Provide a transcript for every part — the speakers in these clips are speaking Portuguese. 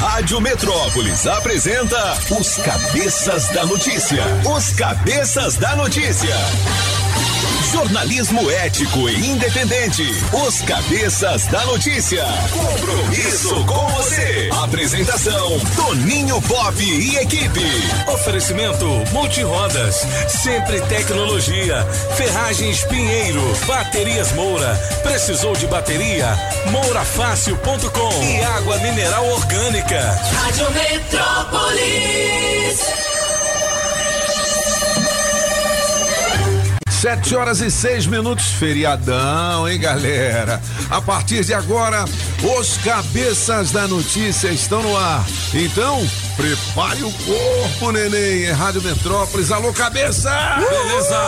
Rádio Metrópolis apresenta os Cabeças da Notícia. Os Cabeças da Notícia. Jornalismo ético e independente. Os Cabeças da Notícia. Compromisso com você. Apresentação: Toninho Pop e equipe. Oferecimento Multirodas, Sempre Tecnologia, Ferragens Pinheiro, Baterias Moura. Precisou de bateria? Mourafácil.com e água mineral orgânica. Rádio Metrópolis. Sete horas e seis minutos, feriadão, hein, galera? A partir de agora, os cabeças da notícia estão no ar. Então, prepare o corpo, neném. É Rádio Metrópolis. Alô, cabeça! Beleza!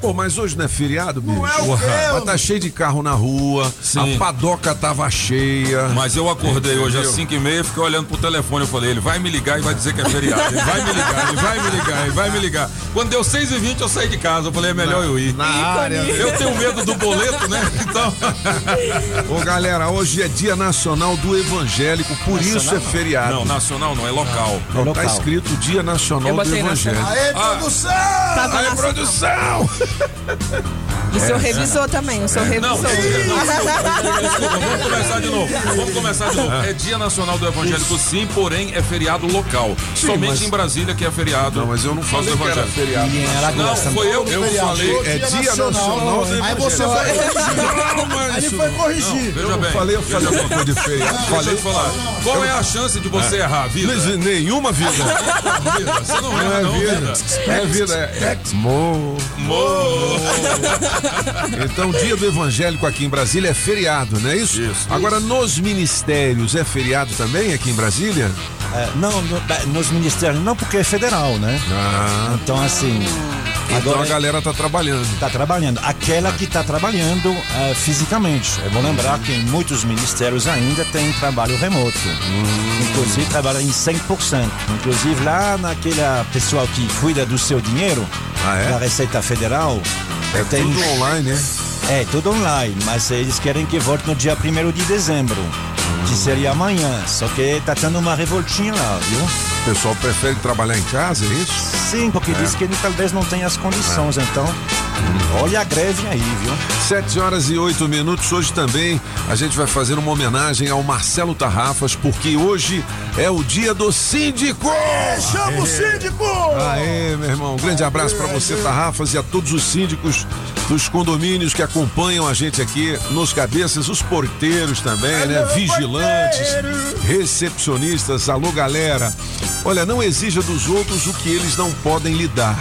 Pô, mas hoje não é feriado, bicho? Não é o quê, Mas tá cheio de carro na rua, Sim. a padoca tava cheia. Mas eu acordei hoje às Entendeu? 5 e meia, fiquei olhando pro telefone. Eu falei, ele vai me ligar e vai dizer que é feriado. Ele vai me ligar, ele vai me ligar, ele vai me ligar. Quando deu 6 e 20 eu saí de casa. Eu falei, é melhor eu ir. Na área. Eu tenho medo do boleto, né? Então. Ô, galera, hoje é Dia Nacional do Evangélico, por isso é feriado. Não, nacional não, é local. Não, tá escrito Dia Nacional do Evangélico. Aê, produção! Tava Aí, na- produção! O seu revisou também, o seu Não, revisou. desculpa, vamos começar de novo. Vamos começar de novo. É Dia Nacional do Evangélico, sim, porém é feriado local. Somente mas- em Brasília que é feriado. Não, mas eu não falei do que era Evangelho. feriado. Não, foi eu, eu falei. É Dia Nacional do Aí você vai Aí ele foi corrigir. Veja bem. Falei, eu falei alguma coisa de feriado. Falei, falar. Qual é a chance de você errar, vida? Mas nenhuma vida. Vida, Você não Não erra, é não, vida. vida. É vida, é. Mo. Então, dia do evangélico aqui em Brasília é feriado, não é isso? Isso. Agora, nos ministérios é feriado também aqui em Brasília? É, não, no- é, nos ministérios não, porque é federal, né? Ah, Então, assim. Então Agora a galera tá trabalhando. está trabalhando. Aquela que está trabalhando é, fisicamente. Eu vou lembrar que muitos ministérios ainda tem trabalho remoto. Inclusive, trabalha em 100%. Inclusive, lá naquela pessoal que cuida do seu dinheiro, Ah, é? da Receita Federal, É tem. tudo online, né? É, tudo online, mas eles querem que volte no dia 1 de dezembro, que seria amanhã. Só que tá tendo uma revoltinha lá, viu? O pessoal prefere trabalhar em casa, é isso? Sim, porque diz que ele talvez não tenha as condições, então. Olha a greve aí, viu? Sete horas e oito minutos. Hoje também a gente vai fazer uma homenagem ao Marcelo Tarrafas, porque hoje é o dia do síndico! Chama o síndico! Aê, meu irmão. Um grande abraço para você, Tarrafas, e a todos os síndicos dos condomínios que acompanham a gente aqui nos cabeças, os porteiros também, né? Vigilantes, recepcionistas. Alô, galera. Olha, não exija dos outros o que eles não podem lhe dar.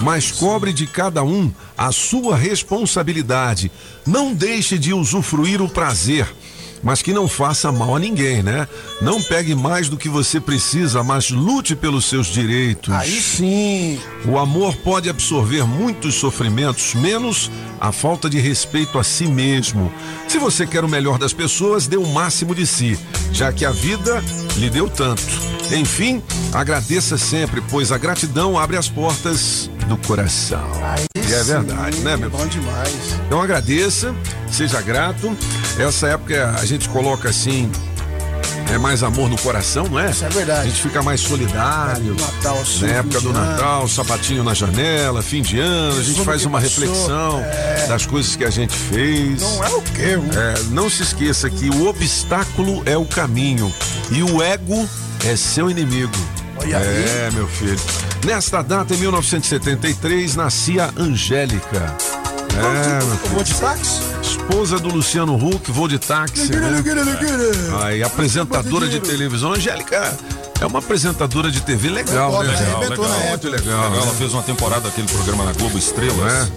Mas cobre de cada um a sua responsabilidade. Não deixe de usufruir o prazer mas que não faça mal a ninguém, né? Não pegue mais do que você precisa, mas lute pelos seus direitos. Aí sim. O amor pode absorver muitos sofrimentos, menos a falta de respeito a si mesmo. Se você quer o melhor das pessoas, dê o máximo de si, já que a vida lhe deu tanto. Enfim, agradeça sempre, pois a gratidão abre as portas do coração. e é verdade, né, meu? Bom demais. Então agradeça, seja grato. Essa época a gente coloca assim. É mais amor no coração, não é? Isso é verdade. A gente fica mais solidário. Natal, sim, Na época fim do de ano. Natal, sapatinho na janela, fim de ano, a gente Tudo faz uma passou, reflexão das coisas que a gente fez. Não é o quê? É, não se esqueça que o obstáculo é o caminho e o ego é seu inimigo. Olha aí. É, meu filho. Nesta data, em 1973, nascia Angélica. É, vou de táxi? esposa do Luciano Huck, voo de táxi, né? Aí, apresentadora de televisão. Angélica é uma apresentadora de TV legal, né? né? Legal, legal, na muito legal. Ela né? fez uma temporada daquele programa na Globo Estrelas.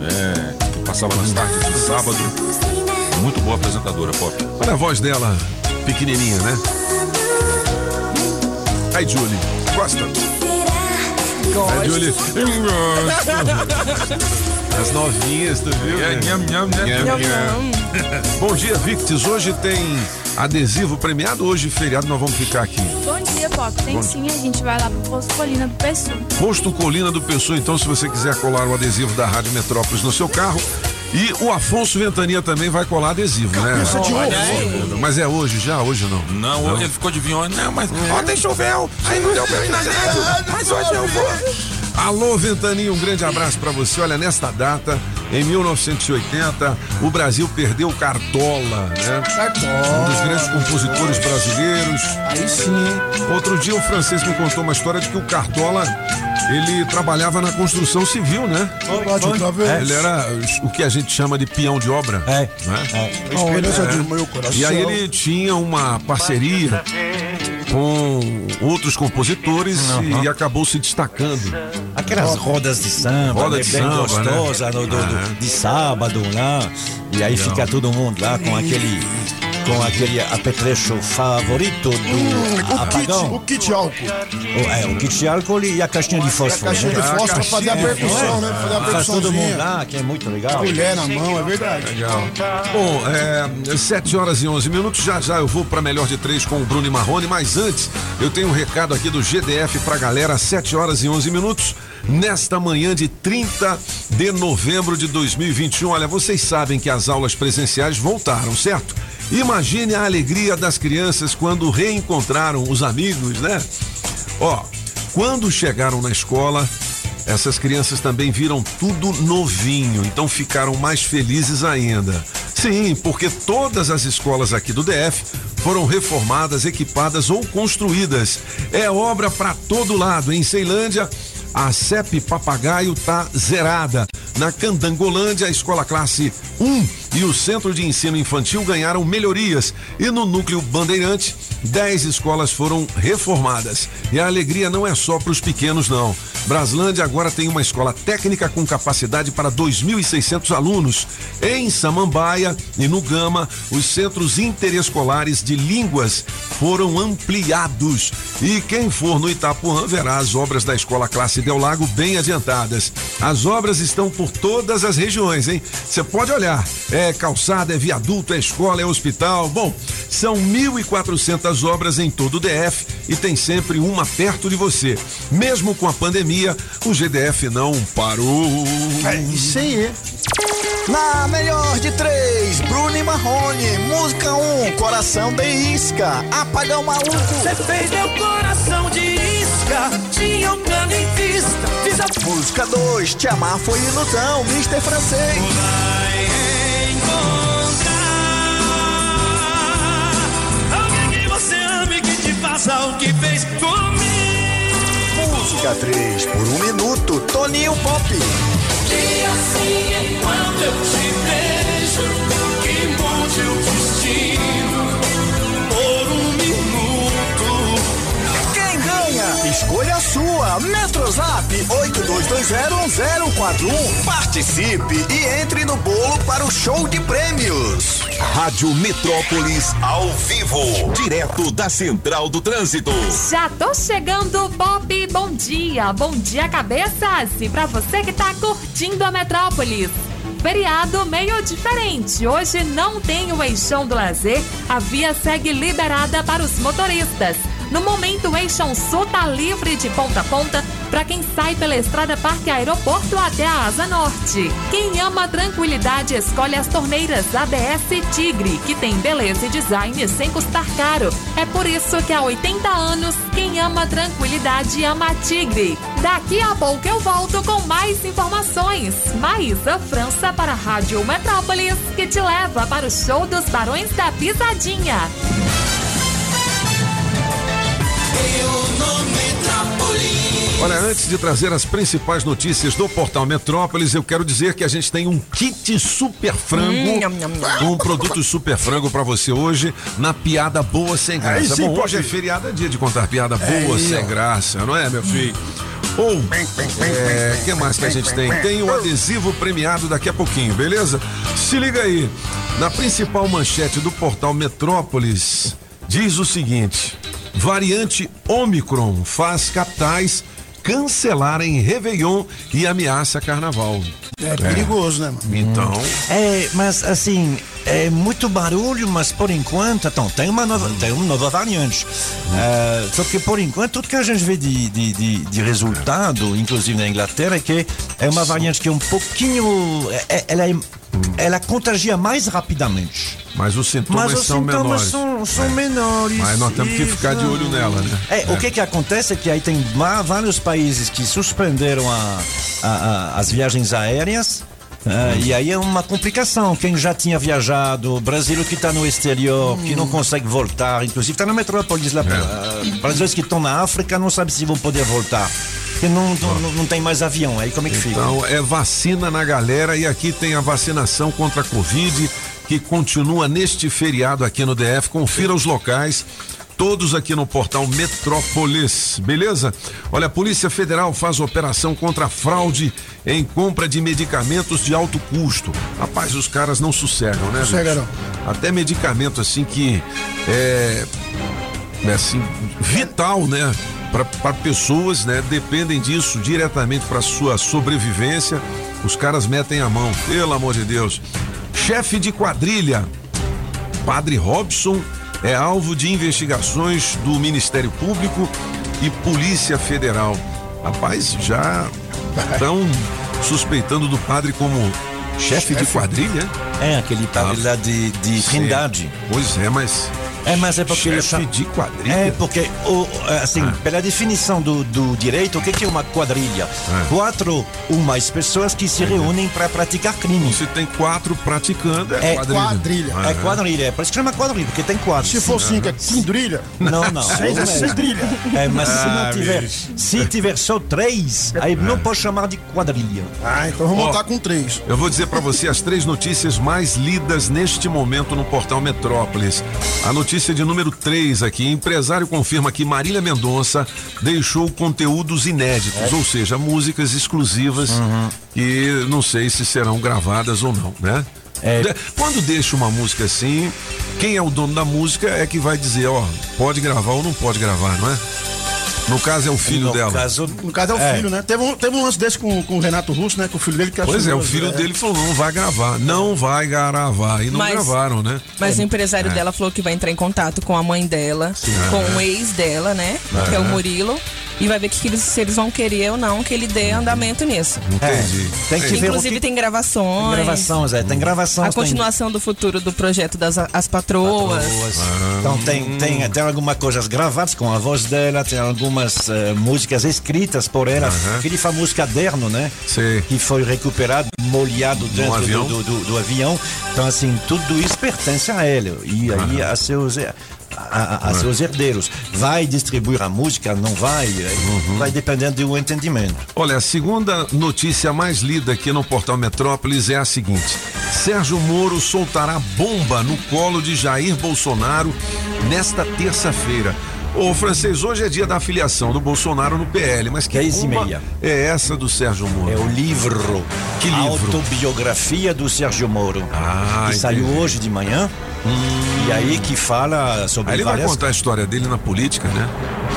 É, que passava nas tardes de sábado. Muito boa apresentadora, Pop. Olha a voz dela, pequenininha, né? Aí, Julie, gosta? Aí, Julie. As novinhas, tu viu? É, né? nham, nham, nham. Nham, nham. Bom dia, Victis. Hoje tem adesivo premiado. Hoje, feriado, nós vamos ficar aqui. Bom dia, Pop. Tem Bom sim, a gente vai lá pro Posto Colina do Pessoa. Posto Colina do Pessoa. Então, se você quiser colar o adesivo da Rádio Metrópolis no seu carro, E o Afonso Ventania também vai colar adesivo, né? Cabeça de ovo. Mas é hoje já? Hoje não. Não, ele ficou de vinho. Não, mas ontem choveu, aí não deu pra ir na neve, mas hoje eu vou. Alô, Ventania, um grande abraço pra você. Olha, nesta data, em 1980, o Brasil perdeu Cartola, né? Um dos grandes compositores brasileiros. Aí sim? Outro dia o francês me contou uma história de que o Cartola ele trabalhava na construção civil, né? Pode outra vez. Ele era o que a gente chama de peão de obra. É. Né? Esperança do meu coração. E aí ele tinha uma parceria com outros compositores e acabou se destacando. Aquelas rodas de samba, Roda né, de bem samba, gostosa, do- do- do- de sábado lá. E aí fica todo mundo lá com aquele com aquele apetrecho favorito do O kit, apagão. o kit álcool. O, é, o kit de álcool e a caixinha de A fósforo. caixinha de né? fósforo pra fazer a percussão, né? Fazer a Faz todo mundo lá, que é muito legal. Mulher na mão, é verdade. Bom, é, 7 horas e 11 minutos. Já já eu vou para melhor de três com o Bruno e Marrone. Mas antes, eu tenho um recado aqui do GDF pra galera. 7 horas e 11 minutos. Nesta manhã de 30 de novembro de 2021. Olha, vocês sabem que as aulas presenciais voltaram, certo? Imagine a alegria das crianças quando reencontraram os amigos, né? Ó, quando chegaram na escola, essas crianças também viram tudo novinho, então ficaram mais felizes ainda. Sim, porque todas as escolas aqui do DF foram reformadas, equipadas ou construídas. É obra para todo lado. Em Ceilândia, a CEP Papagaio tá zerada. Na Candangolândia, a escola classe 1 e o Centro de Ensino Infantil ganharam melhorias. E no núcleo Bandeirante, 10 escolas foram reformadas. E a alegria não é só para os pequenos, não. Braslândia agora tem uma escola técnica com capacidade para 2.600 alunos. Em Samambaia e no Gama, os centros interescolares de línguas foram ampliados. E quem for no Itapuã verá as obras da escola classe Del Lago bem adiantadas. As obras estão por todas as regiões, hein? Você pode olhar. É calçada, é viaduto, é escola, é hospital. Bom, são 1.400 obras em todo o DF e tem sempre uma perto de você. Mesmo com a pandemia, o GDF não parou. É isso aí. Na melhor de três, Bruno e Marrone. Música 1, um, Coração de Isca. Apagão maluco. Você fez meu coração de isca, tinha um plano em vista. Fiz a Música 2, Te Amar Foi Ilusão. Mister Francês. vai faça o que fez comigo. Música 3, Por um Minuto. Toninho Pop. Que assim enquanto eu te Escolha sua. Metrozap 82201041. Participe e entre no bolo para o show de prêmios. Rádio Metrópolis ao vivo, direto da Central do Trânsito. Já tô chegando, Bob. Bom dia, bom dia, cabeças. E pra você que tá curtindo a Metrópolis. Feriado meio diferente. Hoje não tem o eixão do lazer. A via segue liberada para os motoristas. No momento, o eixão sul tá livre de ponta a ponta para quem sai pela estrada Parque Aeroporto até a Asa Norte. Quem ama tranquilidade escolhe as torneiras ABS Tigre, que tem beleza e design sem custar caro. É por isso que há 80 anos, quem ama tranquilidade ama a Tigre. Daqui a pouco eu volto com mais informações. Maísa França para a Rádio Metrópolis, que te leva para o show dos Barões da Pisadinha. Olha, antes de trazer as principais notícias do portal Metrópolis, eu quero dizer que a gente tem um kit super frango, Hum, um produto super frango pra você hoje na piada boa sem graça. Aí sim, Bom, hoje é feriado, é dia de contar piada boa aí, sem ó. graça, não é, meu filho? Ou, é, que mais que a gente tem? Tem o adesivo premiado daqui a pouquinho, beleza? Se liga aí, na principal manchete do portal Metrópolis, diz o seguinte: variante Omicron faz capitais cancelarem Réveillon e ameaça carnaval. É perigoso, né, mano? Então, É, mas assim, é muito barulho, mas por enquanto, então, tem uma nova, tem uma nova variante. É, só que por enquanto, tudo que a gente vê de, de, de, de resultado, inclusive na Inglaterra, é que é uma variante que é um pouquinho. é- é- ela é ela contagia mais rapidamente. Mas os sintomas Mas os são sintomas menores. são, são menores. Mas nós temos que ficar de olho nela, né? É, o que que acontece é que aí tem vários países que suspenderam a- a- a- as viagens aéreas. ah, e aí é uma complicação. Quem já tinha viajado, brasileiro que está no exterior, que não consegue voltar, inclusive está na metrópolis lá. ah, brasileiros que estão na África não sabem se vão poder voltar. Porque não, não, não- não tem mais avião. Aí como é que fica? Então é vacina na galera e aqui tem a vacinação contra a Covid que continua neste feriado aqui no DF. Confira os locais. Todos aqui no portal Metrópolis, beleza? Olha, a Polícia Federal faz operação contra a fraude em compra de medicamentos de alto custo. Rapaz, os caras não sossegam, né? bicho? Sossega, não. Até medicamento assim que é, é assim vital, né? Para pessoas, né? Dependem disso diretamente para sua sobrevivência. Os caras metem a mão, pelo amor de Deus. Chefe de quadrilha, Padre Robson é alvo de investigações do Ministério Público e Polícia Federal. Rapaz, já estão suspeitando do padre como chefe de quadrilha? É, aquele padre lá de, de. Trindade. Pois é, mas É, mas é porque ele chefe cha- de quadrilha? É, porque, o, assim, Ah. pela definição do, do direito, o que que é uma quadrilha? Ah. Quatro ou mais pessoas que se reúnem para praticar crime. Se tem quatro praticando, é, É quadrilha. quadrilha. É quadrilha, é por isso que chama quadrilha, porque tem quatro. Se for cinco, é quindrilha. Não, não. Seis é cedrilha. É, mas se Ah, não tiver, bicho. se tiver só três, aí não pode chamar de quadrilha. Ah, então vamos Ó. montar com três. Eu vou dizer para você as três notícias mais lidas neste momento no portal Metrópolis. A notícia de número 3 aqui: empresário confirma que Marília Mendonça deixou conteúdos inéditos, ou seja, músicas exclusivas que não sei se serão gravadas ou não, né? É. Quando deixa uma música assim, quem é o dono da música é que vai dizer, ó, pode gravar ou não pode gravar, não é? No caso é o filho no dela. caso, No caso é o É. filho, né? Teve um, teve um lance desse com, com o Renato Russo, né? Com o filho dele que Pois é, o filho dele falou, não vai gravar, não vai gravar. E não Mas- gravaram, né? Mas o empresário dela falou que vai entrar em contato com a mãe dela, com o ex dela, né? Que é o Murilo. E vai ver que eles, se eles vão querer ou não que ele dê andamento nisso. Entendi. É, tem que ver o Inclusive que... tem gravações. gravações, é, tem gravações. A continuação do futuro do projeto das as patroas. Boas. Então tem, tem, tem algumas coisas gravadas com a voz dela, tem algumas eh, músicas escritas por ela, aquele famoso caderno, né? Sei. Que foi recuperado, molhado dentro avião? Do, do, do avião. Então, assim, tudo isso pertence a ela. E aí a seus, a, a- seus herdeiros. Vai distribuir a música, não vai? Aí Vai dependendo do entendimento. Olha, a segunda notícia mais lida aqui no portal Metrópolis é a seguinte: Sérgio Moro soltará bomba no colo de Jair Bolsonaro nesta terça-feira. Ô, francês, hoje é dia da afiliação do Bolsonaro no PL, mas que 10 e meia. é essa do Sérgio Moro? É o livro. Que livro? Autobiografia do Sérgio Moro. Ah, que saiu entendi. hoje de manhã. E aí que fala sobre Aí ele vai várias contar a história dele na política, né?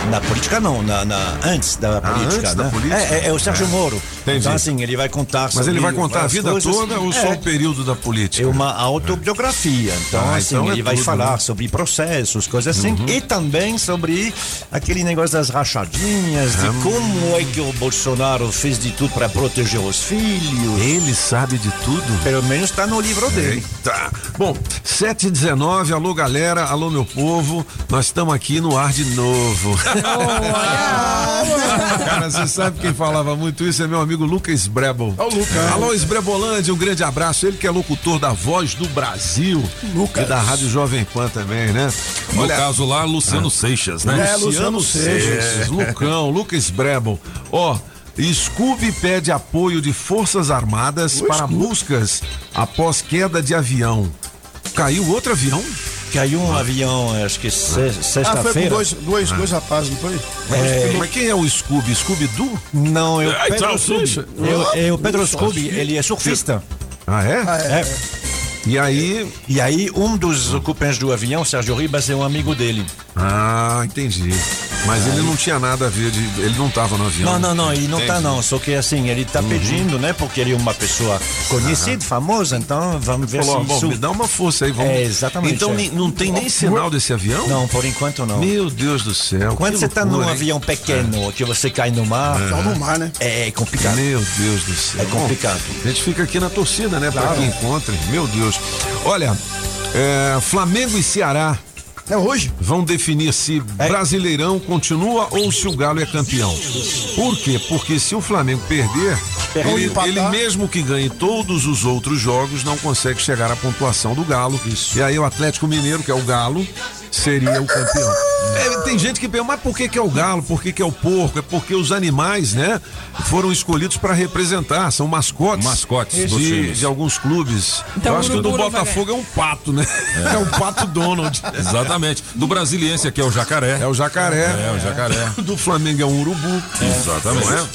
Na política não, na, na- antes da política, antes da né? política? É, é, é o Sérgio É. Moro. Entendi. Então assim, ele vai contar Mas ele vai contar a vida coisas. toda ou só É. o período da política? É uma autobiografia. Então, Ah, assim, então é ele vai tudo, falar né? Uhum. sobre processos, coisas assim. E também sobre aquele negócio das rachadinhas, de como é que o Bolsonaro fez de tudo para proteger os filhos. Ele sabe de tudo? Pelo menos está no livro dele. Eita. Bom, 7 e 19 alô galera, alô meu povo, nós estamos aqui no ar de novo. Cara, você sabe quem falava muito isso? É meu amigo Lucas Brebel. É o Lucas. Alô, Esbrebolândia, um grande abraço. Ele que é locutor da Voz do Brasil. Lucas. E da Rádio Jovem Pan também, né? No caso lá, Luciano Seixas, né? É, Luciano Seixas, Lucão, Lucas Brebel. Ó, Scooby pede apoio de Forças Armadas para buscas após queda de avião. Caiu outro avião? Caiu um avião, acho que se- Ah, foi com sexta-feira. dois, dois, dois rapazes, não foi? Mas quem é o Scooby? Scooby-Doo? Não, é o Ah, Pedro então, Scooby. Xuxa. É, o- é o Pedro Scooby, ele é surfista. Ah, é? É. E aí. E aí, um dos ocupantes do avião, Sérgio Ribas, é um amigo dele. Ah, entendi. Mas ele não tinha nada a ver de. Ele não estava no avião. Não, não, não, ele não tá Entendi. não. Só que assim, ele tá pedindo, né? Porque ele é uma pessoa conhecida, famosa, então vamos ver Falou, se bom, isso... me dá uma força aí, vamos. É, exatamente, Então é. não tem nem sinal desse avião? Não, por enquanto não. Meu Deus do céu. Quando você tá num loucura, hein? avião pequeno, que você cai no mar, Só no mar, né? é, é complicado. Meu Deus do céu. É complicado. Bom, a gente fica aqui na torcida, né? Pra que encontre. Meu Deus. Olha, é, Flamengo e Ceará É hoje? vão definir se É. Brasileirão continua ou se o Galo é campeão. Por quê? Porque se o Flamengo perder, ele, ele mesmo que ganhe todos os outros jogos, não consegue chegar à pontuação do Galo. E aí o Atlético Mineiro, que é o Galo, seria o campeão. É, tem gente que pergunta, mas por que, que é o galo? Por que, que é o porco? É porque os animais, né, foram escolhidos para representar, são mascotes. Mascotes de, de alguns clubes. Então Eu acho que o do Botafogo é um pato, né? É, um pato Donald. Exatamente. Do brasiliense aqui é o jacaré. É o jacaré. É, o jacaré. Do Flamengo é um urubu. Exatamente. Não é?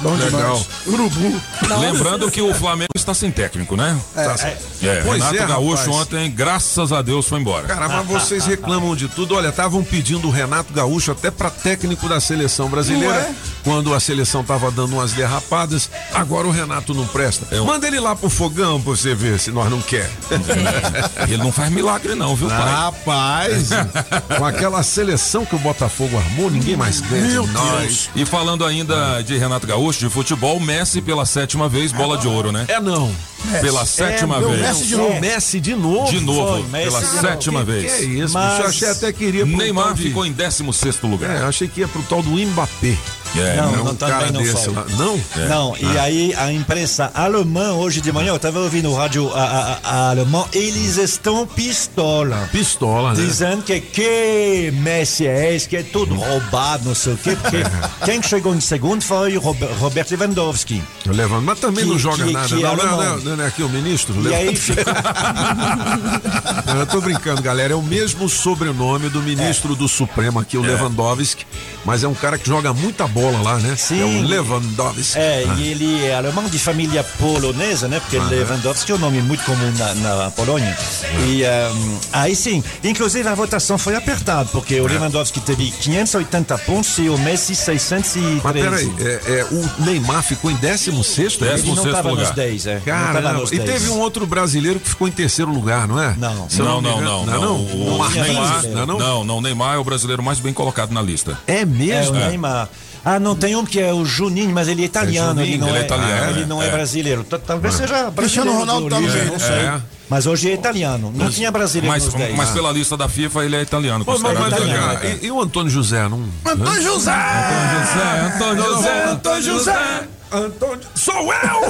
Bom Legal. Urubu. Lembrando que o Flamengo está sem técnico, né? É, Pois Renato é, Gaúcho rapaz. ontem, graças a Deus, foi embora. Cara, mas vocês reclamam de tudo. Olha, estavam pedindo o Renato Gaúcho até para técnico da seleção brasileira, é? quando a seleção tava dando umas derrapadas. Agora o Renato não presta. É um- Manda ele lá pro fogão pra você ver se nós não quer. Ele não faz milagre, não, viu, pai? Rapaz, com aquela seleção que o Botafogo armou, ninguém mais ganha Meu de nós. E falando ainda de Renato Gaúcho, de futebol, Messi pela sétima vez, bola de ouro, né? É não. Pela sétima meu vez. Messi de novo. O Messi de novo. De novo, Foi, Messi pela de novo. sétima Que vez. é isso, Mas- eu achei até que iria pro Neymar de- ficou em 16 lugar. É, eu achei que ia pro tal do Mbappé. É, Não, É não, um também não desse foi. Não? Não, e aí a imprensa alemã, hoje de manhã, eu estava ouvindo o rádio a, a, a alemão, eles estão pistola. Pistola, né? Dizendo que que Messi é esse, que é tudo roubado, não sei o quê, porque quem chegou em segundo foi o Robert, Robert Lewandowski. Levanto, mas também Que- não joga que- nada. que não, é não, alemão. não, é aqui o ministro? E aí Não, eu tô brincando, galera. É o mesmo sobrenome do ministro do Supremo aqui, o Lewandowski. Mas é um cara que joga muita bola lá, né? Sim. É o Lewandowski. É, e ele é alemão de família polonesa, né? Porque Lewandowski é um nome muito comum na, na Polônia. E ehm, aí sim, inclusive a votação foi apertada, porque o Lewandowski teve 580 pontos e o Messi 613. Mas peraí, é, é, o Neymar ficou em 16 Décimo Ele não sexto estava nos lugar. 10, é. tava Caramba, e 10. teve um outro brasileiro que ficou em terceiro lugar, não é? Não. Não, não, não, não. não. O O Marquinhos, Neymar, não, é não? não, não, Neymar é o brasileiro mais bem colocado na lista. É É, o mesmo? Neymar. Ah, não, tem um que é o Juninho, mas ele é italiano, Juninho, ele não ele é, é italiano, ele é, não é, é. brasileiro. Talvez seja brasileiro. Cristiano Ronaldo também. não sei. É. Mas hoje é italiano. Não tinha brasileiro Mas, nos 10. mas pela lista da FIFA ele é italiano. Pô, mas, mas, italiano. e, e o Antônio José? Não... Antônio José! José, Antônio José, Antônio José. Antônio. Sou eu!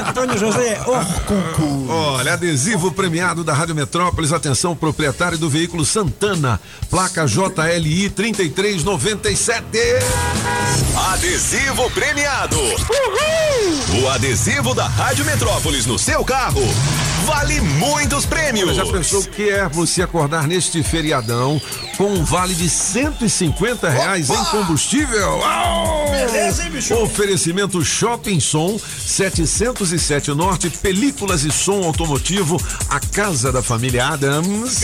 Antônio José Orcuncu. Olha, adesivo premiado da Rádio Metrópolis. Atenção, proprietário do veículo Santana. Placa JLI 3397. Adesivo premiado. O adesivo da Rádio Metrópolis no seu carro vale muitos prêmios. Já pensou o que é você acordar neste feriadão com um vale de 150 reais em combustível? Au! Beleza, hein, bicho? Oferecimento Shopping Som 707 Norte, películas e som automotivo, a casa da família Adams.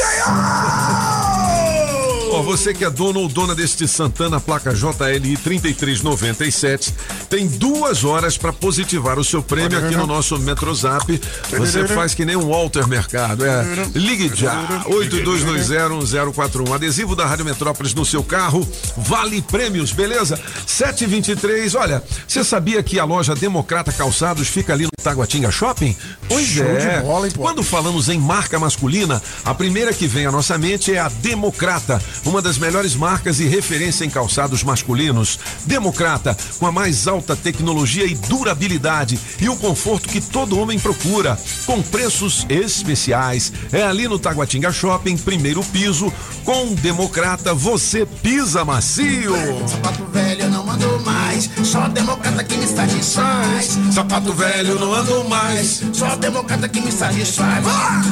Ó, você que é dono ou dona deste Santana placa JLI 3397 tem duas horas para positivar o seu prêmio aqui no nosso Metrozap. Você faz que nem um Walter Mercado. É, ligue já 82201041 adesivo da Rádio Metrópolis no seu carro vale prêmios, beleza? 723. Olha, você sabia que a loja Democrata Calçados fica ali no Taguatinga Shopping? Pois Show é. bola? Quando falamos em marca masculina, a primeira que vem à nossa mente é a Democrata, uma das melhores marcas e referência em calçados masculinos. Democrata, com a mais alta tecnologia e durabilidade e o conforto que todo homem procura, com preços especiais. É ali no Taguatinga Shopping, primeiro piso, com Democrata você pisa macio. Sapato velho não ando mais, só democrata que me satisfaz. Sapato velho não ando mais. Só democrata que me satisfaz. Ah!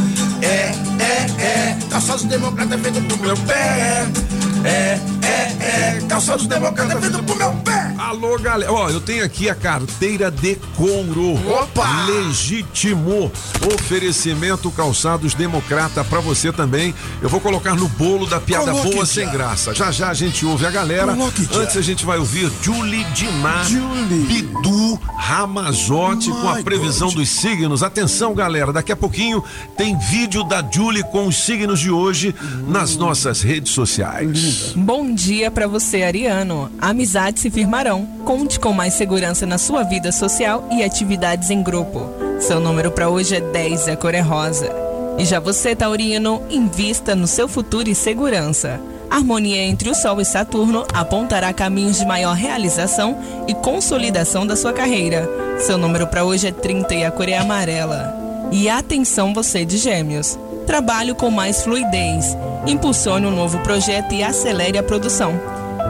É, é, é, calçados democrata feito pro meu pé. É, é, é, calçados democrata feito pro meu pé. Alô, galera. Ó, eu tenho aqui a carteira de couro. Opa! Legítimo. Oferecimento Calçados Democrata pra você também. Eu vou colocar no bolo da piada Coloque, boa tia. sem graça. Já já a gente ouve a galera. Coloque. Antes a gente vai ouvir Julie Dimar, Julie. Bidu Ramazotti com a previsão God. dos signos. Atenção, galera. Daqui a pouquinho tem vídeo da Julie com os signos de hoje nas nossas redes sociais. Bom dia pra você, Ariano. Amizades se firmarão. Conte com mais segurança na sua vida social e atividades em grupo. Seu número pra hoje é 10 e a cor é rosa. E já você, Taurino, invista no seu futuro e segurança. Harmonia entre o Sol e Saturno apontará caminhos de maior realização e consolidação da sua carreira. Seu número pra hoje é 30 e a cor é amarela. E atenção você de Gêmeos. Trabalho com mais fluidez. Impulsione um novo projeto e acelere a produção.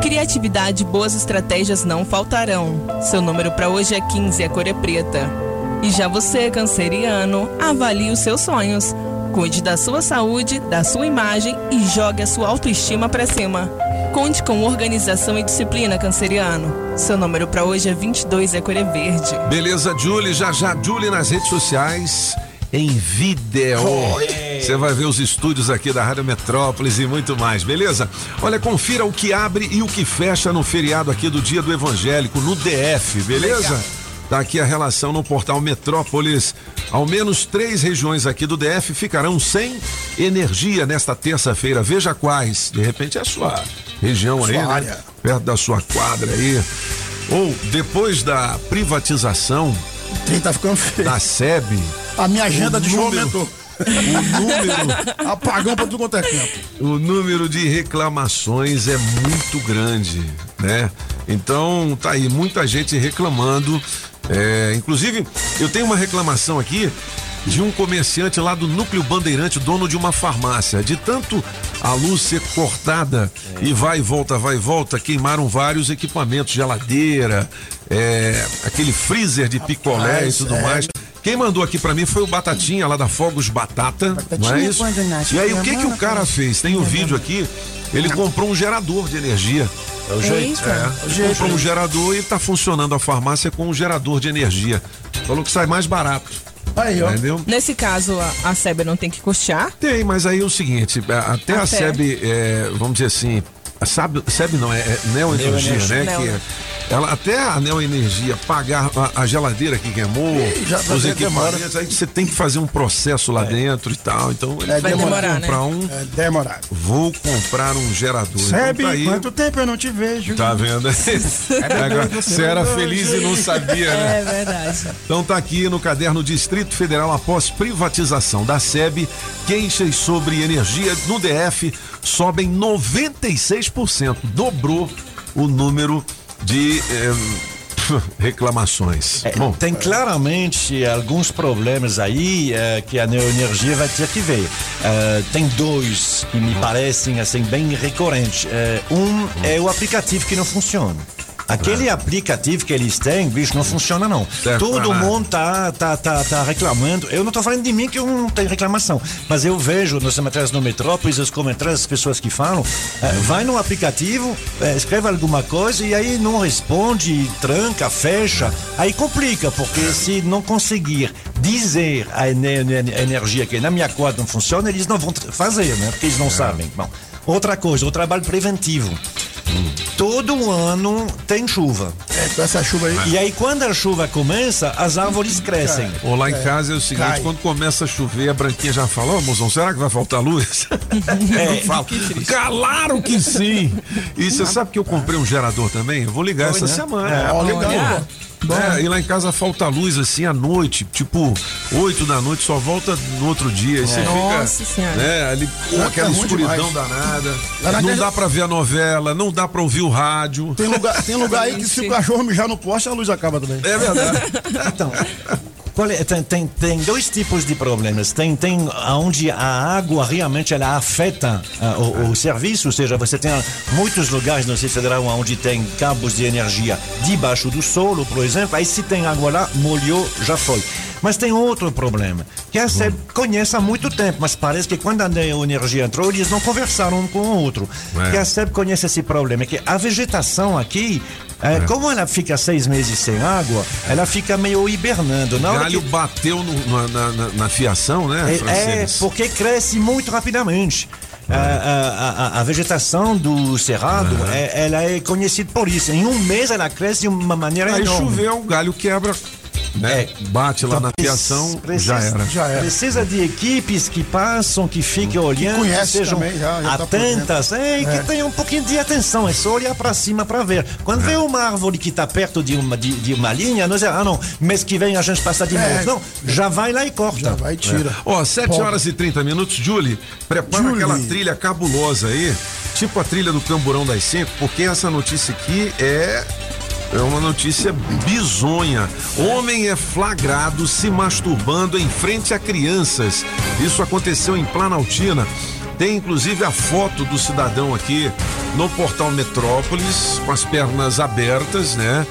Criatividade e boas estratégias não faltarão. Seu número para hoje é 15 e a cor é preta. E já você, canceriano, avalie os seus sonhos. Cuide da sua saúde, da sua imagem e jogue a sua autoestima para cima. Conte com organização e disciplina, canceriano. Seu número para hoje é 22 e a cor é verde. Beleza, Julie? Já já, Julie nas redes sociais. Em vídeo. Você vai ver os estúdios aqui da Rádio Metrópolis e muito mais, beleza? Olha, confira o que abre e o que fecha no feriado aqui do Dia do Evangélico, no DF, beleza? Tá aqui a relação no portal Metrópolis. Ao menos três regiões aqui do DF ficarão sem energia nesta terça-feira. Veja quais. De repente é a sua região aí, Sua né? área. perto da sua quadra aí. Ou depois da privatização Trem tá ficando feio. da SEB, A minha agenda o de show número- aumentou. o número, Apagão pra tudo quanto é tempo. o número de reclamações é muito grande, né? Então tá aí muita gente reclamando. É, inclusive, eu tenho uma reclamação aqui de um comerciante lá do Núcleo Bandeirante, dono de uma farmácia. De tanto a luz ser cortada e vai e volta, vai e volta, queimaram vários equipamentos, geladeira, é, aquele freezer de picolé e Rapaz, tudo é. mais. Quem mandou aqui pra mim foi o Batatinha lá da Fogos Batata, não é Batatinha, isso? E aí o que minha que o cara fez? Tem o vídeo aqui. Ele comprou um gerador de energia. É o jeito. É, jeito, comprou um né? gerador e tá funcionando a farmácia com um gerador de energia. Falou que sai mais barato. Aí, ó. Entendeu? Nesse caso, a, a SEB não tem que custear? Tem, mas aí é o seguinte, até a. SEB, é, vamos dizer assim, a SEB, SEB não, é, é Neoenergia, Neoenergia. né? Neo. Que ela, até a Neoenergia pagar a, a geladeira que queimou, Ih, já os vai equipamentos, aí você tem que fazer um processo lá dentro e tal. Então ele É, Vai demorar, demorar, né? comprar um, É demorado. vou comprar um gerador. Sebe, então tá aí. quanto tempo eu não te vejo? Tá vendo? Agora, você era feliz e não sabia, né? É verdade. Então tá aqui no caderno Distrito Federal após privatização da SEB, queixas sobre energia no DF sobem 96%, dobrou o número de eh, reclamações. É, Bom, tem claramente alguns problemas aí eh, que a Neoenergia vai ter que ver. Eh, tem dois que me parecem assim bem recorrentes. Eh, um é o aplicativo que não funciona. Aquele aplicativo que eles têm, bicho, não funciona não. Certo, Todo ah. mundo tá, tá, tá, tá reclamando. Eu não tô falando de mim que eu não tenho reclamação, mas eu vejo nos matérias no Metrópolis, os comentários das pessoas que falam, eh, vai no aplicativo, eh, escreve alguma coisa e aí não responde, tranca, fecha, aí complica, porque se não conseguir dizer a ene- ene- energia que na minha quadra não funciona, eles não vão fazer, né? Porque eles não sabem. Bom, outra coisa, o trabalho preventivo. Todo ano tem chuva. É, com essa chuva aí. E aí, quando a chuva começa, as árvores crescem. ou lá em casa é o seguinte, cai. quando começa a chover, a branquinha já fala, ô mozão, será que vai faltar luz? É. Eu falo, claro que sim! E você sabe que eu comprei um gerador também? Eu vou ligar essa né? semana. Ó, legal, Olha. É, e lá em casa falta luz assim à noite, tipo 8 da noite, só volta no outro dia. Aí você Nossa fica Senhora. né, ali com aquela tá ruim escuridão demais. danada. Lá na Não casa- dá pra ver a novela, não dá pra ouvir o rádio. Tem lugar, tem lugar aí que se o cachorro mijar no poste, a luz acaba também. É verdade. Então, é- tem, tem, tem dois tipos de problemas. Tem, tem onde a água realmente ela afeta ah, o, o serviço, ou seja, você tem muitos lugares no Distrito Federal onde tem cabos de energia debaixo do solo, por exemplo. Aí se tem água lá, molhou, já foi. Mas tem outro problema, que a SEB conhece há muito tempo, mas parece que quando a energia entrou, eles não conversaram um com o outro. É. Que a SEB conhece esse problema, que a vegetação aqui É, Como ela fica seis meses sem água, ela fica meio hibernando. Na O galho que- bateu no- na, na- na fiação, né, é, é, porque cresce muito rapidamente. A, a- a- a vegetação do cerrado, é- ela é conhecida por isso. Em um mês ela cresce de uma maneira Aí enorme. choveu, o galho quebra, né? Bate lá na fiação, Precisa- já era. Precisa de equipes que passam, que fiquem olhando, que, conhece sejam também, já- já tá atentas, é, e É. que tenham um pouquinho de atenção. É só olhar para cima para ver. Quando vê uma árvore que está perto de uma, de, de uma linha, não dizer, ah não, mês que vem a gente passa de É. novo. Não, já vai lá e corta. Já vai e tira. Ó, 7 Pode. horas e 30 minutos, Julie, prepara Julie. aquela trilha cabulosa aí, tipo a trilha do Camburão das Cinco, porque essa notícia aqui é. É uma notícia bizonha. Homem é flagrado se masturbando em frente a crianças. Isso aconteceu em Planaltina. Tem inclusive a foto do cidadão aqui no portal Metrópolis, com as pernas abertas, né?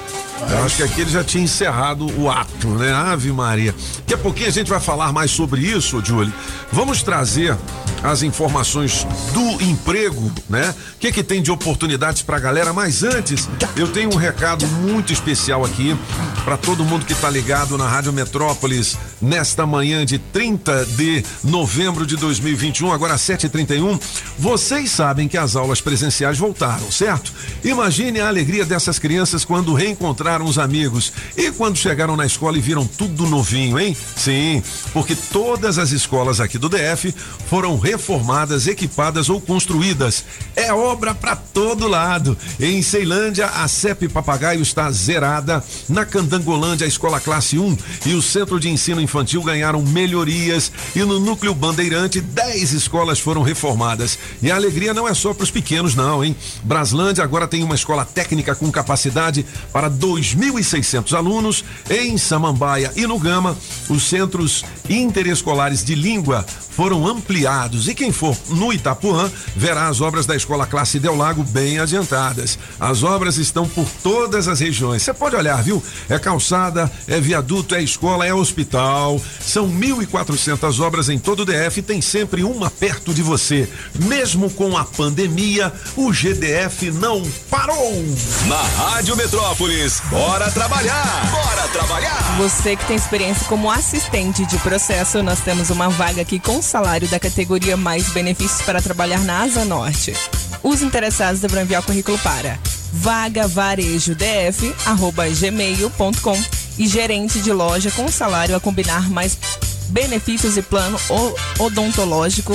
Eu acho que aqui ele já tinha encerrado o ato, né? Ave Maria. Daqui a pouquinho a gente vai falar mais sobre isso, Julie. Vamos trazer as informações do emprego, né? O que que tem de oportunidades pra galera, mas antes eu tenho um recado muito especial aqui para todo mundo que tá ligado na Rádio Metrópolis nesta manhã de 30 de novembro de 2021, agora 7h31. Vocês sabem que as aulas presenciais voltaram, certo? Imagine a alegria dessas crianças quando reencontraram os amigos e quando chegaram na escola e viram tudo novinho, hein? Sim, porque todas as escolas aqui do DF foram reformadas, equipadas ou construídas. É obra para todo lado. Em Ceilândia, a CEP Papagaio está zerada. Na Candangolândia, a escola classe 1 e o Centro de Ensino Infantil ganharam melhorias. E no Núcleo Bandeirante, 10 escolas foram reformadas. E a alegria não é só para os pequenos, não, hein? Braslândia agora tem uma escola técnica com capacidade para 2.600 alunos. Em Samambaia e no Gama, os centros interescolares de língua foram ampliados. E quem for no Itapuã verá as obras da escola classe Del Lago bem adiantadas. As obras estão por todas as regiões. Você pode olhar, viu? É calçada, é viaduto, é escola, é hospital. São 1.400 obras em todo o DF e tem sempre uma perto de você. Mesmo com a pandemia, o GDF não parou. Na Rádio Metrópolis, bora trabalhar! Bora trabalhar! Você que tem experiência como assistente de processo, nós temos uma vaga aqui com salário da categoria mais benefícios para trabalhar na Asa Norte. Os interessados deverão enviar o currículo para vagavarejodf@gmail.com e gerente de loja com salário a combinar mais benefícios e plano odontológico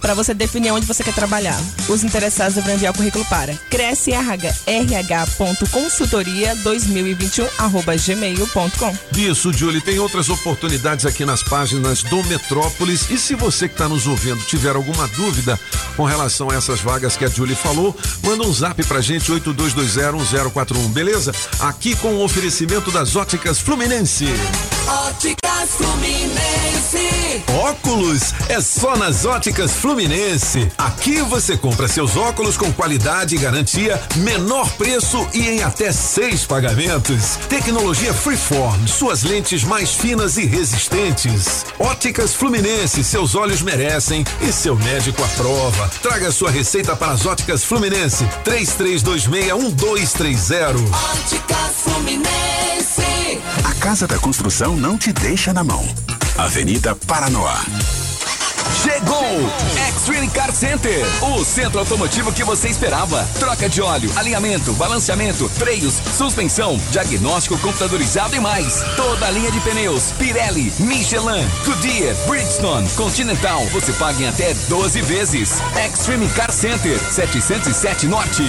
para você definir onde você quer trabalhar. Os interessados deverão enviar o currículo para crescerh.consultoria2021@gmail.com. Isso, Julie, tem outras oportunidades aqui nas páginas do Metrópolis. E se você que está nos ouvindo tiver alguma dúvida com relação a essas vagas que a Julie falou, manda um zap pra gente, 82201041, beleza? Aqui com o oferecimento das óticas Fluminense. Óticas Fluminense. Óculos é só nas óticas Fluminense. Aqui você compra seus óculos com qualidade e garantia, menor preço e em até seis pagamentos. Tecnologia Freeform, suas lentes mais finas e resistentes. Óticas Fluminense, seus olhos merecem e seu médico aprova. Traga sua receita para as óticas Fluminense. 33261230. Óticas Fluminense. A Casa da Construção não te deixa na mão. Avenida Paranoá. Chegou! X-Ray Car Center, o centro automotivo que você esperava. Troca de óleo, alinhamento, balanceamento, freios, suspensão, diagnóstico computadorizado e mais. Toda a linha de pneus, Pirelli, Michelin, Goodyear, Bridgestone, Continental. Você paga em até 12 vezes. Extreme Car Center, 707 Norte.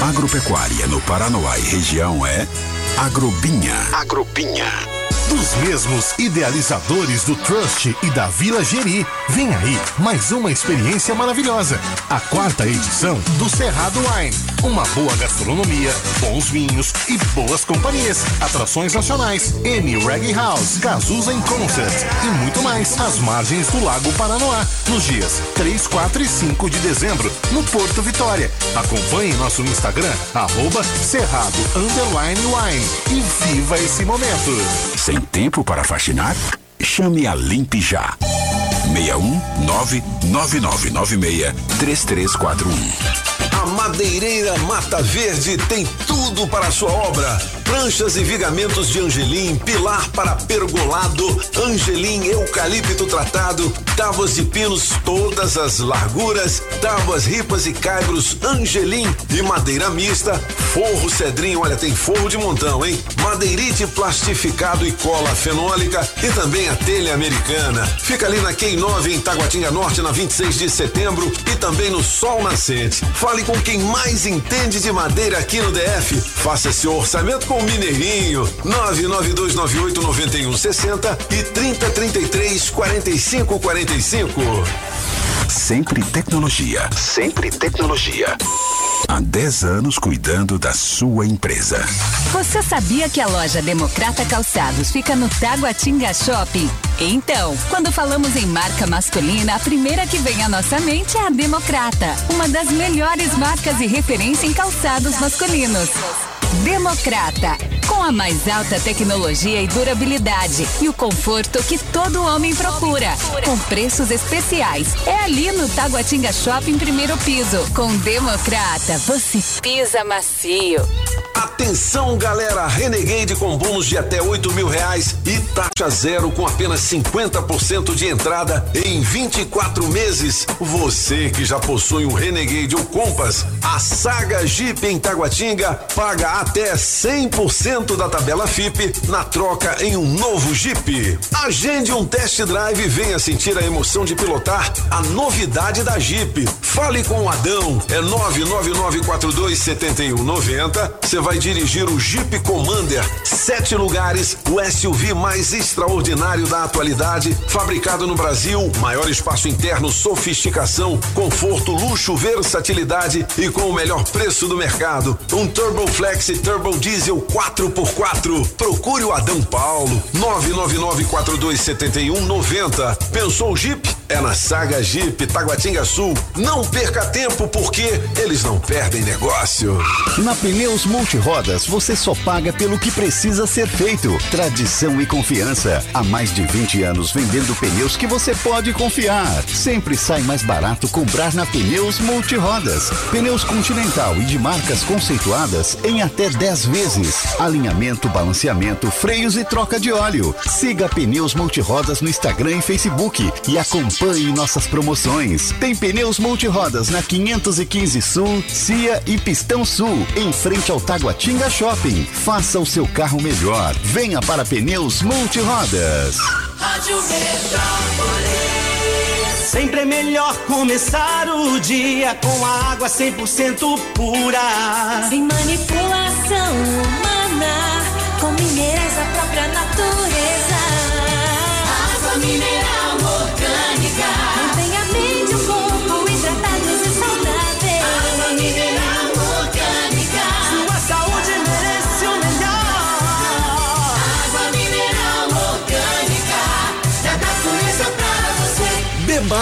Agropecuária no Paranoá e região é Agrobinha. Agrobinha. Dos mesmos idealizadores do Trust e da Vila Geri, vem aí mais uma experiência maravilhosa. A quarta edição do Cerrado Wine. Uma boa gastronomia, bons vinhos e boas companhias. Atrações nacionais, M Reggae House, Cazuza em Concert e muito mais às margens do Lago Paranoá, nos dias 3, 4 e 5 de dezembro, no Porto Vitória. Acompanhe nosso Instagram, arroba Cerrado Wine e viva esse momento. Sem tempo para faxinar? Chame a Limpe Já. 61 99996 3341. Madeireira Mata Verde tem tudo para a sua obra. Pranchas e vigamentos de angelim, pilar para pergolado, angelim eucalipto tratado, tábuas de pinos todas as larguras, tábuas ripas e caibros angelim e madeira mista, forro cedrinho, olha tem forro de montão, hein? Madeirite plastificado e cola fenólica e também a telha americana. Fica ali na Quem 9 em Taguatinga Norte na 26 de setembro e também no Sol Nascente. Fale com quem mais entende de madeira aqui no DF. Faça seu orçamento com o Mineirinho. 992989160 e 3033 4545. Sempre tecnologia. Sempre tecnologia. Há 10 anos cuidando da sua empresa. Você sabia que a loja Democrata Calçados fica no Taguatinga Shopping? Então, quando falamos em marca masculina, a primeira que vem à nossa mente é a Democrata, uma das melhores marcas e referência em calçados masculinos. Democrata, com a mais alta tecnologia e durabilidade e o conforto que todo homem procura, com preços especiais. É ali no Taguatinga Shopping primeiro piso. Com Democrata, você pisa macio. Atenção, galera! Renegade com bônus de até 8 mil reais e taxa zero com apenas 50% de entrada em 24 meses. Você que já possui um Renegade ou Compass, a Saga Jeep em Taguatinga paga até 100% da tabela FIP na troca em um novo Jeep. Agende um test drive e venha sentir a emoção de pilotar a novidade da Jeep. Fale com o Adão, é 999427190. Você vai dirigir o Jeep Commander, sete lugares, o SUV mais extraordinário da atualidade, fabricado no Brasil, maior espaço interno, sofisticação, conforto, luxo, versatilidade e com o melhor preço do mercado. Um Turbo Flex Turbo Diesel 4x4. Procure o Adão Paulo, 999427190. Pensou Jeep? É na Saga Jeep Taguatinga Sul. Não perca tempo porque eles não perdem negócio. Na Pneus Multirodas você só paga pelo que precisa ser feito. Tradição e confiança. Há mais de 20 anos vendendo pneus que você pode confiar. Sempre sai mais barato comprar na Pneus Multirodas. Pneus Continental e de marcas conceituadas em até 10 vezes. Alinhamento, balanceamento, freios e troca de óleo. Siga Pneus Multirodas no Instagram e Facebook e acompanhe nossas promoções. Tem pneus multirodas na 515 Sul, Cia e Pistão Sul, em frente ao Taguatinga Shopping. Faça o seu carro melhor. Venha para Pneus Multirodas. Rádio Metrópolis. Sempre é melhor começar o dia com a água 100% pura. Sem manipulação humana,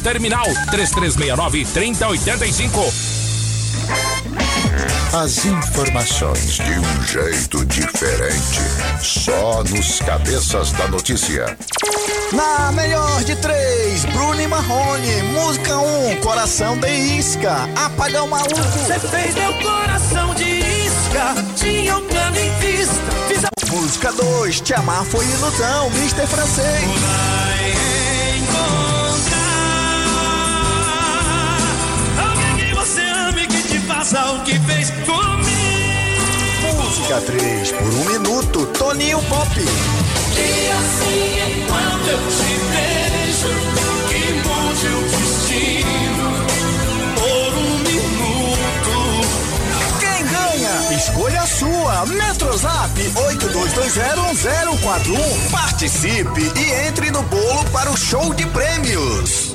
terminal 3369 3085. As informações de um jeito diferente. Só nos cabeças da notícia. Na melhor de três, Bruno e Marrone. Música 1, um, Coração de Isca. Apagão Maluco. Você fez meu coração de isca. Tinha um plano em vista. Fiz a... Música 2, Te Amar Foi Ilusão. Mister Francês. Alguém faça o que fez comigo. Música 3, Por um Minuto, Toninho Pop. E assim enquanto eu te vejo, que mude o destino por um minuto. Quem ganha? Escolha a sua. Metrozap 82201041. Participe e entre no bolo para o show de prêmios.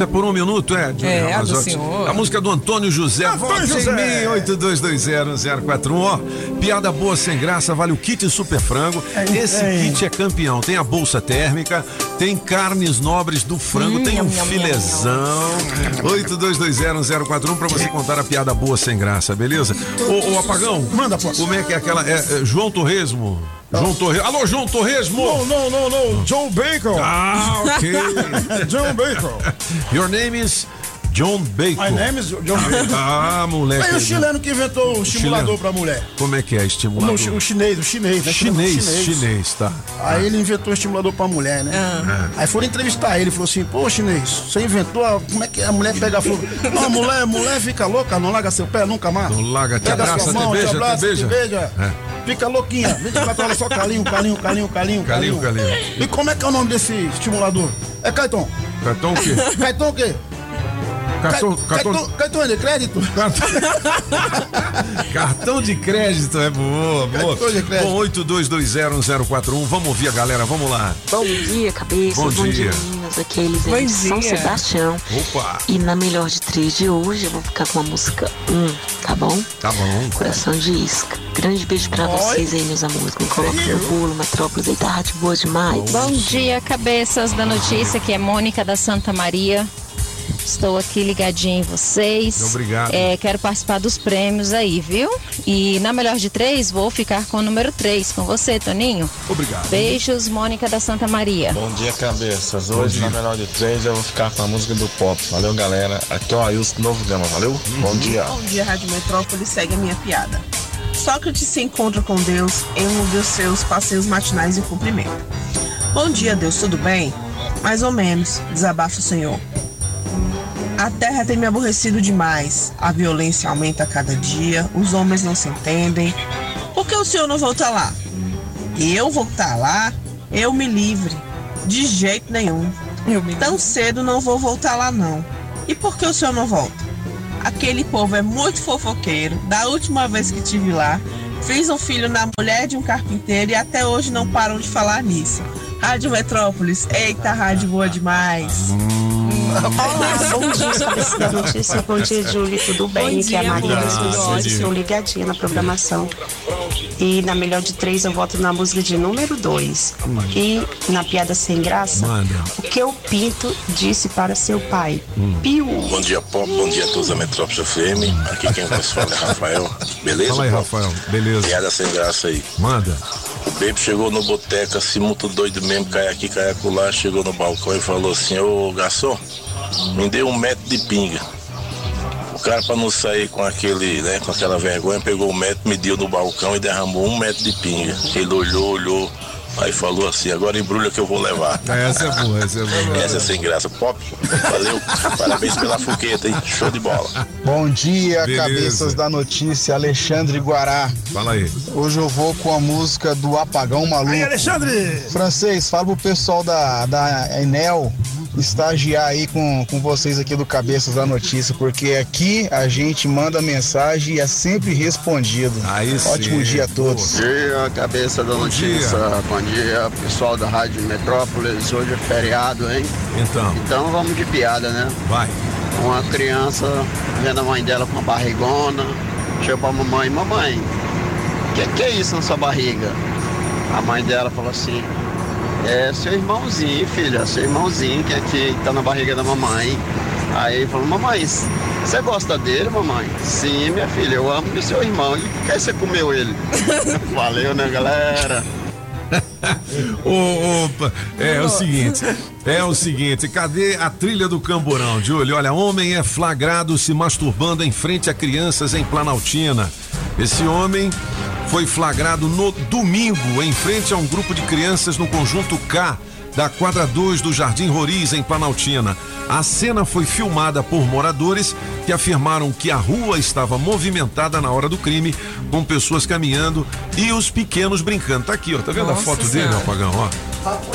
Isso é por um minuto, é? Júlio É, a do senhor. A música do Antônio José. Antônio José. em mim, 82201041. Ó, piada boa sem graça, vale o kit Super Frango. Esse é. kit é campeão. Tem a bolsa térmica, tem carnes nobres do frango, Hum, tem um filezão. 82201041 pra você contar a piada boa sem graça, beleza? Ô, ô Apagão. Manda, pô. Como é que é aquela. É, é, João Torresmo? João Torresmo. Alô, João Torresmo! Não, não, não, não. John Bacon. Ah, ok. John Bacon. Your name is John Bacon. My name is John Bacon. Ah, moleque. Aí o chileno que inventou o estimulador chileno. pra mulher. Como é que é estimulador? chi- o chinês, o chinês, né? Chinês, chinês, tá. Aí ele inventou o estimulador pra mulher, né? Aí foram entrevistar ele, falou assim, pô, chinês, você inventou, a- como é que a mulher pega fogo? Não, mulher, mulher fica louca, não larga seu pé nunca mais. Não larga, te Pega abraça, sua te mão, beija, te te abraça, te beija. beija. É. Fica louquinha, 24 horas só calinho, calinho, calinho, calinho, Calinho, calinho. E como é que é o nome desse estimulador? É Caetão. Cartão o quê? Caetão o quê? Cartão, Ca- cartão, Caetão é de crédito? cartão de crédito é boa, boa. Cartão de crédito. Bom, 82201041. Vamos ouvir a galera, vamos lá. Bom dia, cabeça. Bom Bom, dia. dia. Aqui é de São. Sebastião. Opa, E na melhor de três de hoje eu vou ficar com a música 1, tá bom? tá bom. Coração de isca. Grande beijo pra vocês aí, meus amores. Me coloca no bolo, Metrópolis. Eita, rádio boa demais. Bom dia, cabeças da notícia, que é Mônica da Santa Maria. Estou aqui ligadinha em vocês. Obrigado. É, quero participar dos prêmios aí, viu? E na melhor de três, vou ficar com o número três, com você, Toninho. Obrigado. Beijos, Mônica da Santa Maria. Bom dia, cabeças. Hoje, na melhor de três, eu vou ficar com a música do pop. Valeu, galera. Aqui é o Ailson Novo Gama. Valeu? Bom dia. Bom dia, Rádio Metrópole. Segue a minha piada. Sócrates se encontra com Deus em um dos seus passeios matinais de cumprimento. Bom dia, Deus, tudo bem? Mais ou menos, desabafa o Senhor. A terra tem me aborrecido demais. A violência aumenta a cada dia, os homens não se entendem. Por que o senhor não volta lá? Eu voltar lá? Eu me livre. De jeito nenhum. Tão cedo não vou voltar lá, não. E por que o senhor não volta? Aquele povo é muito fofoqueiro. Da última vez que tive lá, fiz um filho na mulher de um carpinteiro e até hoje não param de falar nisso. Rádio Metrópolis, eita, rádio boa demais. Olá, bom dia, notícia. Bom dia, Júlia. Tudo bem? Bom Aqui é a Maria dos. Missões. Estou ligadinha na programação. E na melhor de três, eu voto na música de número dois. E na piada sem graça, Manda. o que o Pinto disse para seu pai? Piu. Bom dia, Pop. Bom dia a todos da Metrópole FM. Aqui quem vos fala é Rafael. Beleza? Fala aí? Rafael. Beleza. Piada sem graça aí. Manda. O Baby chegou no boteco, assim, muito doido mesmo, cai aqui, cai acolá, chegou no balcão e falou assim, ô garçom, me dê um metro de pinga. O cara, pra não sair com aquele, né, com aquela vergonha, pegou o metro, mediu no balcão e derramou um metro de pinga. Ele olhou, olhou, aí falou assim, agora embrulha que eu vou levar. Essa é boa, essa é boa. Essa é sem graça. Pop, valeu, parabéns pela foqueta, hein? Show de bola. Bom dia, Beleza. cabeças da notícia, Alexandre Guará. Fala aí. Hoje eu vou com a música do Apagão Maluco. Aí, Alexandre! Francês, fala pro pessoal da, da Enel estagiar aí com, com vocês aqui do Cabeças da Notícia, porque aqui a gente manda mensagem e é sempre respondido. Aí Ótimo sim. dia a todos. Bom dia, cabeça da notícia. Bom dia, pessoal da Rádio Metrópolis. Hoje é feriado, hein? Então. Então vamos de piada, né? Vai. Uma criança vendo a mãe dela com uma barrigona, chegou pra mamãe, mamãe, o que, que é isso na sua barriga? A mãe dela falou assim, é seu irmãozinho, filha, seu irmãozinho que aqui tá na barriga da mamãe. Aí ele falou, mamãe, você gosta dele, mamãe? Sim, minha filha, eu amo o seu irmão. E por que você comeu ele? Valeu, né, galera? Ô, opa, é o seguinte, é o seguinte, cadê a trilha do camburão, Júlio? Olha, homem é flagrado se masturbando em frente a crianças em Planaltina. Esse homem foi flagrado no domingo em frente a um grupo de crianças no conjunto K da quadra 2 do Jardim Roriz em Planaltina. A cena foi filmada por moradores que afirmaram que a rua estava movimentada na hora do crime, com pessoas caminhando e os pequenos brincando. Tá aqui, ó. Tá vendo a Nossa foto Senhora. dele, Apagão, ó?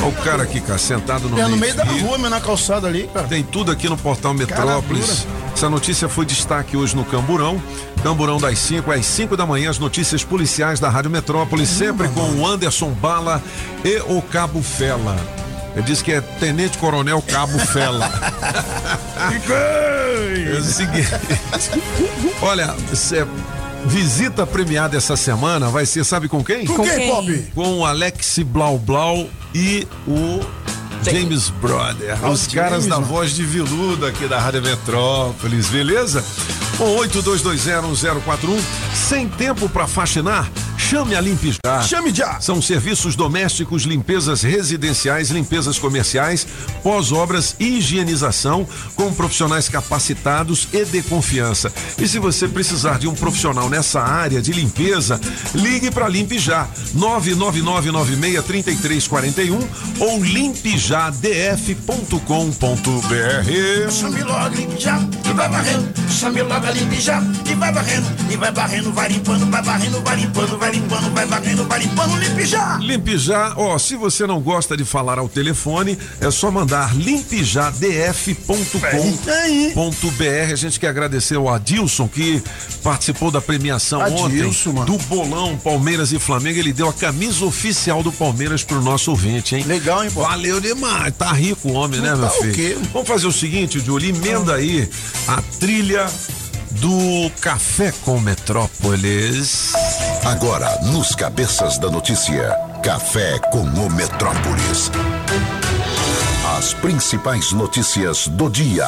Ó o cara aqui, cara, sentado no É no meio. da rua, meu, na calçada ali, cara. Tem tudo aqui no portal Metrópolis. Essa notícia foi destaque hoje no Camburão. Camburão das 5 às 5 da manhã, as notícias policiais da Rádio Metrópolis, sempre com o Anderson Bala e o Cabo Fela. Ele diz que é Tenente Coronel Cabo Fela. É o seguinte. Olha, cê- visita premiada essa semana vai ser, sabe com quem? Com quem, Pop? Com o Alex Blau Blau e o James Brother. Os caras James, da mano. voz de viludo aqui da Rádio Metrópolis, beleza? Com 82201041, sem tempo pra faxinar, chame a Limpijá. Chame já. São serviços domésticos, limpezas residenciais, limpezas comerciais, pós-obras e higienização com profissionais capacitados e de confiança. E se você precisar de um profissional nessa área de limpeza, ligue para Limpe Já 999963341 ou limpejadf.com.br. Chame logo limpe já e vai varrendo. Chame logo a limpe já e vai varrendo. E vai varrendo, vai limpando, vai varrendo, vai limpando, vai limpando, vai varrendo, vai limpando, limpe já. Limpe Já, ó, se você não gosta de falar ao telefone, é só mandar limpejadf.com.br. A gente quer agradecer ao Adilson que participou da premiação Adilson, ontem mano. do bolão Palmeiras e Flamengo. Ele deu a camisa oficial do Palmeiras pro nosso ouvinte, hein? Legal, hein, pô? Valeu demais. Tá rico o homem, né, Não meu tá o filho? Vamos fazer o seguinte, Júlio, emenda aí a trilha do Café com Metrópolis. Agora, nos Cabeças da Notícia, Café com o Metrópolis. As principais notícias do dia.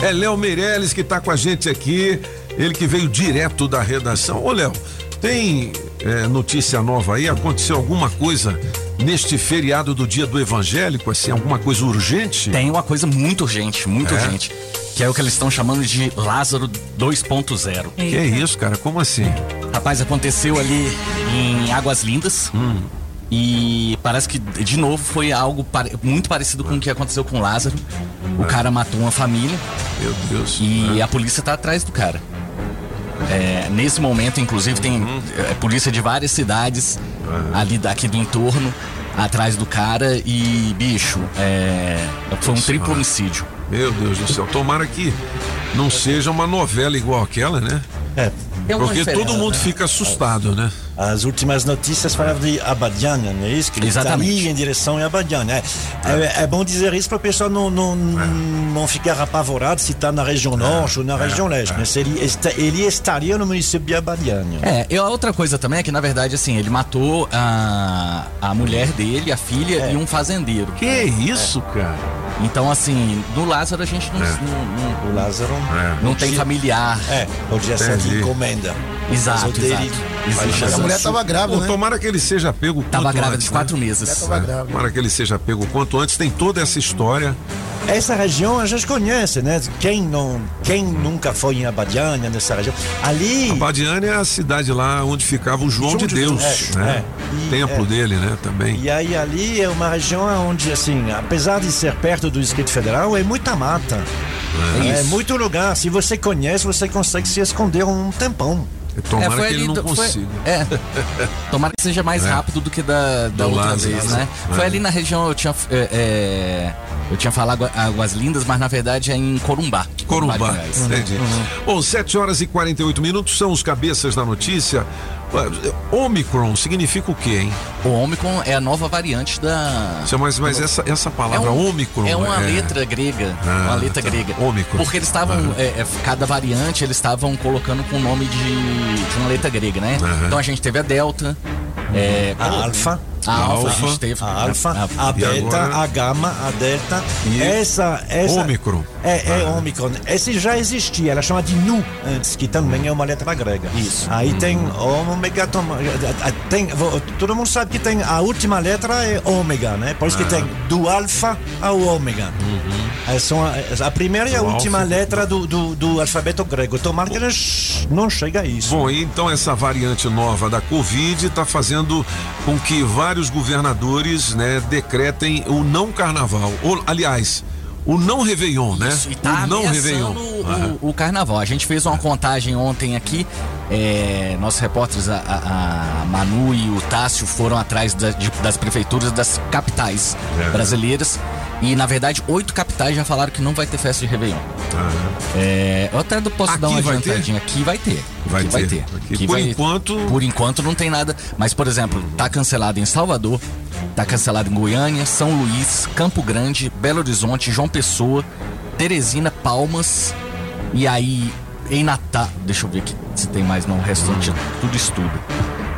É Léo Meirelles que tá com a gente aqui, ele que veio direto da redação. Ô, Léo, tem é, notícia nova aí? Aconteceu alguma coisa neste feriado do dia do evangélico, assim, alguma coisa urgente? Tem uma coisa muito urgente, muito É? urgente. Que é o que eles estão chamando de Lázaro 2.0. Que é isso, cara? Como assim? Rapaz, aconteceu ali em Águas Lindas. Hum. E parece que, de novo, foi algo pare- muito parecido com o que aconteceu com o Lázaro. O cara matou uma família. Meu Deus. E a polícia tá atrás do cara. É, nesse momento, inclusive, tem é, polícia de várias cidades ali daqui do entorno atrás do cara e, bicho, é, foi um triplo homicídio. Meu Deus do céu, tomara que não seja uma novela igual aquela, né? É. Porque todo mundo fica assustado, né? As últimas notícias falavam de Abadiânia, não é isso? Que ele está Exatamente. ali em direção a Abadiânia. É, é, é bom dizer isso para o pessoal não, não, não ficar apavorado se está na região norte ou na região leste. Mas ele, está, ele estaria no município de Abadiânia. É, e a outra coisa também é que, na verdade, assim, ele matou a, a mulher dele, a filha e um fazendeiro. Que isso, cara? Então, assim, no Lázaro a gente não. É. não- não- O Lázaro Não tem familiar. É, podia ser de Entendi. Encomenda. Exato, Mas o dele- exato. Existe a mulher tava grávida, Pô, né? Tomara que ele seja pego Tava quanto grávida antes, de quatro né? meses. Tava É, grávida. Tomara que ele seja pego quanto antes. Tem toda essa história. Essa região a gente conhece, né? Quem, não, quem nunca foi em Abadiânia, nessa região? Ali. Abadiane é a cidade lá onde ficava o João, João de de Deus, Deus. É, né? é. E- Templo é. dele, né? Também. E aí ali é uma região onde, assim, apesar de ser perto do Distrito Federal, é muita mata. É É, muito lugar. Se você conhece, você consegue se esconder um tempão. Tomara É, foi que ele ali não foi- consiga. É. Tomara que seja mais É. rápido do que da, da Do outra Lázaro, vez, né? né? É. Foi ali na região, eu tinha. é, é, eu tinha falado Água- Águas Lindas, mas na verdade é em Corumbá. Corumbá, Goiás. entendi. Bom, 7 horas e 48 minutos são os cabeças da notícia. Omicron significa o quê, hein? O Omicron é a nova variante da. Mas, mas essa, essa palavra É um- Omicron. É uma letra grega. Ah, uma letra tá. grega. Ômicron. Porque eles estavam. Aham. é, é, cada variante eles estavam colocando com o nome de, de uma letra grega, né? Aham. Então a gente teve a Delta. é, A pô, alfa. A alfa, a gente teve. a alfa, a E beta, agora? a gama, a delta. E essa, essa. Ômicron. É, é Omicron. Esse já existia, ela chama de Nu antes, que também é uma letra grega. Isso. Aí tem ômega, tom- tem, vo- todo mundo sabe que tem a última letra é ômega, né? Por isso que Ah. tem do alfa ao ômega. Aí são a, a primeira e a Do última alfa. letra do, do, do alfabeto grego. Tomara que eles não chega a isso. Bom, e então essa variante nova da Covid está fazendo com que vários governadores, né, decretem o não carnaval. Ou, aliás, o não Réveillon, né? Isso, e tá o não Réveillon. o, o carnaval. A gente fez uma contagem ontem aqui. é, nossos repórteres, a, a- a Manu e o Tássio, foram atrás da- de- das prefeituras das capitais É. brasileiras. E, na verdade, oito capitais já falaram que não vai ter festa de Réveillon. É, eu até posso dar Aqui uma vai ter? adiantadinha. Aqui vai ter. Vai Aqui vai ter. ter. Aqui, Aqui por vai- enquanto- Por enquanto não tem nada. Mas, por exemplo, tá cancelado em Salvador, tá cancelado em Goiânia, São Luís, Campo Grande, Belo Horizonte, João Pessoa, Teresina, Palmas. E aí, em Natal. Deixa eu ver aqui se tem mais não. O restante tudo estudo.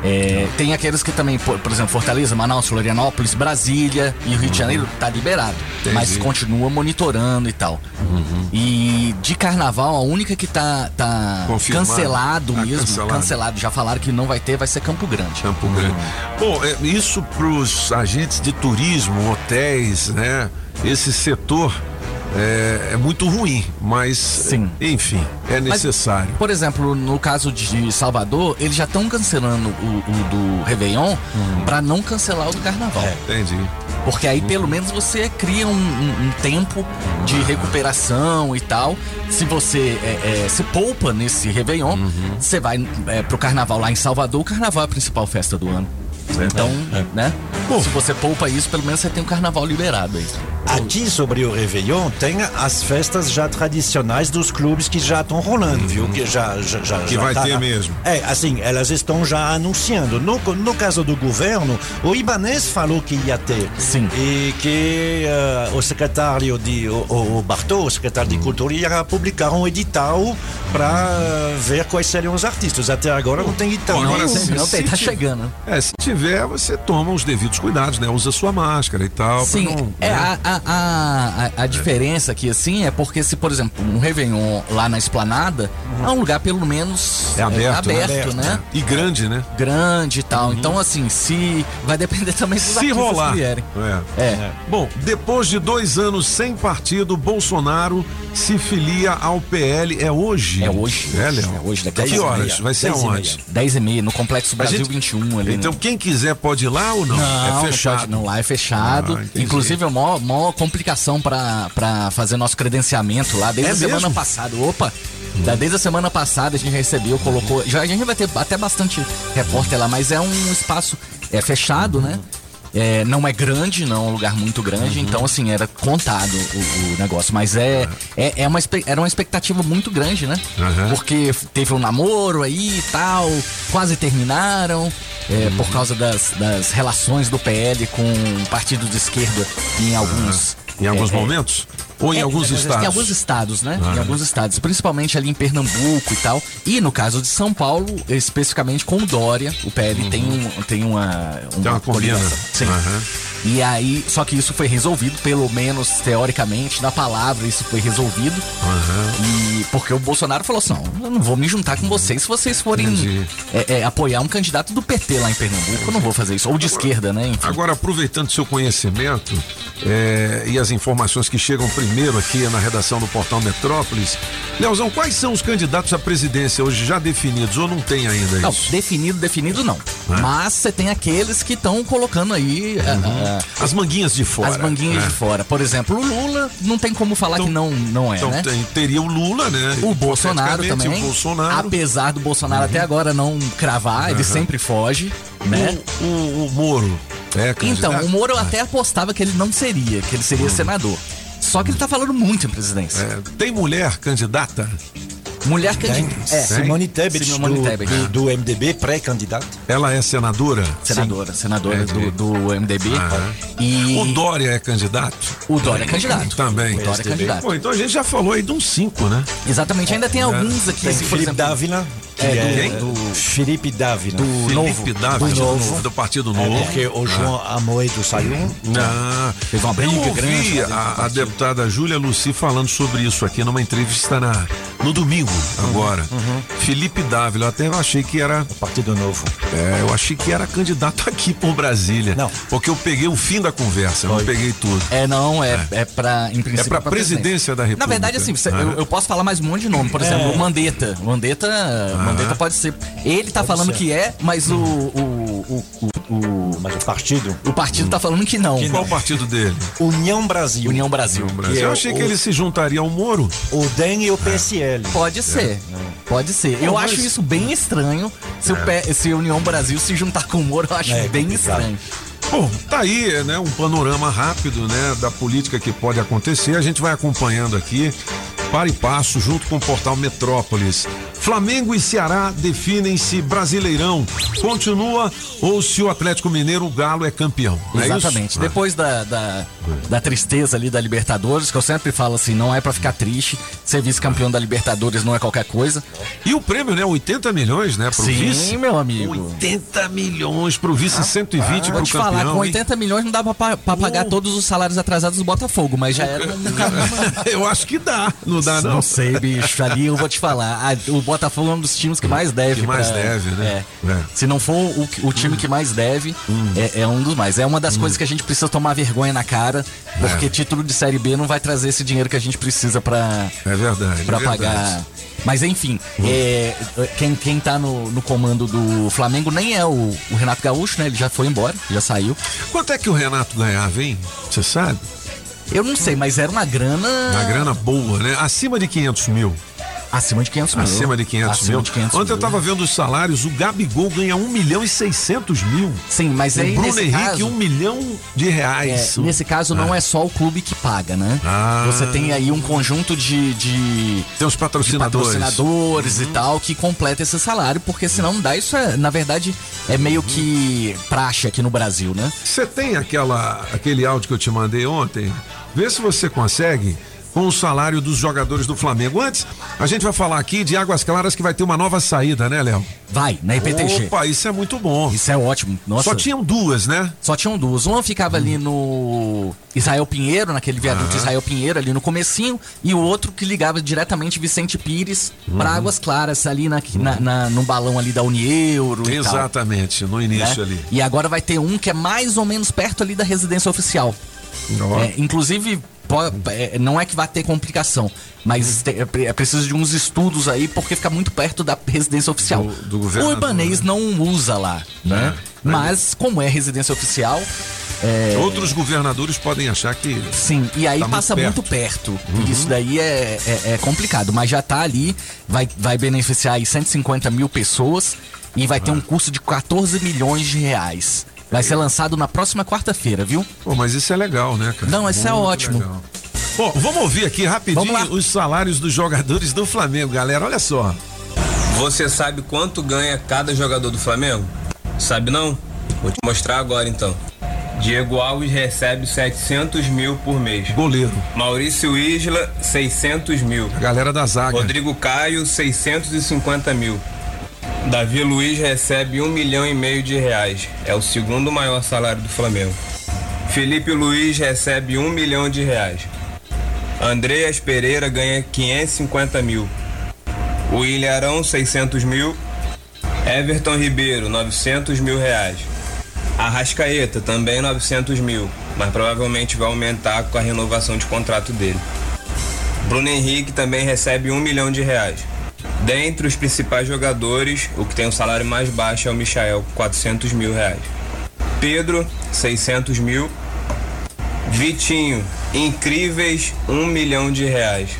É, tem aqueles que também, por, por exemplo, Fortaleza, Manaus, Florianópolis, Brasília e o Rio de Janeiro tá liberado. Entendi. Mas continua monitorando e tal. E de carnaval, a única que tá, tá Confirmado. cancelado Ah, mesmo, cancelado. cancelado. já falaram que não vai ter, vai ser Campo Grande. Campo Grande. Bom, é, isso para os agentes de turismo, hotéis, né? Esse setor é, é muito ruim, mas enfim, é Mas, necessário. por exemplo, no caso de Salvador, eles já estão cancelando o, o do Réveillon pra não cancelar o do Carnaval. Entendi. Porque aí pelo menos você cria um, um- um tempo de recuperação e tal. Se você é, é, se poupa nesse Réveillon, você vai é, pro Carnaval lá em Salvador. O Carnaval é a principal festa do ano. Então, né? Se você poupa isso, pelo menos você tem o Carnaval liberado aí. Aqui sobre o Réveillon tem as festas já tradicionais dos clubes que já estão rolando, viu? Que já, já, já Que já vai tá ter na- mesmo. É, assim, elas estão já anunciando. No, no caso do governo, o Ibanez falou que ia ter. Sim. E que eh, o secretário de. O, o Bartô, o secretário de Cultura, ia publicar um edital para ver quais seriam os artistas. Até agora não tem edital. Agora, nenhum. se- se tá ti- chegando. É, se tiver, você toma os devidos cuidados, né? Usa sua máscara e tal. pra Sim, não, é, né? a, a, a, a- a diferença aqui, assim, é porque se, por exemplo, um Réveillon lá na Esplanada é um lugar pelo menos É aberto, né? aberto, né? E grande, né? Grande e tal. Então, assim, se. Vai depender também dos Se rolar. que vierem. É. É. Bom, depois de dois anos sem partido, Bolsonaro se filia ao PL. É hoje? É hoje. É, Léo? É hoje, daqui a Que dez horas? Vai ser Dez e aonde? meia. 10 e meia, no Complexo Brasil gente- 21 ali. Então, né? quem quiser pode ir lá ou não? Não, é não fechado. pode, não, lá é fechado. Ah. Inclusive, é a maior, complicação pra, pra fazer nosso credenciamento lá desde É a semana mesmo? passada. Opa! Da- Desde a semana passada a gente recebeu, colocou. Já, a gente vai ter até bastante repórter lá, mas é um espaço é fechado, né? É, não é grande, não é um lugar muito grande, Uhum. então assim, era contado o, o negócio. Mas é, é, é uma, era uma expectativa muito grande, né? Uhum. Porque teve um namoro aí e tal, quase terminaram, é, Uhum. por causa das, das relações do PL com o partido de esquerda em alguns. Em alguns é, é, momentos? Ou em é, alguns é, estados? Em alguns estados, né? Ah. Em alguns estados, principalmente ali em Pernambuco e tal. E no caso de São Paulo, especificamente com o Dória, o PL tem, um, tem uma. Uhum. Tem uma combina. coligação. Sim. Aham. E aí, só que isso foi resolvido, pelo menos teoricamente, na palavra, isso foi resolvido. E porque o Bolsonaro falou assim: não, eu não vou me juntar com vocês se vocês forem é, é, apoiar um candidato do PT lá em Pernambuco. Eu não vou fazer isso. Ou de esquerda, né? Enfim. Agora, aproveitando seu conhecimento é, e as informações que chegam primeiro aqui na redação do Portal Metrópolis, Leozão, quais são os candidatos à presidência hoje já definidos ou não tem ainda Não, isso? definido, definido não. Mas você tem aqueles que estão colocando aí ah, ah, As manguinhas de fora. as manguinhas né? de fora. Por exemplo, o Lula não tem como falar que não, não é, Então né? tem- teria o Lula, né? O Bolsonaro também. O Bolsonaro. Uhum. Apesar do Bolsonaro até agora não cravar, ele Aham. sempre foge, né? O, o- o Moro. É, Então, o Moro eu até apostava que ele não seria, que ele seria Uhum. senador. Só que ele tá falando muito em presidência. É, tem mulher candidata? Mulher candidata. É. Simone Tebet, Simone do, Tebet. do, do MDB, pré-candidato. Ela é senadora? Senadora, senadora Entendi. do, do MDB. Aham. E O Dória é candidato? o Dória é candidato. Também. O Dória é candidato. Bom, então a gente já falou aí de uns cinco, né? Exatamente, ainda tem É. alguns aqui. Tem por Felipe exemplo, Dávila, que É, é, do- do, Felipe Dávila. do Felipe novo. Dávila, do novo. do Partido É, Novo. porque o João Amoedo saiu. Ah, Teve uma briga eu ouvi grande a, a deputada Júlia Luci falando sobre isso aqui numa entrevista na, no domingo, agora. Felipe Dávila, eu até achei que era. O Partido Novo. É, eu achei que era candidato aqui por Brasília. Não. Porque eu peguei o fim da conversa, eu não peguei tudo. É, não, é, é. pra, em princípio, É pra presidência da República. Na verdade, assim, você- Ah. eu, eu posso falar mais um monte de nome. Por exemplo, o Mandetta. Mandetta, Mandetta pode ser. Ele tá falando ser. que é, mas o. o, o, o, o, Mas o partido. o partido tá falando que não. Qual o partido dele? União Brasil. União Brasil. eu é achei o- que ele se juntaria ao Moro. O DEM e o PSL. Pode ser. Pode ser. Eu Bom, acho mas- isso bem estranho. Se, o P- se a União Brasil se juntar com o Moro, eu acho É, bem complicado. estranho. Bom, tá aí, né, um panorama rápido, né, da política que pode acontecer. A gente vai acompanhando aqui, para e passo, junto com o portal Metrópolis. Flamengo e Ceará definem se Brasileirão continua ou se o Atlético Mineiro, o Galo, é campeão. É? Exatamente. Ah. Depois da, da, da tristeza ali da Libertadores, que eu sempre falo assim, não é pra ficar triste. Ser vice-campeão da Libertadores não é qualquer coisa. E o prêmio, né? 80 milhões, né? Pro Sim, vice. meu amigo. 80 milhões pro vice, 120 Vou pro te campeão. falar, com hein? 80 milhões não dá pra, pra pagar todos os salários atrasados do Botafogo, mas já era Eu acho que dá, não dá não. Não sei, bicho. Ali eu vou te falar. o Botafogo é um dos times que mais deve. Que mais pra- deve, né? É. É. Se não for o, o time que mais deve, é, é um dos mais. É uma das coisas que a gente precisa tomar vergonha na cara, porque título de Série B não vai trazer esse dinheiro que a gente precisa pra, É verdade. pra é verdade. pagar. Mas enfim, é, quem, quem tá no, no comando do Flamengo nem é o, o Renato Gaúcho, né? Ele já foi embora, já saiu. Quanto é que o Renato ganhava, hein? Você sabe? Eu não sei, mas era uma grana. Uma grana boa, né? Acima de 500 mil. Acima de 500 mil. Acima de 500 Acima mil. de 500 Ontem eu mil. tava vendo os salários, o Gabigol ganha 1 milhão e 600 mil. Sim, mas o aí Bruno nesse Henrique, caso- 1 milhão de reais. É, nesse caso, não é só o clube que paga, né? Ah. Você tem aí um conjunto de. de tem os patrocinadores. patrocinadores e tal que completa esse salário, porque senão não dá. Isso é, na verdade, é meio que praxe aqui no Brasil, né? Você tem aquela, aquele áudio que eu te mandei ontem? Vê se você consegue com o salário dos jogadores do Flamengo. Antes, a gente vai falar aqui de Águas Claras que vai ter uma nova saída, né, Léo? Vai, na IPTG. Opa, isso é muito bom. Isso é ótimo. Nossa. Só tinham duas, né? Só tinham duas. Uma ficava ali no Israel Pinheiro, naquele viaduto. Israel Pinheiro, ali no comecinho, e o outro que ligava diretamente Vicente Pires para Uhum. Águas Claras, ali na, na, na- no balão ali da Unieuro e tal. Exatamente, no início né? ali. E agora vai ter um que é mais ou menos perto ali da residência oficial. É, inclusive, não é que vai ter complicação, mas é, é preciso de uns estudos aí, porque fica muito perto da residência oficial. Do- do o urbanês não usa lá, né? É. Mas, como é residência oficial. é, Outros governadores podem achar que. Sim, e aí tá muito passa muito perto. Uhum. Isso daí é, é, é complicado, mas já tá ali, vai, vai beneficiar aí 150 mil pessoas e vai ter um custo de 14 milhões de reais. Vai ser lançado na próxima quarta-feira, viu? Pô, mas isso é legal, né, cara? Não, isso é ótimo. legal. Bom, vamos ouvir aqui rapidinho os salários dos jogadores do Flamengo, galera. Olha só. Você sabe quanto ganha cada jogador do Flamengo? Sabe não? Vou te mostrar agora então. Diego Alves recebe 700 mil por mês. Goleiro. Maurício Isla, 600 mil. Galera da zaga. Rodrigo Caio, 650 mil. Davi Luiz recebe um milhão e meio de reais. É o segundo maior salário do Flamengo. Felipe Luiz recebe um milhão de reais. Andreas Pereira ganha 550 mil. O Ilharão, 600 mil. Everton Ribeiro, 900 mil reais. Arrascaeta, também 900 mil, mas provavelmente vai aumentar com a renovação de contrato dele. Bruno Henrique também recebe um milhão de reais. Dentre os principais jogadores, o que tem o salário mais baixo é o Michael, 400 mil reais. Pedro, 600 mil. Vitinho, incríveis 1 milhão de reais.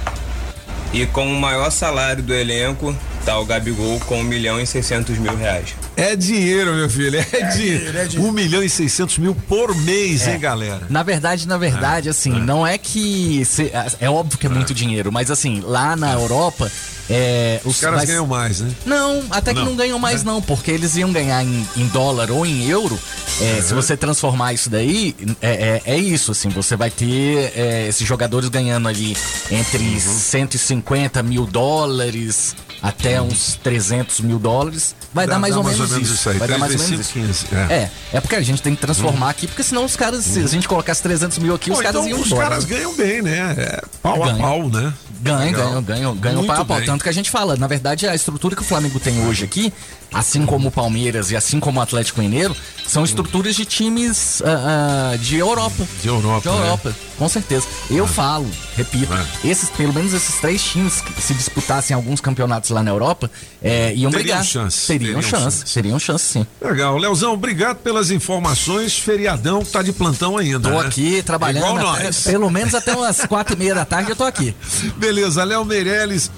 E com o maior salário do elenco, tá o Gabigol com 1 milhão e 600 mil reais. É dinheiro, meu filho. É, de 1 milhão e 600 mil por mês, É. hein, galera? Na verdade, na verdade, assim, não é que. se- é óbvio que é muito dinheiro, mas assim, lá na Europa. É, Os caras vai- ganham mais, né? Não, até que Não. não, ganham mais, não, porque eles iam ganhar em, em dólar ou em euro. É, Se você transformar isso daí, é, é, é isso, assim, você vai ter é, esses jogadores ganhando ali entre 150 mil dólares até uns 300 mil dólares. Vai Dá- dar mais dá ou mais menos ou menos isso. aí, Vai dar três mais ou vezes menos cinco, isso. 15, é. É, é porque a gente tem que transformar aqui, porque senão os caras, se a gente colocasse 300 mil aqui, os Pô, caras então iam os embora. caras ganham bem, né? É pau a Ganham. pau, né? Ganham, Legal. ganham, ganham, ganham pau a pau. Tanto que a gente fala, na verdade, a estrutura que o Flamengo tem hoje aqui, assim como o Palmeiras e assim como o Atlético Mineiro, são estruturas de times ah, ah, de Europa. De Europa, De né? Europa, com certeza. Eu falo, repito, esses, pelo menos esses três times que se disputassem alguns campeonatos lá na Europa, é, iam Teriam brigar. chance, Teriam, teriam chance, teriam chance sim. Legal. Leozão, obrigado pelas informações. Feriadão tá de plantão ainda. Tô né? aqui trabalhando, Igual até- nós. pelo menos até umas quatro e meia da tarde eu tô aqui. Beleza, Léo Meirelles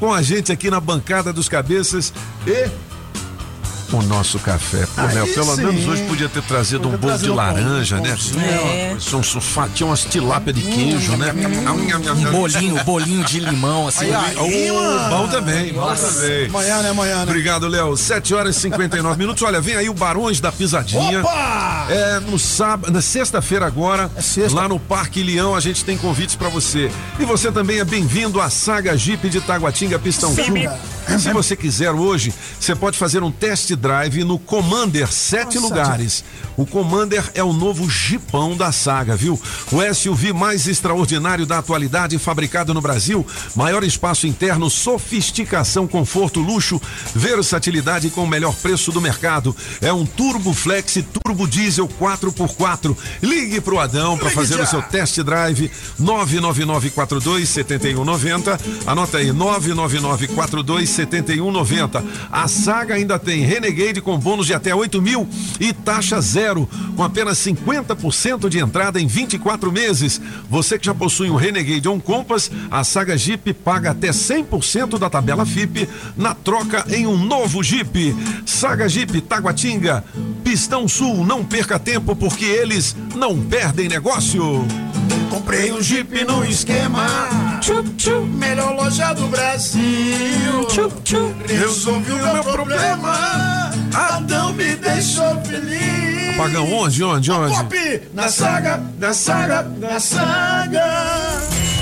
com a gente aqui na bancada dos cabeças e o nosso café. Pô, Aí Léo, pelo sim. menos hoje podia ter trazido um Podia bolo trazer de um laranja, né? pãozinho, É. Tinha um sofá, tinha umas tilápia de queijo, né? Um bolinho, bolinho de limão, assim. Aí, Oh, mano. bom também, bom também. Amanhã, né? Amanhã, né? Obrigado, Léo. 7 horas e 59 minutos. Olha, vem aí o Barões da Pisadinha. Opa! É no sábado, na sexta-feira agora, sexta. lá no Parque Leão, a gente tem convites pra você. E você também é bem-vindo à Saga Jeep de Taguatinga Pistão Sul. Se você quiser hoje, você pode fazer um test drive no Commander, sete Nossa, lugares. O Commander é o novo Jeepão da saga, viu? O SUV mais extraordinário da atualidade, fabricado no Brasil, maior espaço interno, sofisticação, conforto, luxo, versatilidade com o melhor preço do mercado. É um Turbo Flex Turbo Diesel 4x4. Ligue pro Adão para fazer o seu test drive 99942 7190. Anota aí 99942 7190. A saga ainda tem Renegade com bônus de até 8 mil e taxa zero, com apenas 50% de entrada em 24 meses. Você que já possui um Renegade ou um Compass, a saga Jeep paga até 100% da tabela FIP na troca em um novo Jeep. Saga Jeep Taguatinga, Pistão Sul, não perca tempo porque eles não perdem negócio. Comprei um Jeep no esquema. Tchup, tchup, melhor loja do Brasil. Tchup, tchup, resolvi o meu problema. Adão me deixou feliz. Pagão, onde, onde, onde? Pop, na saga, na saga, na saga.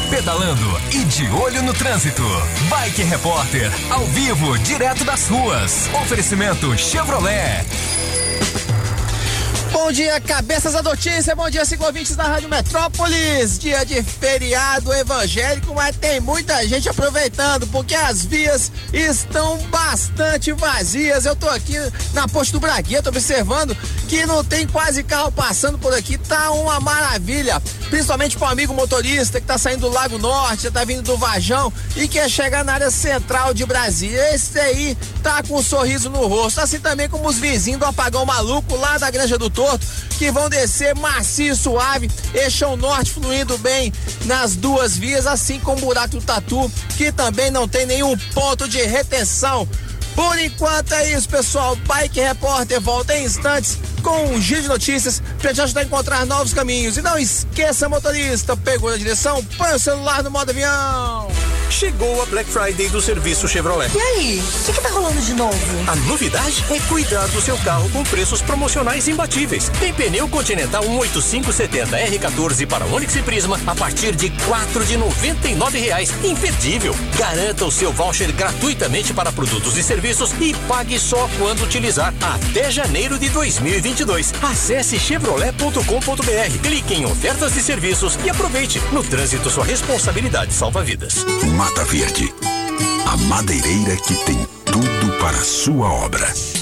Pedalando e de olho no trânsito. Bike Repórter, ao vivo, direto das ruas. Oferecimento Chevrolet. Bom dia, cabeças da notícia. Bom dia, cinco ouvintes da Rádio Metrópolis. Dia de feriado evangélico, mas tem muita gente aproveitando porque as vias estão bastante vazias. Eu tô aqui na Posto do Bragueta observando que não tem quase carro passando por aqui. Tá uma maravilha. Principalmente pro amigo motorista que tá saindo do Lago Norte, tá vindo do Vajão e quer chegar na área central de Brasília. Esse aí tá com um sorriso no rosto. Assim também como os vizinhos do Apagão Maluco lá da Granja do Torto, que vão descer macio suave, eixão norte fluindo bem nas duas vias, assim como o buraco do Tatu, que também não tem nenhum ponto de retenção. Por enquanto é isso, pessoal. Bike Repórter volta em instantes com um giro de notícias pra te ajudar a encontrar novos caminhos. E não esqueça, motorista, pegou na direção, põe o celular no modo avião. Chegou a Black Friday do serviço Chevrolet. E aí, o que, que tá rolando de novo? A novidade é cuidar do seu carro com preços promocionais imbatíveis. Tem pneu Continental 18570 R14 para Onix e Prisma a partir de quatro de noventa e nove reais. Imperdível. Garanta o seu voucher gratuitamente para produtos e serviços e pague só quando utilizar até janeiro de 2022. Acesse chevrolet.com.br, clique em ofertas de serviços e aproveite. No trânsito, sua responsabilidade salva vidas. Mata Verde, a madeireira que tem tudo para a sua obra.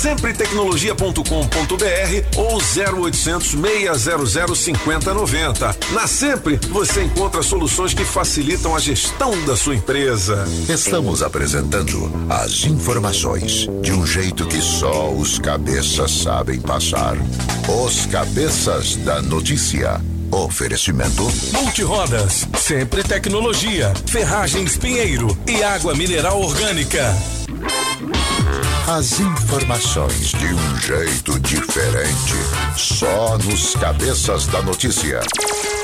Sempretecnologia.com.br ou 0800 600 5090. Na Sempre, você encontra soluções que facilitam a gestão da sua empresa. Estamos apresentando as informações de um jeito que só os cabeças sabem passar. Os cabeças da notícia. Oferecimento Multirodas, sempre tecnologia, ferragens Pinheiro e água mineral orgânica. As informações de um jeito diferente. Só nos cabeças da notícia.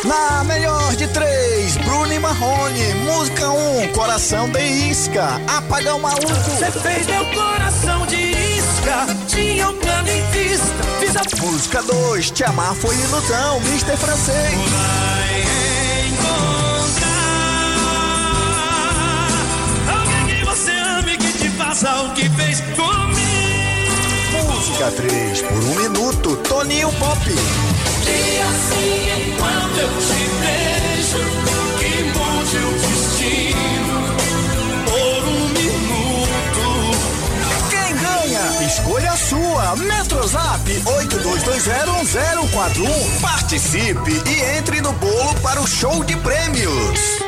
Na melhor de três, Bruno e Marrone. Música 1, um, Coração de Isca. Apagão Maluco. Você fez meu coração de isca. tinha um plano em vista. Fiz a Música 2, Te Amar Foi Ilusão, Mr. Francês. Alguém o que fez comigo. Música 3, Por um Minuto, Toninho Pop. E assim, enquanto eu te vejo, que mude o destino por um minuto. Quem ganha? Escolha a sua. Metrozap 82201041. Participe e entre no bolo para o show de prêmios.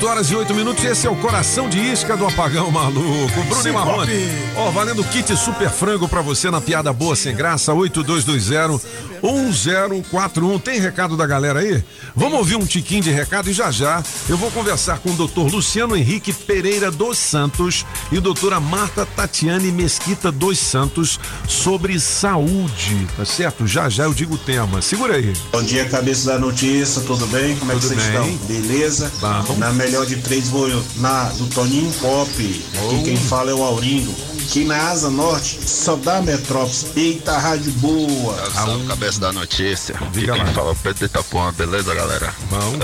8 horas e 8 minutos, esse é o coração de isca do apagão maluco. Bruno e Marrone. Ó, valendo kit super frango pra você na piada boa sem graça, 8220 1041. Tem recado da galera aí? Vamos ouvir um tiquinho de recado e já já eu vou conversar com o doutor Luciano Henrique Pereira dos Santos e doutora Marta Tatiane Mesquita dos Santos sobre saúde, tá certo? Já já eu digo o tema. Segura aí. Bom dia, cabeça da notícia, tudo bem? Como é que Tudo vocês bem. estão? Beleza? Vamos. Na melhor de três vou na do Toninho Pop. Aqui quem fala é o Aurindo. Aqui na Asa Norte, só dá Metrópolis. Eita, rádio boa. Salve, cabeça da notícia. Aqui quem fala é o Pedro Itapuã, beleza, galera?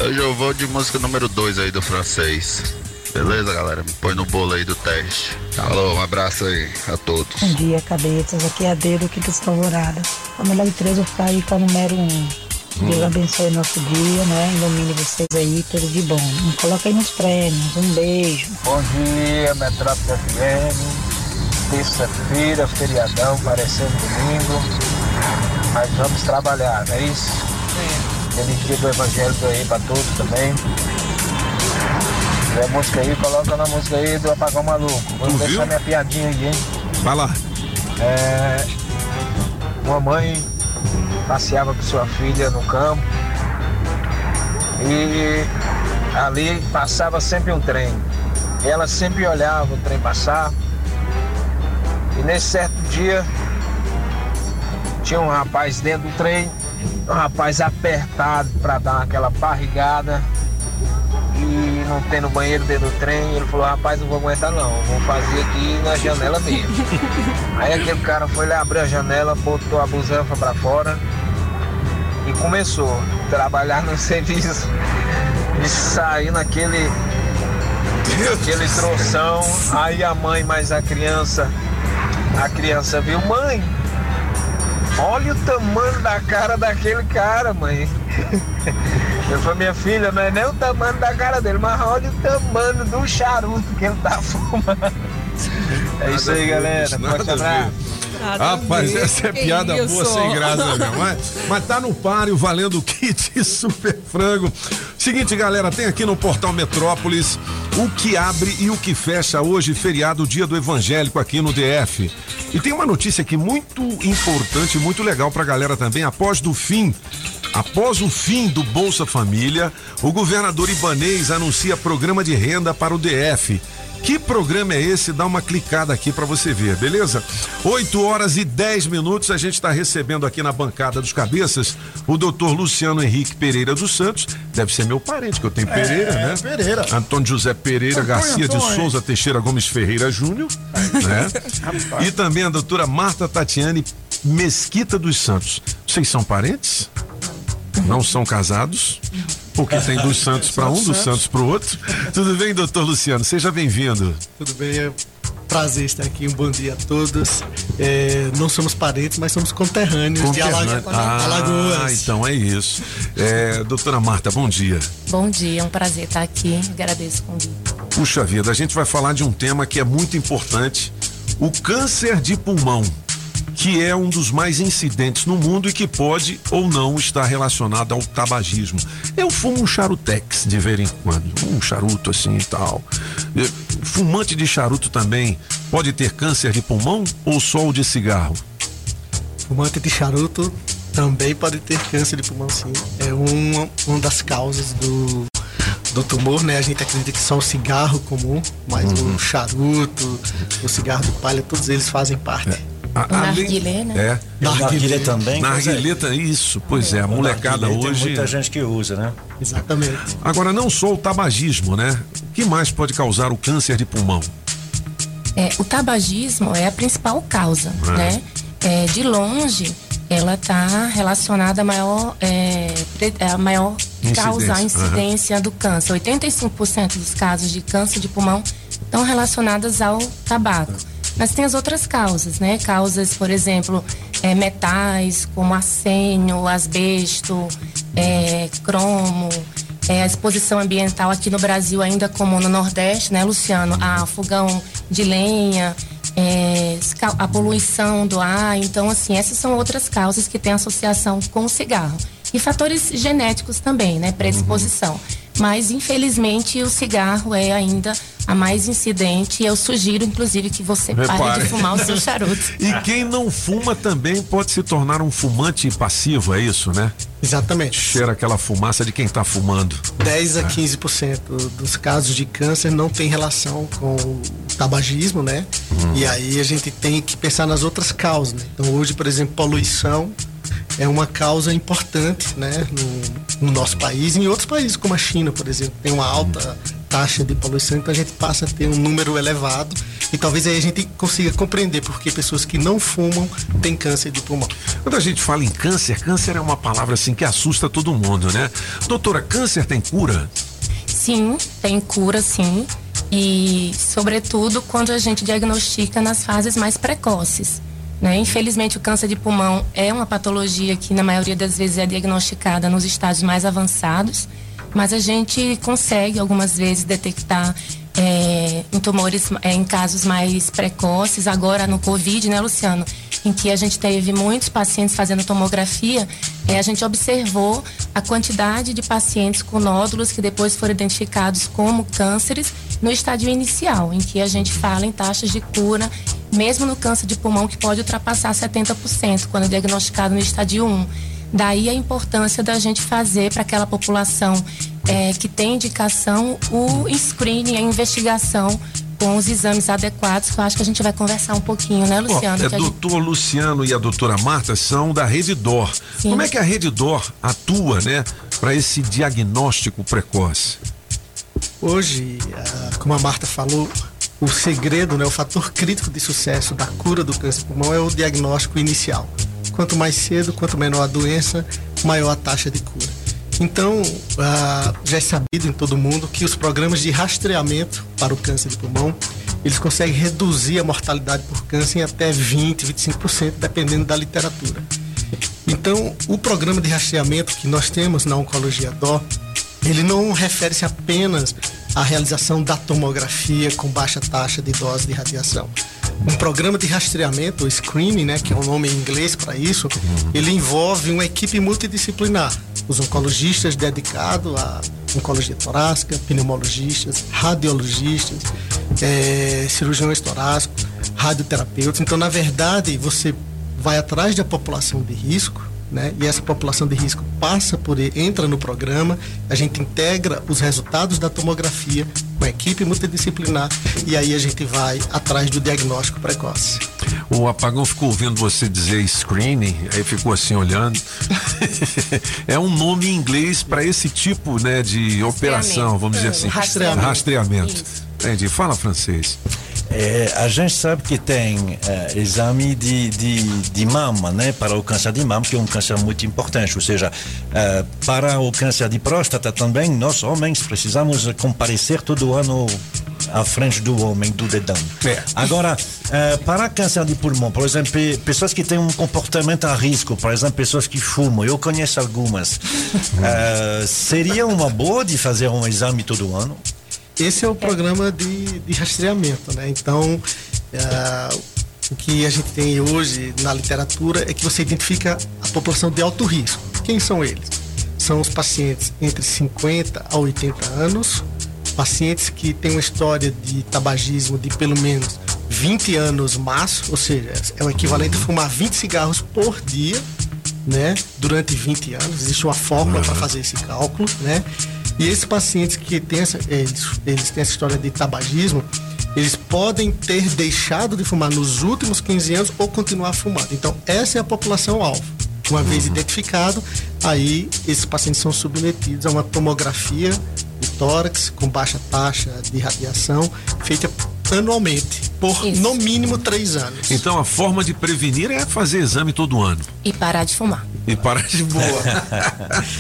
Hoje eu vou de música número 2 aí do francês. Beleza, galera? Me põe no bolo aí do teste. Falou, um abraço aí a todos. Bom dia, cabeças. Aqui é a Dedo, Quinta Alvorada. A melhor de três eu vou ficar aí com a número um. Deus abençoe nosso dia, né? Ilumine vocês aí, tudo de bom. Me coloca aí nos prêmios. Um beijo. Bom dia, Metrópole FM. Terça-feira, feriadão, parecendo domingo. Mas vamos trabalhar, não é isso? Feliz dia do evangélico aí pra todos também. Se tiver música aí, coloca na música aí do Apagão Maluco. Vou Tu deixar viu? minha piadinha aí, hein? Vai lá. É, uma mãe passeava com sua filha no campo e ali passava sempre um trem. E ela sempre olhava o trem passar. E nesse certo dia tinha um rapaz dentro do trem, um rapaz apertado para dar aquela barrigada não tem no banheiro dentro do trem. Ele falou: Rapaz, não vou aguentar não, vou fazer aqui na janela mesmo. Aí aquele cara foi lá, abriu a janela, botou a busanfa pra fora e começou a trabalhar no serviço e sair naquele aquele troção. Aí a mãe mais a criança, a criança viu, mãe, olha o tamanho da cara daquele cara, mãe. Eu falei, minha filha, não é nem o tamanho da cara dele, mas olha o tamanho do charuto que ele tá fumando. É isso aí, galera. Forte abraço. Rapaz, essa é Que piada isso? boa sem graça, meu. Mas, mas tá no páreo valendo o kit super frango. Seguinte, galera, tem aqui no portal Metrópolis o que abre e o que fecha hoje, feriado, dia do evangélico aqui no DF. E tem uma notícia aqui muito importante, muito legal pra galera também. Após do fim Após o fim do Bolsa Família, o governador Ibanês anuncia programa de renda para o DF. Que programa é esse? Dá uma clicada aqui para você ver, beleza? 8 horas e 10 minutos, a gente está recebendo aqui na bancada dos cabeças o doutor Luciano Henrique Pereira dos Santos. Deve ser meu parente, que eu tenho Pereira, né? Pereira. Antônio José Pereira Antônio, Garcia de Antônio. Souza Teixeira Gomes Ferreira Júnior, né? E também a doutora Marta Tatiane Mesquita dos Santos. Vocês são parentes? Não são casados? Porque tem dos Santos para um, dos Santos para o outro. Tudo bem, doutor Luciano? Seja bem-vindo. Tudo bem, é um prazer estar aqui. Um bom dia a todos. É, não somos parentes, mas somos conterrâneos de Alago- Ah, Alagoas. então é isso. É, doutora Marta, bom dia. Bom dia, é um prazer estar aqui. Agradeço o convite. Puxa vida, a gente vai falar de um tema que é muito importante: o câncer de pulmão, que é um dos mais incidentes no mundo e que pode ou não estar relacionado ao tabagismo. Eu fumo um charutex de vez em quando, um charuto assim e tal. Fumante de charuto também pode ter câncer de pulmão ou só o de cigarro? Fumante de charuto também pode ter câncer de pulmão, sim. É uma, uma das causas do, do tumor, né? A gente acredita que só o cigarro comum, mas Uhum. o charuto, o cigarro de palha, todos eles fazem parte. A- narguilé, né? É. Narguilé também, Narguilé, tá- isso, pois é, a molecada hoje. Tem muita gente que usa, né? Exatamente. Agora, não só o tabagismo, né? O que mais pode causar o câncer de pulmão? É, o tabagismo é a principal causa, É. né? É, de longe, ela está relacionada à maior, é, pre- a maior causa, a Incidência, incidência do câncer. 85% dos casos de câncer de pulmão estão relacionadas ao tabaco. Mas tem as outras causas, né? Causas, por exemplo, é, metais como arsênio, asbesto, é, cromo, é, a exposição ambiental aqui no Brasil ainda como no Nordeste, né, Luciano? A fogão de lenha, é, a poluição do ar. Então, assim, essas são outras causas que têm associação com o cigarro. E fatores genéticos também, né? Predisposição. Mas, infelizmente, o cigarro é ainda a mais incidente. E eu sugiro, inclusive, que você pare Repare. de fumar o seu charuto. E quem não fuma também pode se tornar um fumante passivo, é isso, né? Exatamente. Cheira aquela fumaça de quem tá fumando. 10 a 15% dos casos de câncer não tem relação com o tabagismo, né? E aí a gente tem que pensar nas outras causas. Né? Então hoje, por exemplo, poluição é uma causa importante, né, no, no nosso país e em outros países como a China, por exemplo, tem uma alta taxa de poluição, então a gente passa a ter um número elevado e talvez aí a gente consiga compreender porque pessoas que não fumam têm câncer de pulmão. Quando a gente fala em câncer, câncer é uma palavra assim que assusta todo mundo, né? Doutora, câncer tem cura? Sim, tem cura, sim. E, sobretudo, quando a gente diagnostica nas fases mais precoces. Né? Infelizmente, o câncer de pulmão é uma patologia que, na maioria das vezes, é diagnosticada nos estádios mais avançados, mas a gente consegue, algumas vezes, detectar é, em tumores, é, em casos mais precoces. Agora, no Covid, né, Luciano? Em que a gente teve muitos pacientes fazendo tomografia, é, a gente observou a quantidade de pacientes com nódulos que depois foram identificados como cânceres no estádio inicial, em que a gente fala em taxas de cura, mesmo no câncer de pulmão, que pode ultrapassar 70% quando diagnosticado no estádio 1. Daí a importância da gente fazer para aquela população é, que tem indicação o screening, a investigação com os exames adequados, que eu acho que a gente vai conversar um pouquinho, né, Luciano? é, Que a gente- doutor Luciano e a doutora Marta são da Rede DOR. Sim. Como é que a Rede DOR atua, né, para esse diagnóstico precoce? Hoje, ah, como a Marta falou, o segredo, né, o fator crítico de sucesso da cura do câncer de pulmão é o diagnóstico inicial. Quanto mais cedo, quanto menor a doença, maior a taxa de cura. Então, ah, já é sabido em todo mundo que os programas de rastreamento para o câncer de pulmão, eles conseguem reduzir a mortalidade por câncer em até 20, 25%, dependendo da literatura. Então, o programa de rastreamento que nós temos na Oncologia DO, ele não refere-se apenas à realização da tomografia com baixa taxa de dose de radiação. Um programa de rastreamento, o screening, né, que é o nome em inglês para isso, ele envolve uma equipe multidisciplinar. Os oncologistas dedicados à oncologia torácica, pneumologistas, radiologistas, eh, cirurgiões torácicos, radioterapeutas. Então, na verdade, você vai atrás da população de risco, né? E essa população de risco passa por ele, entra no programa, a gente integra os resultados da tomografia com a equipe multidisciplinar e aí a gente vai atrás do diagnóstico precoce. O apagão ficou ouvindo você dizer screening, aí ficou assim olhando. é um nome em inglês para esse tipo, né, de operação, vamos dizer assim. Rastreamento. Rastreamento. Entendi. Fala francês. É, a gente sabe que tem é, exame de, de, de mama, né, para o câncer de mama, que é um câncer muito importante. Ou seja, é, para o câncer de próstata também, nós homens precisamos comparecer todo ano à frente do homem, do dedão. Agora, é, para câncer de pulmão, por exemplo, pe- pessoas que têm um comportamento a risco, por exemplo, pessoas que fumam, eu conheço algumas, é, seria uma boa de fazer um exame todo ano? Esse é o programa de, de rastreamento, né? Então, ah, o que a gente tem hoje na literatura é que você identifica a população de alto risco. Quem são eles? São os pacientes entre 50 a 80 anos, pacientes que têm uma história de tabagismo de pelo menos 20 anos mais, ou seja, é o equivalente a fumar 20 cigarros por dia, né? Durante 20 anos. Existe uma fórmula para fazer esse cálculo, né? E esses pacientes que têm essa, eles, eles têm essa história de tabagismo, eles podem ter deixado de fumar nos últimos 15 anos ou continuar fumando. Então, essa é a população alvo. Uma vez identificado, aí esses pacientes são submetidos a uma tomografia de tórax com baixa taxa de radiação feita anualmente. por no mínimo três anos. Então a forma de prevenir é fazer exame todo ano. E parar de fumar. E parar de boa.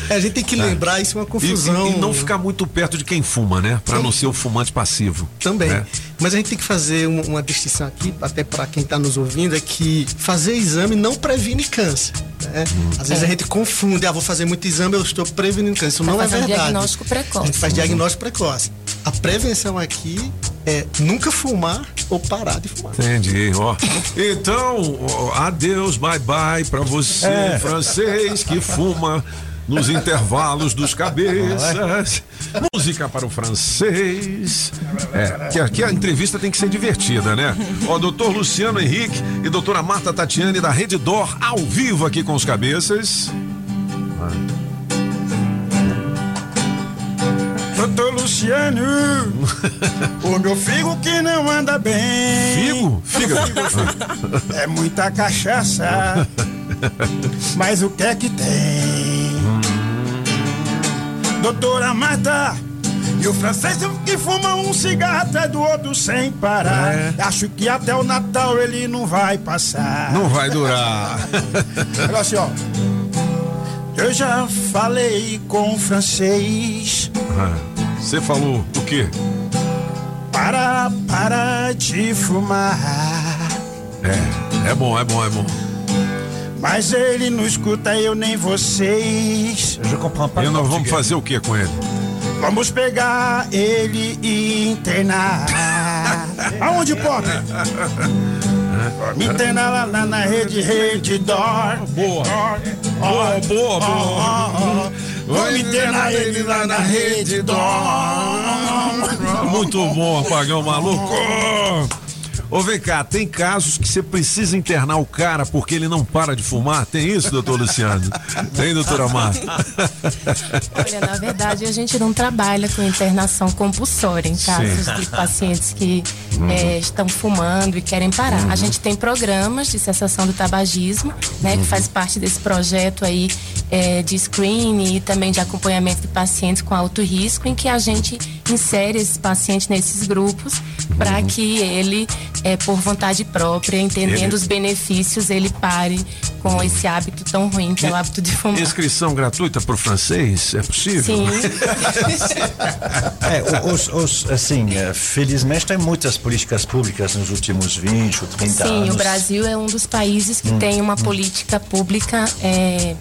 É, a gente tem que lembrar, isso é uma confusão. E, e não ficar muito perto de quem fuma, né? Pra não ser o fumante passivo. Também. né? Mas a gente tem que fazer uma, uma distinção aqui, até para quem está nos ouvindo, é que fazer exame não previne câncer. né? Hum. Às vezes a gente confunde, ah, vou fazer muito exame, eu estou prevenindo câncer. Isso Vai não é um verdade. diagnóstico precoce. A gente faz diagnóstico precoce. A prevenção aqui é nunca fumar ou parar de fumar. Entendi, ó. Então, ó, adeus, bye bye pra você, É. francês que fuma nos intervalos dos cabeças. Música para o francês. É, que aqui a entrevista tem que ser divertida, né? Ó, doutor Luciano Henrique e doutora Marta Tatiane da Rede Dor, ao vivo aqui com os cabeças. Doutor Luciano, o meu figo que não anda bem. Figo? Fígado? É muita cachaça. Mas o que é que tem? Doutora Marta, e o francês que fuma um cigarro atrás do outro sem parar. É. Acho que até o Natal ele não vai passar. Não vai durar. Olha assim, ó. Eu já falei com o francês. Você falou o quê? Para, para de fumar. É, é bom, é bom, é bom. Mas ele não escuta eu nem vocês. Je comprends pas. E nós vamos fazer o que com ele? Vamos pegar ele e internar. Aonde, Pop? Me internar lá na, na rede, rede Dor. Boa. Boa, boa, boa. Vamos internar ele lá na rede Dor. Muito bom, apagão maluco. Ô, vem cá, tem casos que você precisa internar o cara porque ele não para de fumar? Tem isso, doutor Luciano? Tem, doutora Marta? Olha, na verdade, a gente não trabalha com internação compulsória em casos Sim. de pacientes que Uhum. eh, estão fumando e querem parar. Uhum. A gente tem programas de cessação do tabagismo, né, Uhum. que faz parte desse projeto aí eh, de screening e também de acompanhamento de pacientes com alto risco, em que a gente insere esses pacientes nesses grupos para Uhum. que ele, eh, por vontade própria, entendendo Ele- os benefícios, ele pare com esse hábito tão ruim que é o hábito de fumar. Inscrição gratuita pro francês? É possível? Sim. É, os, os, assim, eh, felizmente tem muitas políticas públicas nos últimos 20 ou 30 Sim, anos. o Brasil é um dos países que Hum, tem uma hum. política pública é,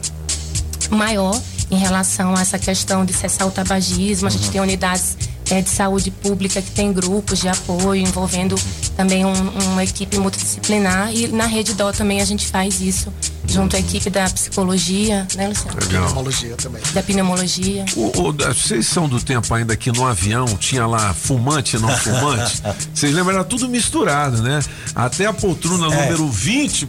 maior em relação a essa questão de cessar o tabagismo. A gente Uhum. tem unidades é, de saúde pública que tem grupos de apoio envolvendo também um- uma equipe multidisciplinar e na Rede Dó também a gente faz isso junto à equipe da psicologia, né, Luciano? Legal. Pneumologia também. Da pneumologia. O, o- da- vocês são do tempo ainda que no avião tinha lá fumante e não fumante? Vocês lembram? Era tudo misturado, né? Até a poltrona É. número 20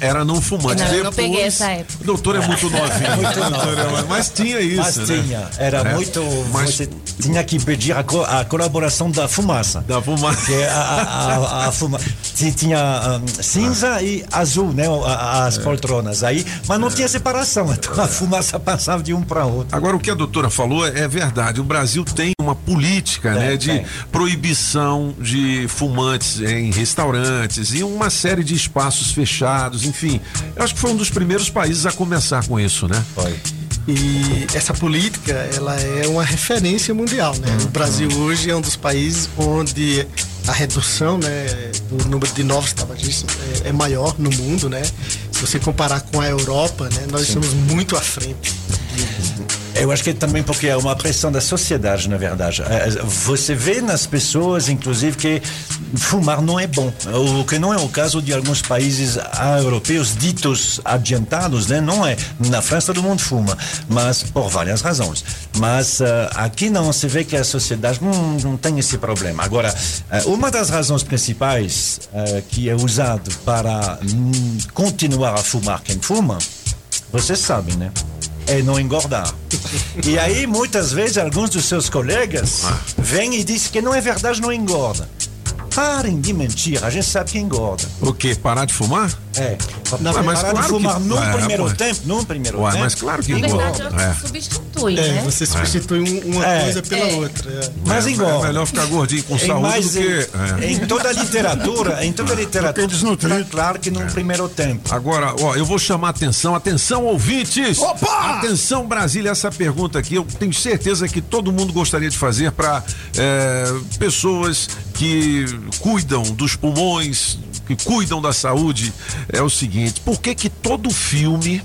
era não fumante. Não, eu não Depois, peguei essa época. O doutor é muito novinho. Muito? Mas tinha isso. Mas né? tinha, era É. muito. Mas Você tinha que pedir a, co- a colaboração da fumaça. Da fumaça. Porque a, a, a, a fuma- tinha hum, cinza e azul, né? As poltronas. Aí, mas não tinha separação, então a fumaça passava de um para outro. Agora, o que a doutora falou é é verdade. O Brasil tem uma política né, de tem. proibição de fumantes em restaurantes e uma série de espaços fechados, enfim. Eu acho que foi um dos primeiros países a começar com isso, né? Foi. E essa política, ela é uma referência mundial, né? O Brasil hoje é um dos países onde a redução, né, do número de novos tabagistas é, é maior no mundo, né? Se você comparar com a Europa, né, nós estamos muito à frente. Eu acho que também porque é uma pressão da sociedade, na verdade. Eh, Você vê nas pessoas, inclusive, que fumar não é bom. O que não é o caso de alguns países europeus ditos adiantados, né? Não é. Na França todo mundo fuma, mas por várias razões. Mas eh, aqui não, se vê que a sociedade não, não tem esse problema. Agora, eh, uma das razões principais eh, que é usado para hum, continuar a fumar quem fuma, vocês sabem, né? É não engordar. E aí, muitas vezes, alguns dos seus colegas vêm e dizem que não é verdade, não engorda. Parem de mentir, a gente sabe que engorda. O quê? Parar de fumar? É. Na Ué, mas parar claro de fumar que- num é, primeiro tempo, num primeiro Ué, tempo. mas claro que Na engorda. verdade, É. substitui, É, né? você substitui um- uma É. coisa pela É. outra. é. Mas É, engorda. É melhor ficar gordinho com saúde mais do que. em, é. em toda a literatura, em toda a literatura, está claro que num primeiro tempo. Agora, ó, eu vou chamar atenção, atenção, ouvintes! Opa! Atenção, Brasília, essa pergunta aqui eu tenho certeza que todo mundo gostaria de fazer para pessoas que cuidam dos pulmões, que cuidam da saúde. É o seguinte: por que que todo filme,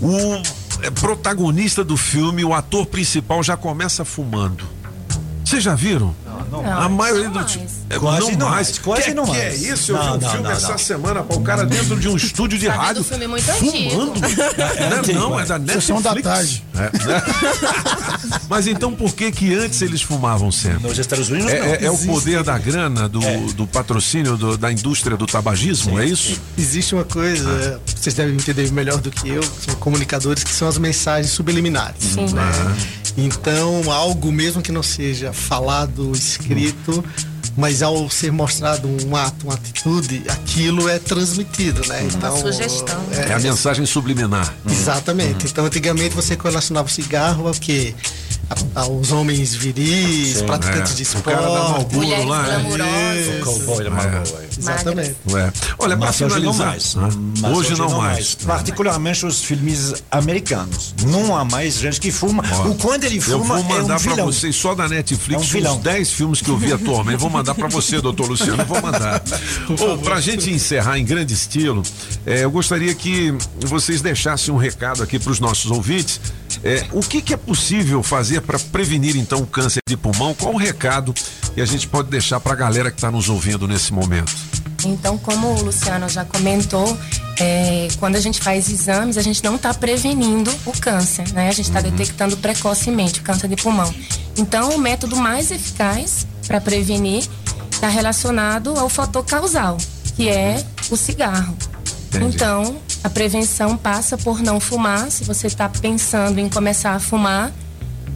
o é, protagonista do filme, o ator principal, já começa fumando? Vocês já viram? Não, a maioria do é, Quase não não mais. mais, quase que, não que mais. é isso? Eu Não, vi um não, filme não, essa não. semana, pô, o cara dentro de um estúdio de Tá rádio filme muito fumando. antigo. Não é, não, é da Netflix. Sessão da tarde. É, né? Mas então por que que antes eles fumavam sempre? Nos Estados Unidos, É, não. é- é o Existe. poder da grana, do, É. do patrocínio do- da indústria do tabagismo, é isso? Existe uma coisa, vocês devem entender melhor do que eu, são comunicadores, que são as mensagens subliminares. Sim. né? Então, algo mesmo que não seja falado, escrito, mas ao ser mostrado um ato, uma atitude, aquilo é transmitido, né? Então, sugestão. É a mensagem subliminar. Exatamente. Então, antigamente você relacionava o cigarro ao quê? A- aos homens viris, Sim. praticantes É. de O esporte. cara da Mulheres lá. glamurosas. Isso. Cowboy da Marlboro, é. Exatamente. É. Olha, hoje não finalizar. mais. né? Mas Hoje não mais. Particularmente os filmes americanos. Não há mais gente que fuma. Ó, o quanto ele Eu fuma vou mandar é um pra vilão. vocês só da Netflix É um uns vilão. 10 filmes que eu vi atualmente. Vou mandar pra você, doutor Luciano. Eu vou mandar. Ô, pra gente encerrar em grande estilo, eh, eu gostaria que vocês deixassem um recado aqui pros nossos ouvintes. Eh, o que, que é possível fazer para prevenir então o câncer de pulmão? Qual o recado que a gente pode deixar pra galera que está nos ouvindo nesse momento? Então, como o Luciano já comentou, é, quando a gente faz exames, a gente não está prevenindo o câncer, né? A gente está detectando precocemente o câncer de pulmão. Então, o método mais eficaz para prevenir está relacionado ao fator causal, que é o cigarro. Entendi. Então, a prevenção passa por não fumar. Se você está pensando em começar a fumar,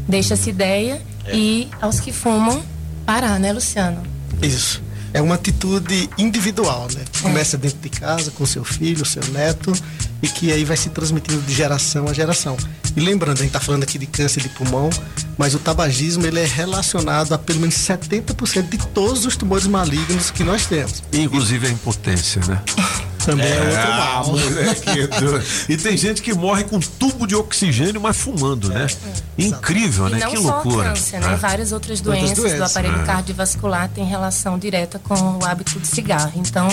deixa essa ideia e aos que fumam, parar, né, Luciano? Isso. É uma atitude individual, né? Que começa dentro de casa, com seu filho, seu neto, e que aí vai se transmitindo de geração a geração. E lembrando, a gente está falando aqui de câncer de pulmão, mas o tabagismo ele é relacionado a pelo menos 70% de todos os tumores malignos que nós temos. Inclusive a impotência, né? Também é, outro Ah, mal. moleque. E tem gente que morre com tubo de oxigênio, mas fumando, né? Incrível, E né? não que só loucura. câncer, né? É. Várias outras Outras doenças, do doenças. aparelho É. cardiovascular têm relação direta com o hábito de cigarro. Então.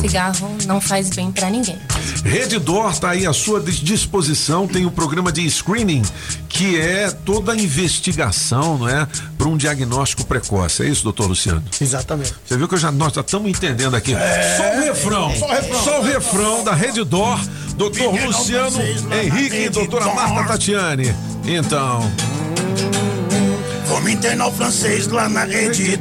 Cigarro não faz bem para ninguém. Redditor está aí à sua dis- disposição, tem o programa de screening, que é toda a investigação, não é? Para um diagnóstico precoce. É isso, doutor Luciano? Exatamente. Você viu que eu já, nós já estamos entendendo aqui. só o refrão. Só o refrão. Só o refrão da Redditor, doutor Luciano Henrique e doutora Marta Tatiane. Então. Vamos internar o francês lá na rede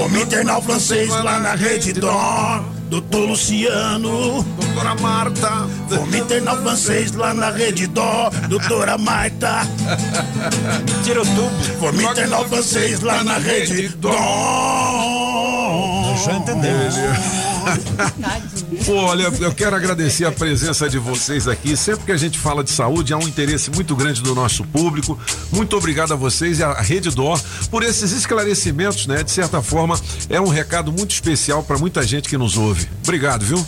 Dom. Vamos internar o francês lá na rede Dom. Doutor Luciano, doutora Marta. Vamos internar o francês lá na rede Dó, doutora Marta. Tira o tubo. Vamos internar o francês lá na rede Dó. Já entendemos. Pô, olha, eu quero agradecer a presença de vocês aqui. Sempre que a gente fala de saúde, há um interesse muito grande do nosso público. Muito obrigado a vocês e à Rede Dó por esses esclarecimentos, né? De certa forma, é um recado muito especial para muita gente que nos ouve. Obrigado, viu?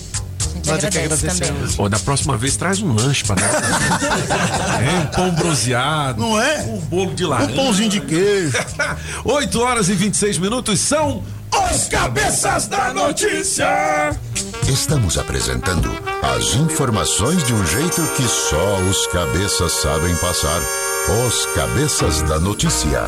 A gente agradece também. Pô, da próxima vez traz um lanche para nós. é, um pão bronzeado. Não é? Um bolo de laranja. Um pãozinho de queijo. 8 horas e 26 minutos são os cabeças da notícia. Estamos apresentando as informações de um jeito que só os cabeças sabem passar. Os cabeças da notícia.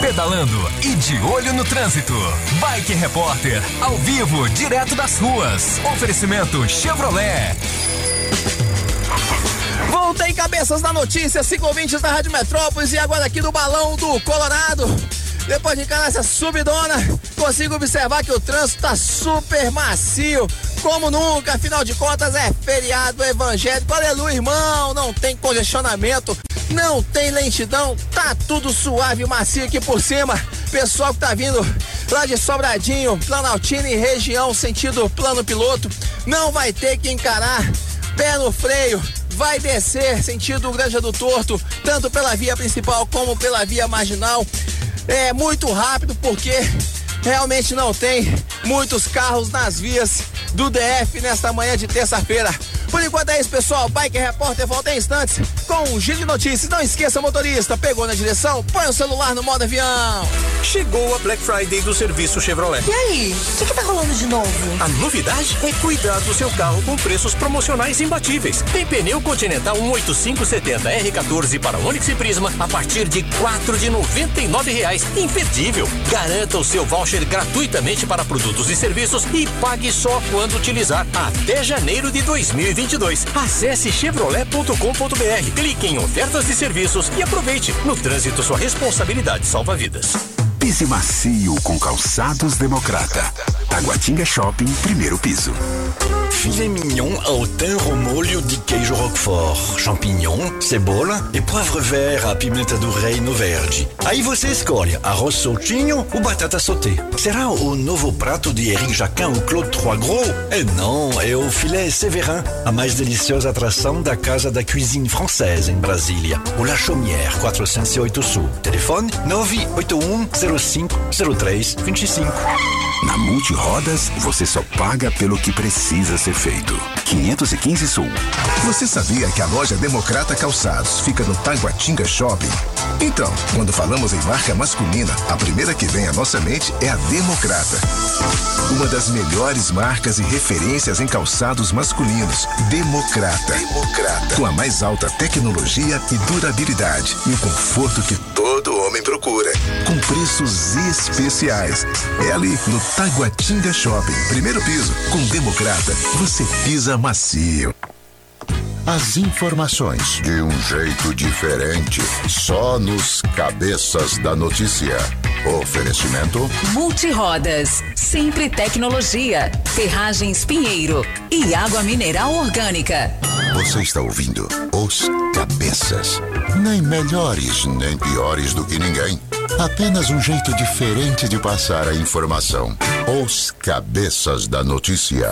Pedalando e de olho no trânsito. Bike Repórter, ao vivo, direto das ruas. Oferecimento Chevrolet. Voltei cabeças da notícia, cinco ouvintes da Rádio Metrópolis e agora aqui do Balão do Colorado. Depois de encarar essa subidona, consigo observar que o trânsito tá super macio, como nunca, afinal de contas é feriado evangélico. Aleluia, irmão, não tem congestionamento, não tem lentidão, tá tudo suave e macio aqui por cima. Pessoal que tá vindo lá de Sobradinho, Planaltina e região, sentido plano piloto, não vai ter que encarar pé no freio, vai descer sentido Granja do Torto, tanto pela via principal como pela via marginal. É muito rápido porque realmente não tem muitos carros nas vias do DF nesta manhã de terça-feira. Por enquanto é isso, pessoal. Bike Repórter volta em instantes com um giro de notícias. Não esqueça, motorista, pegou na direção, põe o celular no modo avião. Chegou a Black Friday do serviço Chevrolet. E aí, o que, que tá rolando de novo? A novidade é cuidar do seu carro com preços promocionais imbatíveis. Tem pneu Continental 18570 R14 para Onix e Prisma a partir de quatro de noventa e nove reais. Imperdível. Garanta o seu voucher gratuitamente para produtos e serviços e pague só quando utilizar até janeiro de 2022. Acesse chevrolet.com.br, clique em ofertas de serviços e aproveite. No trânsito, sua responsabilidade salva vidas. Pise macio com calçados democrata. Taguatinga Shopping, primeiro piso. Filet mignon ao thym ao molho de queijo roquefort, champignon, cebola e poivre vert à pimenta do reino verde. Aí você escolhe arroz soltinho ou batata sauté. Será o novo prato de Eric Jacquin ou Claude Trois Gros? E não, é o filé Séverin, a mais deliciosa atração da Casa da Cuisine Française em Brasília. O La Chaumière, 408 Sul. Telefone 981 05 03 25. Na Multirodas, você só paga pelo que precisa ser feito. 515 Sul. Você sabia que a loja Democrata Calçados fica no Taguatinga Shopping? Então, quando falamos em marca masculina, a primeira que vem à nossa mente é a Democrata. Uma das melhores marcas e referências em calçados masculinos. Democrata. Democrata. Com a mais alta tecnologia e durabilidade e o conforto que homem procura. Com preços especiais. É ali no Taguatinga Shopping. Primeiro piso. Com Democrata, você pisa macio. As informações de um jeito diferente, só nos cabeças da notícia. Oferecimento Multirodas, sempre tecnologia, ferragens Pinheiro e água mineral orgânica. Você está ouvindo Os Cabeças. Nem melhores, nem piores do que ninguém. Apenas um jeito diferente de passar a informação. Os Cabeças da Notícia.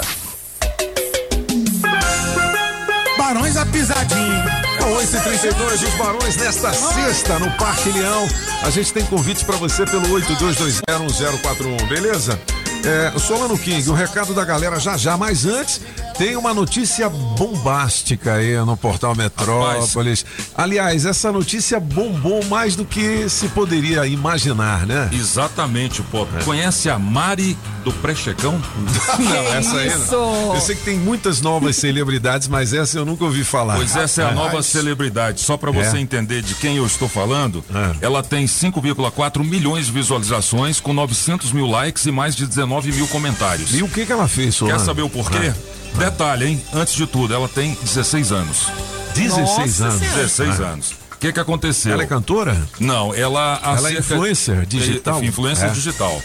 Barões a pisadinha. 8h32, os Barões nesta sexta no Parque Leão. A gente tem convites para você pelo 82201041, beleza? É, Solano King, o recado da galera já já, mas antes tem uma notícia bombástica aí no portal Metrópolis. Aliás, essa notícia bombou mais do que se poderia imaginar, né? Exatamente, pô. Conhece a Mari do Prechecão? Não, essa aí não. Eu sei que tem muitas novas celebridades, mas essa eu nunca ouvi falar. Pois essa é a Rapaz. nova celebridade. Só pra você É. entender de quem eu estou falando, ela tem 5,4 milhões de visualizações, com 900 mil likes e mais de 19 mil comentários. E o que que ela fez, Quer Solano? saber o porquê? Detalhe, hein? Antes de tudo, ela tem 16 anos. 16 Nossa anos. Senhora. 16 Ah. anos. O que que aconteceu? Ela é cantora? Não, ela... Ela é influencer digital? É, influencer É. digital.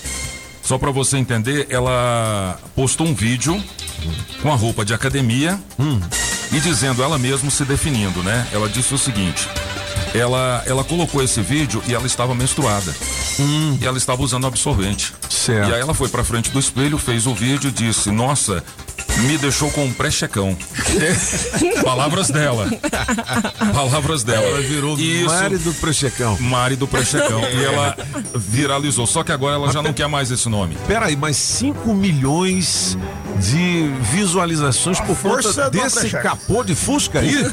Só pra você entender, ela postou um vídeo com a roupa de academia Hum. e dizendo ela mesma se definindo, né? Ela disse o seguinte: ela, ela colocou esse vídeo e ela estava menstruada. E ela estava usando absorvente. Hum. Certo. E aí ela foi pra frente do espelho, fez o vídeo e disse: Nossa, me deixou com um pré-checão. Palavras dela. Palavras dela. Ela virou Mari do Prechecão. Mari do Prechecão. e ela viralizou. Só que agora ela já não quer mais esse nome. Peraí, mas 5 milhões de visualizações por conta força do desse capô de Fusca aí? Esse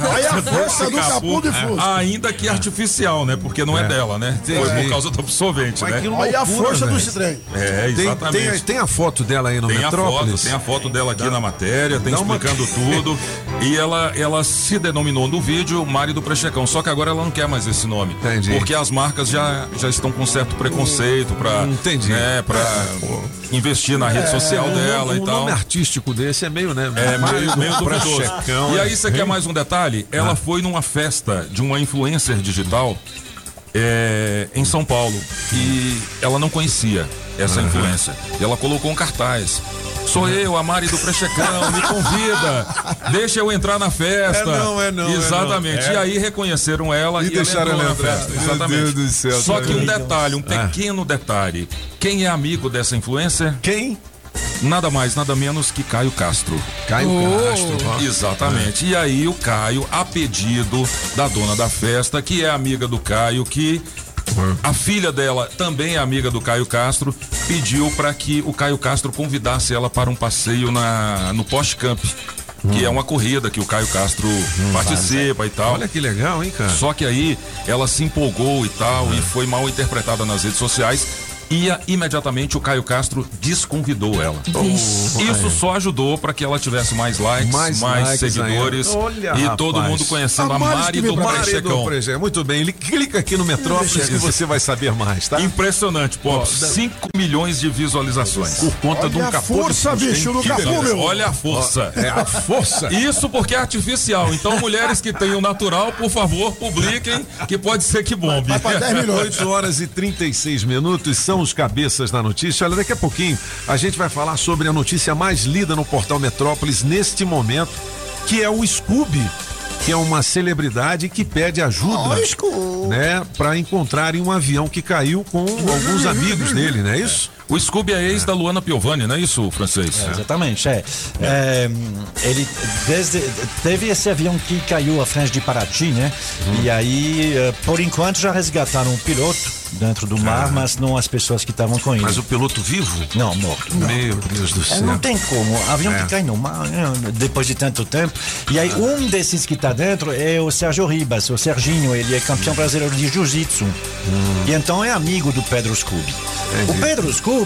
É, Ainda que artificial, né? Porque não é, É. dela, né? Foi por causa do absorvente, Mas né? loucura, Olha a força do velho. trem. É, Tem- exatamente. Tem, tem a foto dela aí no Tem a Metrópolis? foto, tem a foto dela aqui na matéria, tem Dá uma- explicando tudo. E ela, ela se denominou no vídeo Mari do Prechecão, só que agora ela não quer mais esse nome. Entendi. Porque as marcas já, já estão com certo preconceito pra, Entendi. Né, pra investir na rede É, social um dela nome- e um tal. nome artístico desse é meio, né? É meio, do meio duvidoso. E aí você quer mais um detalhe? Ela Ah. foi numa festa de uma influencer digital é, em São Paulo e ela não conhecia essa Uhum. influência. E ela colocou um cartaz. Sou eu, a Mari do Prechecão, me convida, deixa eu entrar na festa. É não, é não, é Exatamente. não. É. E aí reconheceram ela E e, deixaram ela entrar. festa. Meu Exatamente. Deus do céu, Só que um detalhe, um Ah. pequeno detalhe. Quem é amigo dessa influencer? Quem? Nada mais, nada menos que Caio Castro. Caio Castro, ó. Exatamente. E aí o Caio, a pedido da dona da festa, que é amiga do Caio, que a filha dela também é amiga do Caio Castro, pediu para que o Caio Castro convidasse ela para um passeio na no Post Camp. Que é uma corrida que o Caio Castro participa e tal. Olha que legal, hein, cara? Só que aí ela se empolgou e tal, e foi mal interpretada nas redes sociais. E a- imediatamente o Caio Castro desconvidou ela. Vixe. Isso só ajudou para que ela tivesse mais likes, Mais mais, likes seguidores. Olha, e todo rapaz. mundo conhecendo a, Mari do Mari Prechecão. Muito bem, ele clica aqui no Metrópolis que você vai saber mais, tá? Impressionante, pô. 5 milhões de visualizações. Por conta de um Olha a capô força, de bicho, do Que capô, beleza. meu. Olha a força. É a força. Isso porque é artificial. Então, mulheres que têm o natural, por favor, publiquem, que pode ser que bombe. 8 horas e 36 minutos são os cabeças da notícia. Olha, daqui a pouquinho a gente vai falar sobre a notícia mais lida no portal Metrópolis neste momento, que é o Scooby, que é uma celebridade que pede ajuda, né, para encontrarem um avião que caiu com alguns amigos dele, não é isso? O Scooby é ex da Luana Piovani, não é isso, francês? É, exatamente, é. É, ele desde, teve esse avião que caiu à frente de Paraty, né? E aí, eh, por enquanto, já resgataram o piloto dentro do mar, mas não as pessoas que estavam com ele. Mas o piloto vivo? Não, morto. Meu Deus do É, céu. Não tem como. Avião É. que cai no mar, né, depois de tanto tempo. E aí, um desses que está dentro é o Sérgio Ribas, o Serginho. Ele é campeão brasileiro de jiu-jitsu. E então é amigo do Pedro Scooby. O Pedro Scooby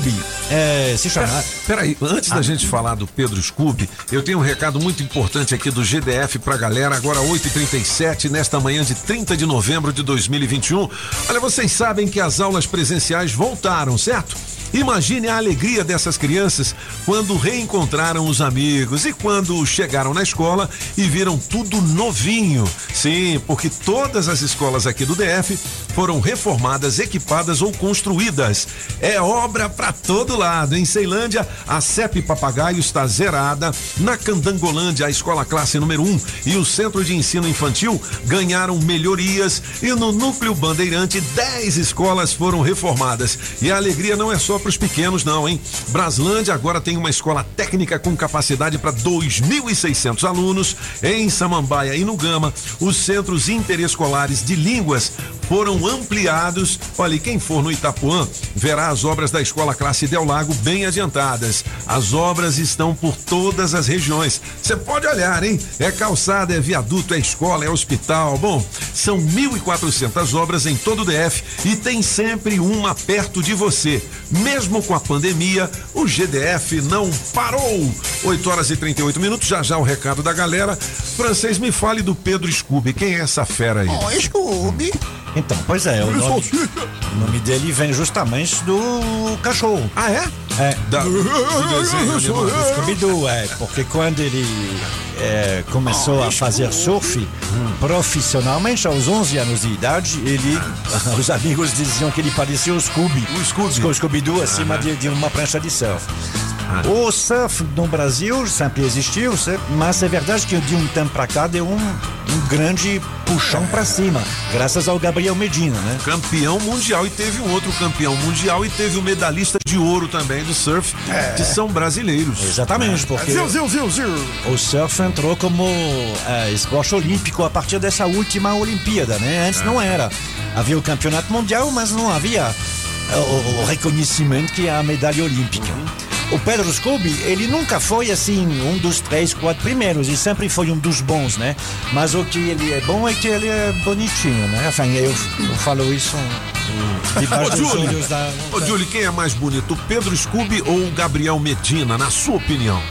é, se chama. Peraí, antes Ah. da gente falar do Pedro Scooby, eu tenho um recado muito importante aqui do GDF pra galera, agora 8h37, nesta manhã de 30 de novembro de 2021. Olha, vocês sabem que as aulas presenciais voltaram, certo? Imagine a alegria dessas crianças quando reencontraram os amigos e quando chegaram na escola e viram tudo novinho. Sim, porque todas as escolas aqui do DF foram reformadas, equipadas ou construídas. É obra pra todo lado. Em Ceilândia, a CEP Papagaio está zerada. Na Candangolândia, a escola classe número 1 e o Centro de Ensino Infantil ganharam melhorias. E no Núcleo Bandeirante, 10 escolas foram reformadas. E a alegria não é para os pequenos, não, hein? Braslândia agora tem uma escola técnica com capacidade para 2.600 alunos. Em Samambaia e no Gama, os centros interescolares de línguas foram ampliados. Olha, quem for no Itapuã verá as obras da Escola Classe Del Lago bem adiantadas. As obras estão por todas as regiões. Você pode olhar, hein? É calçada, é viaduto, é escola, é hospital. Bom, são 1.400 obras em todo o DF e tem sempre uma perto de você. Mesmo com a pandemia, o GDF não parou. 8 horas e 38 minutos, já já o recado da galera. Francês, me fale do Pedro Scooby. Quem é essa fera aí? Oh, Scooby. Então, pois é, o nome, o nome dele vem justamente do cachorro. Ah, é? É. Da, do desenho Scooby-Doo, é, porque quando ele é, começou a fazer surf profissionalmente, aos 11 anos de idade, ele, os amigos diziam que ele parecia o Scooby. O Scooby. O Scooby-Doo acima de, de uma prancha de surf. O surf no Brasil sempre existiu, mas é verdade que de um tempo para cá deu um, um grande puxão para cima, graças ao Gabriel Medina, né? Campeão mundial e teve um outro campeão mundial e teve o medalhista de ouro também do surf, que são brasileiros. Exatamente, porque Ziu, ziu, ziu, ziu. o surf entrou como é, esporte olímpico a partir dessa última Olimpíada, né? Antes não era. Havia o campeonato mundial, mas não havia é, o, o reconhecimento que é a medalha olímpica. O Pedro Scooby, ele nunca foi assim um dos três, quatro primeiros, ele sempre foi um dos bons, né? Mas o que ele é bom é que ele é bonitinho, né? Enfim, eu, eu falo isso debaixo Ô, dos Julie, olhos da. ô, Julie, quem é mais bonito, o Pedro Scooby ou o Gabriel Medina, na sua opinião?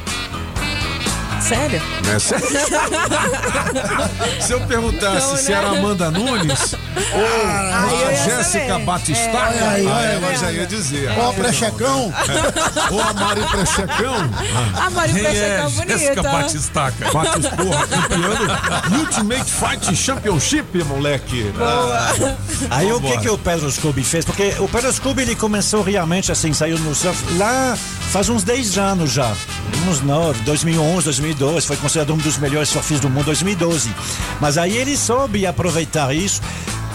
Sério? É sério? Se eu perguntasse se né? era Amanda Nunes ou Ah, a eu ia Jéssica. Batistaca, É, aí, aí, aí. já ia dizer. Ó, Prechecão. Ou a Mari Prechecão. A Mari Prechecão é bonita. Jéssica Batistaca? Bate porra, campeão do Ultimate Fight Championship, moleque. Ah, Aí o que, que o Pedro Scooby fez? Porque o Pedro Scooby ele começou realmente assim, saiu no surf lá faz uns 10 anos já. Uns 9, 2011, 2012. Foi considerado um dos melhores surfistas do mundo 2012. Mas aí ele soube aproveitar isso.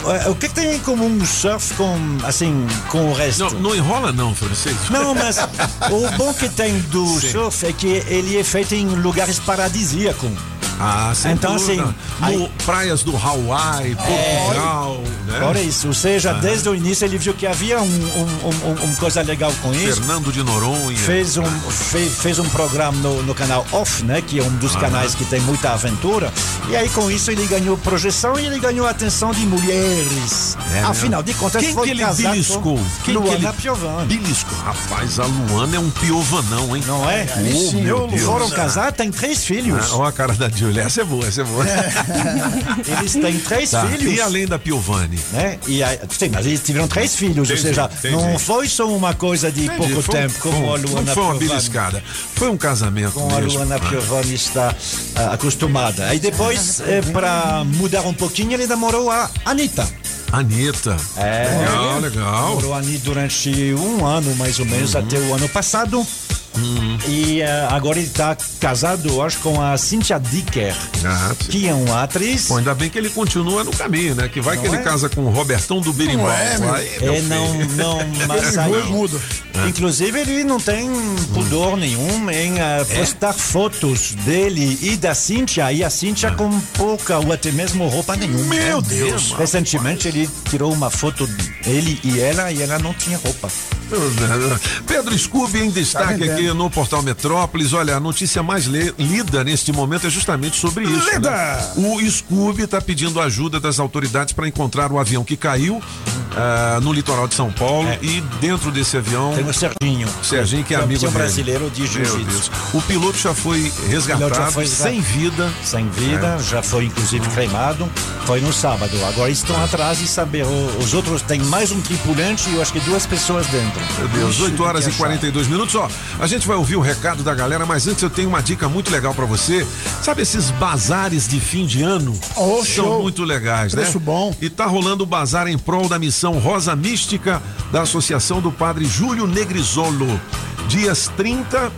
Eh, O que, que tem em comum o surf com, assim, com o resto? Não, não enrola não, francês. Não, mas o bom que tem do surf é que ele é feito em lugares paradisíacos. Ah, sem Então, dúvida. assim, No- aí- praias do Hawaii, Portugal, né? Por isso, ou seja, Ah. desde o início ele viu que havia um, um, um- um- coisa legal com isso. Fernando de Noronha. Fez um, fez, fez um programa no, no canal Off, né? Que é um dos Aham. canais que tem muita aventura. E aí com isso ele ganhou projeção e ele ganhou a atenção de mulheres. É Afinal mesmo? de contas, Quem foi que ele casado beliscou? com Quem que Luana ele Piovani. beliscou? Rapaz, a Luana é um piovanão, hein? Não é? Oh, Deus. Foram casados, tem três filhos. Ah, Olha a cara da Julia. Essa é boa, essa é boa. Eles têm três Tá. filhos. E além da Piovani? Né? E aí, sim, mas eles tiveram três filhos, Entendi, ou seja, entendi. não foi só uma coisa de Entendi, pouco foi tempo, como foi a Luana Não foi uma Piovani. beliscada. Foi um casamento com a mesmo. Luana Ah. Piovani está ah, acostumada. Aí depois, eh, para mudar um pouquinho, ele namorou a Anitta. Anitta. É. Legal, legal. Namorou a Anitta durante um ano, mais ou menos, até o ano passado. E eh, agora ele está casado, eu acho, com a Cynthia Dicker, que é uma atriz. Bom, ainda bem que ele continua no caminho, né? Que vai que Não ele é? casa com o Robertão do Berimbau. é, meu. Aí, meu É, não, não, mas aí, Não. É. inclusive ele não tem pudor nenhum em ah, postar fotos dele e da Cíntia, e a Cíntia com pouca ou até mesmo roupa nenhuma. Meu É Deus. mesmo? Recentemente ele tirou uma foto ele e ela e ela não tinha roupa. Pedro Scooby em destaque Tá aqui no Portal Metrópolis. Olha, a notícia mais lida neste momento é justamente sobre isso. Lida! né? O Scooby está pedindo ajuda das autoridades para encontrar o avião que caiu ah, no litoral de São Paulo e dentro desse avião. É. Tem o Serginho. Serginho, que é Campeão amigo dele. brasileiro de jiu-jitsu. O piloto já foi resgatado, já foi sem vida. Sem vida, É. já foi inclusive cremado. Foi no sábado. Agora estão atrás de saber. Os outros tem mais um tripulante e eu acho que duas pessoas dentro. Meu Deus, Ixi, 8 horas e que 42 minutos. Ó, a gente vai ouvir o recado da galera, mas antes eu tenho uma dica muito legal pra você. Sabe esses bazares de fim de ano? Oh, São show. muito legais, Preço né? bom. E tá rolando o bazar em prol da missão Rosa Mística da Associação do Padre Júlio Negrisolo. Dias 30,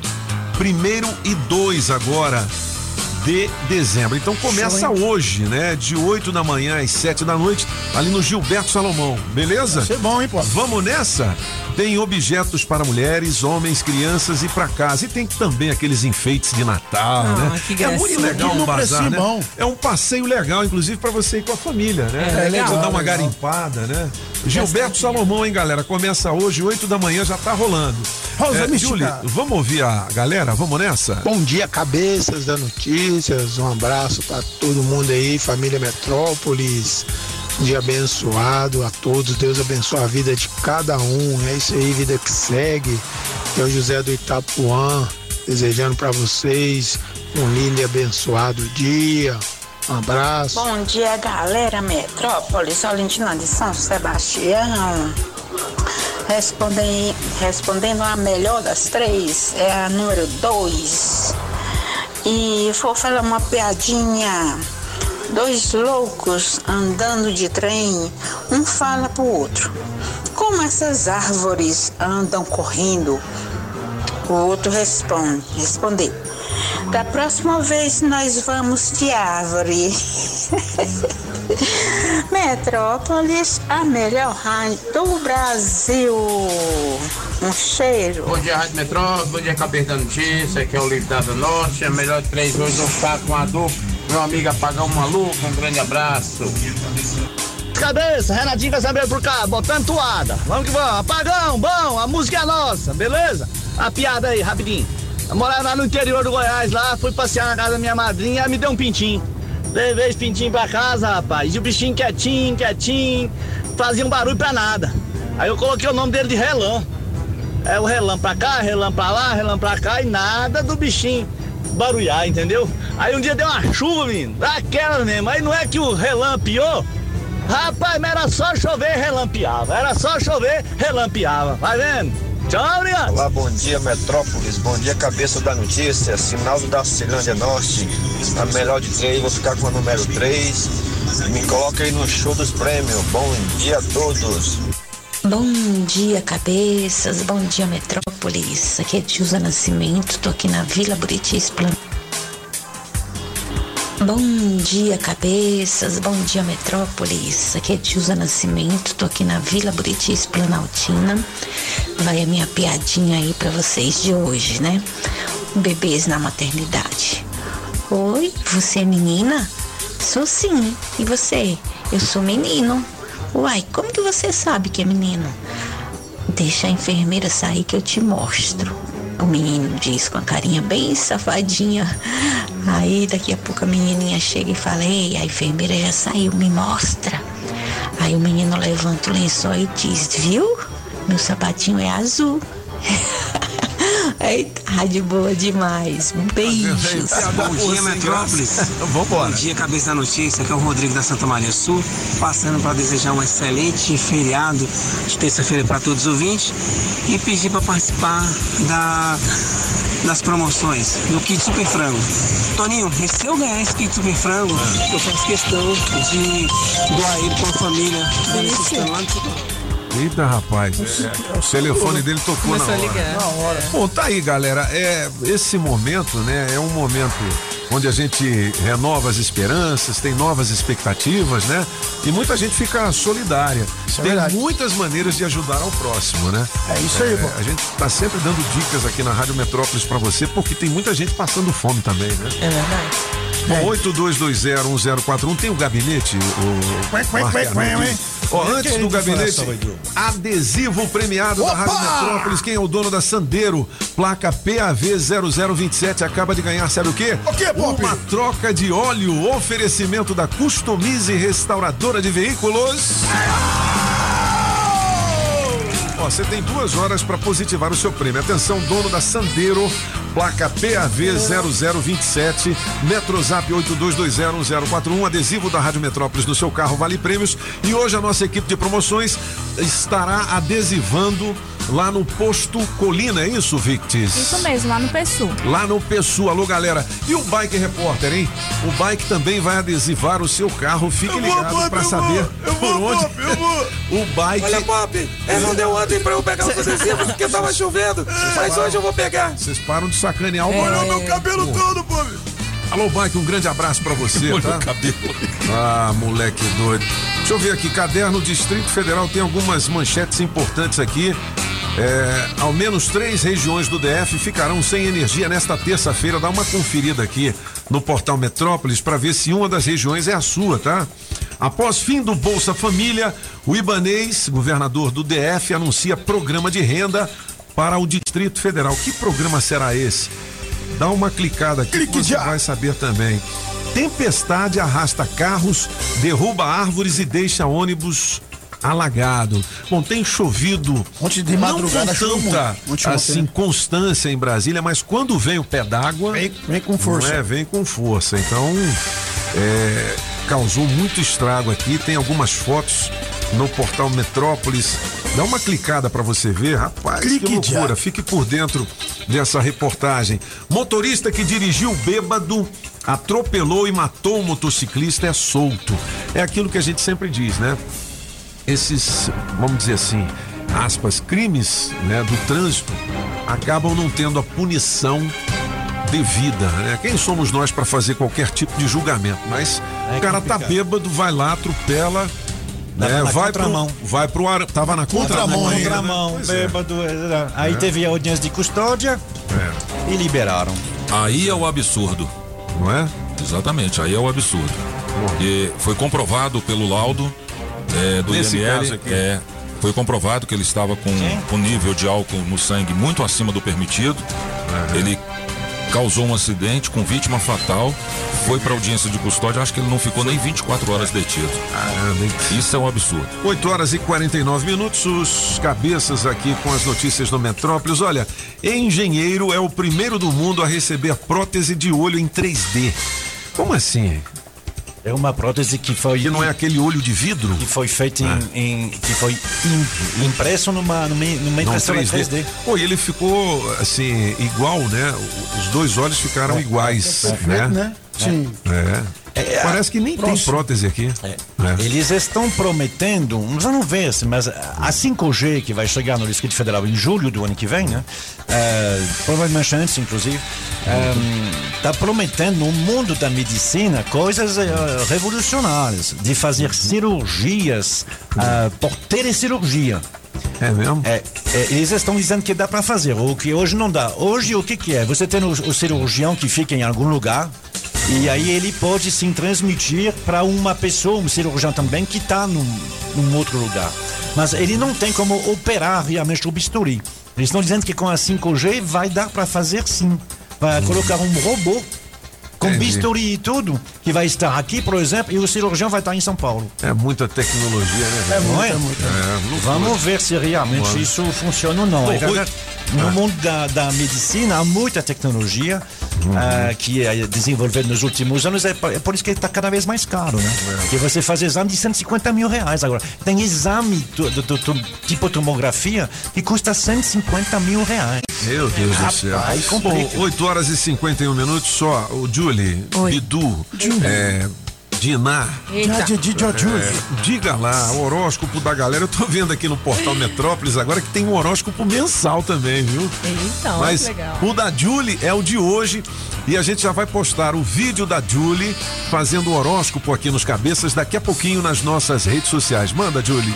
1 e 2 agora de dezembro. Então começa hoje, né? De 8 da manhã às 7 da noite, ali no Gilberto Salomão. Beleza? Vai ser bom, hein, pô? Vamos nessa? Tem objetos para mulheres, homens, crianças e para casa. E tem também aqueles enfeites de Natal, Ah, né? que é muito legal um no bazar, né? bom. É um passeio legal, inclusive para você ir com a família, né? É, legal. Você dá uma Legal. garimpada, né? Gilberto Salomão, hein, galera? Começa hoje, 8 da manhã, já tá rolando. Rosa é. Julie, vamos ouvir a galera? Vamos nessa? Bom dia, cabeças da notícias. Um abraço para todo mundo aí, família Metrópolis. Dia abençoado a todos. Deus abençoe a vida de cada um. É isso aí, vida que segue. É o José do Itapuã, desejando para vocês um lindo e abençoado dia. Um abraço. Bom dia, galera Metrópolis, Valentina de São Sebastião. Respondem, respondendo a melhor das três, é a número dois. E vou falar uma piadinha. Dois loucos andando de trem, um fala pro outro. Como essas árvores andam correndo? O outro responde, respondeu. Da próxima vez nós vamos de árvore. Metrópolis, a melhor rádio do Brasil. Um cheiro. Bom dia, Rádio Metrópole, bom dia, da Notícia, aqui é o Livro do Norte, a melhor de três hoje não ficar com a dupla. Meu amigo Apagão Maluco, um grande abraço. Cabeça, Renatinho Casambeiro por cá, botando toada. Vamos que vamos. Apagão, bom, a música é nossa, beleza? A piada aí, rapidinho. Eu morava lá no interior do Goiás, lá, fui passear na casa da minha madrinha, ela me deu um pintinho. Levei esse pintinho pra casa, rapaz, e o bichinho quietinho, quietinho, fazia um barulho pra nada. Aí eu coloquei o nome dele de Relã. É o relã pra cá, relã pra lá, relã pra cá e nada do bichinho. Barulhar, entendeu? Aí um dia deu uma chuva, menino, daquela mesmo. Aí não é que o relampeou? Rapaz, mas era só chover, relampeava. Era só chover, relampeava. Vai vendo? Tchau, obrigado. Olá, bom dia Metrópolis, bom dia cabeça da notícia, Sinaldo da Cilândia Norte, a melhor de três, vou ficar com a número 3. Me coloca aí no show dos prêmios, bom dia a todos. Bom dia, cabeças. Bom dia, Metrópolis. Aqui é Dilza Nascimento. Tô aqui na Vila Buriti Esplanada. Bom dia, cabeças. Bom dia, Metrópolis. Aqui é Dilza Nascimento. Tô aqui na Vila Buriti Esplanaltina. Vai a minha piadinha aí pra vocês de hoje, né? Bebês na maternidade. Oi, você é menina? Sou sim. E você? Eu sou menino. Uai, como que você sabe que é menino? Deixa a enfermeira sair que eu te mostro. O menino diz com a carinha bem safadinha. Aí daqui a pouco a menininha chega e fala: Ei, a enfermeira já saiu, me mostra. Aí o menino levanta o lençol e diz: Viu? Meu sapatinho é azul. Eita, rádio boa demais. Beijos. Bom dia, Metrópolis. Vambora. Bom dia, cabeça da notícia. Aqui é o Rodrigo da Santa Maria Sul, passando para desejar um excelente feriado de terça-feira para todos os ouvintes e pedir para participar da, das promoções do Kit Super Frango. Toninho, e se eu ganhar esse Kit Super Frango, eu faço questão de doar ele para a família beneficiando Eita, rapaz. É, o telefone dele tocou na hora. ligar. Na hora. Bom, tá aí, galera. É, esse momento, né, é um momento onde a gente renova as esperanças, tem novas expectativas, né? E muita gente fica solidária. tem muitas maneiras de ajudar ao próximo, né? É isso aí, pô. A gente tá sempre dando dicas aqui na Rádio Metrópolis pra você, porque tem muita gente passando fome também, né? É verdade. Bom, 82201041 tem o gabinete, o Ó, antes do Quem gabinete, adesivo premiado da Rádio Metrópolis. Quem é o dono da Sandeiro? Placa PAV 0027 acaba de ganhar, sabe o quê? O quê, Pop? Uma troca de óleo, oferecimento da Customize Restauradora de Veículos. Ó, você tem duas horas para positivar o seu prêmio. Atenção, dono da Sandeiro, placa PAV 0027, Metrozap 82201041, adesivo da Rádio Metrópolis no seu carro, vale prêmios. E hoje a nossa equipe de promoções estará adesivando lá no posto Colina, é isso, Victis? Isso mesmo, lá no PSU. Lá no Pessoa. Alô, galera. E o Bike Repórter, hein? O Bike também vai adesivar o seu carro. Fique ligado para saber por onde o Bike. Olha, Pop, ele não deu ontem pra eu pegar os adesivos porque tava chovendo, mas hoje eu vou pegar. Vocês param de sacanear o É. Olha meu cabelo todo, pô. Alô, Bike, um grande abraço pra você, Olha tá? o cabelo. Ah, moleque doido. Deixa eu ver aqui, caderno Distrito Federal tem algumas manchetes importantes aqui. É, ao menos três regiões do DF ficarão sem energia nesta terça-feira. Dá uma conferida aqui no portal Metrópolis para ver se uma das regiões é a sua, tá? Após fim do Bolsa Família, o Ibanês, governador do DF, anuncia programa de renda para o Distrito Federal. Que programa será esse? Dá uma clicada aqui que você vai saber também. Tempestade arrasta carros, derruba árvores e deixa ônibus alagado. Bom, tem chovido Ontem de madrugada não com tanta Ontem, assim né? constância em Brasília, mas quando vem o pé d'água Vem, vem com força. é, vem com força. Então é, causou muito estrago aqui. Tem algumas fotos no portal Metrópolis. Dá uma clicada para você ver, rapaz, Clique que loucura. já. Fique por dentro dessa reportagem. Motorista que dirigiu bêbado, atropelou e matou um motociclista é solto. É aquilo que a gente sempre diz, né? Esses, vamos dizer assim, aspas, crimes né, do trânsito acabam não tendo a punição devida, né? Quem somos nós para fazer qualquer tipo de julgamento? Mas É o cara tá complicado. bêbado, vai lá, atropela, Tava né? na vai contramão. pro, vai pro ar, tava na contramão, ainda, né? contramão, Pois é. bêbado. é, Aí É. teve a audiência de custódia e liberaram. Aí é o absurdo. Não é? Exatamente, aí é o absurdo. E foi comprovado pelo laudo é, do Nesse IML. É, foi comprovado que ele estava com, com nível de álcool no sangue muito acima do permitido. Ele causou um acidente com vítima fatal, foi para audiência de custódia, acho que ele não ficou nem 24 horas detido. Isso é um absurdo. 8 horas e 49 minutos, os cabeças aqui com as notícias do Metrópolis. Olha, engenheiro é o primeiro do mundo a receber prótese de olho em 3D. Como assim? É uma prótese que foi. Que não é aquele olho de vidro? Que foi feito em. em que foi im, impresso numa, numa, numa impressora 3D. 3D. Pô, e ele ficou assim, igual, né? Os dois olhos ficaram é, iguais. É né? né? Sim. É. É, Parece que nem próximo. tem prótese aqui. É. É. Eles estão prometendo, vamos ver, mas a 5G que vai chegar no Distrito Federal em julho do ano que vem, né? Uh, provavelmente antes, inclusive, está um, prometendo no mundo da medicina coisas uh, revolucionárias, de fazer cirurgias uh, por telecirurgia. É mesmo? É, é, eles estão dizendo que dá para fazer, o que hoje não dá. Hoje o que, que é? Você tem o, o cirurgião que fica em algum lugar, e aí ele pode sim transmitir para uma pessoa, um cirurgião também, que está num, num, outro lugar. Mas ele não tem como operar realmente o bisturi. Eles estão dizendo que com a 5G vai dar para fazer sim. Vai hum. colocar um robô com Entendi. bisturi e tudo, que vai estar aqui, por exemplo, e o cirurgião vai estar em São Paulo. É muita tecnologia, né? É, muita, é? muita. É, Vamos ver se realmente isso funciona ou não. É no mundo da, da medicina há muita tecnologia uhum. uh, que é desenvolvida nos últimos anos. É, é por isso que está cada vez mais caro, né? É. Porque você faz exame de 150 mil reais agora. Tem exame do, do, do, do tipo tomografia que custa 150 mil reais. Meu Deus do céu. Bom, 8 horas e 51 minutos só. O Julie, Oi. Bidu, Julie. É, Dinar. É, diga lá, o horóscopo da galera. Eu tô vendo aqui no portal Metrópolis agora que tem um horóscopo mensal também, viu? Então, Mas legal. o da Julie é o de hoje e a gente já vai postar o vídeo da Julie fazendo o horóscopo aqui nos cabeças daqui a pouquinho nas nossas redes sociais. Manda, Julie.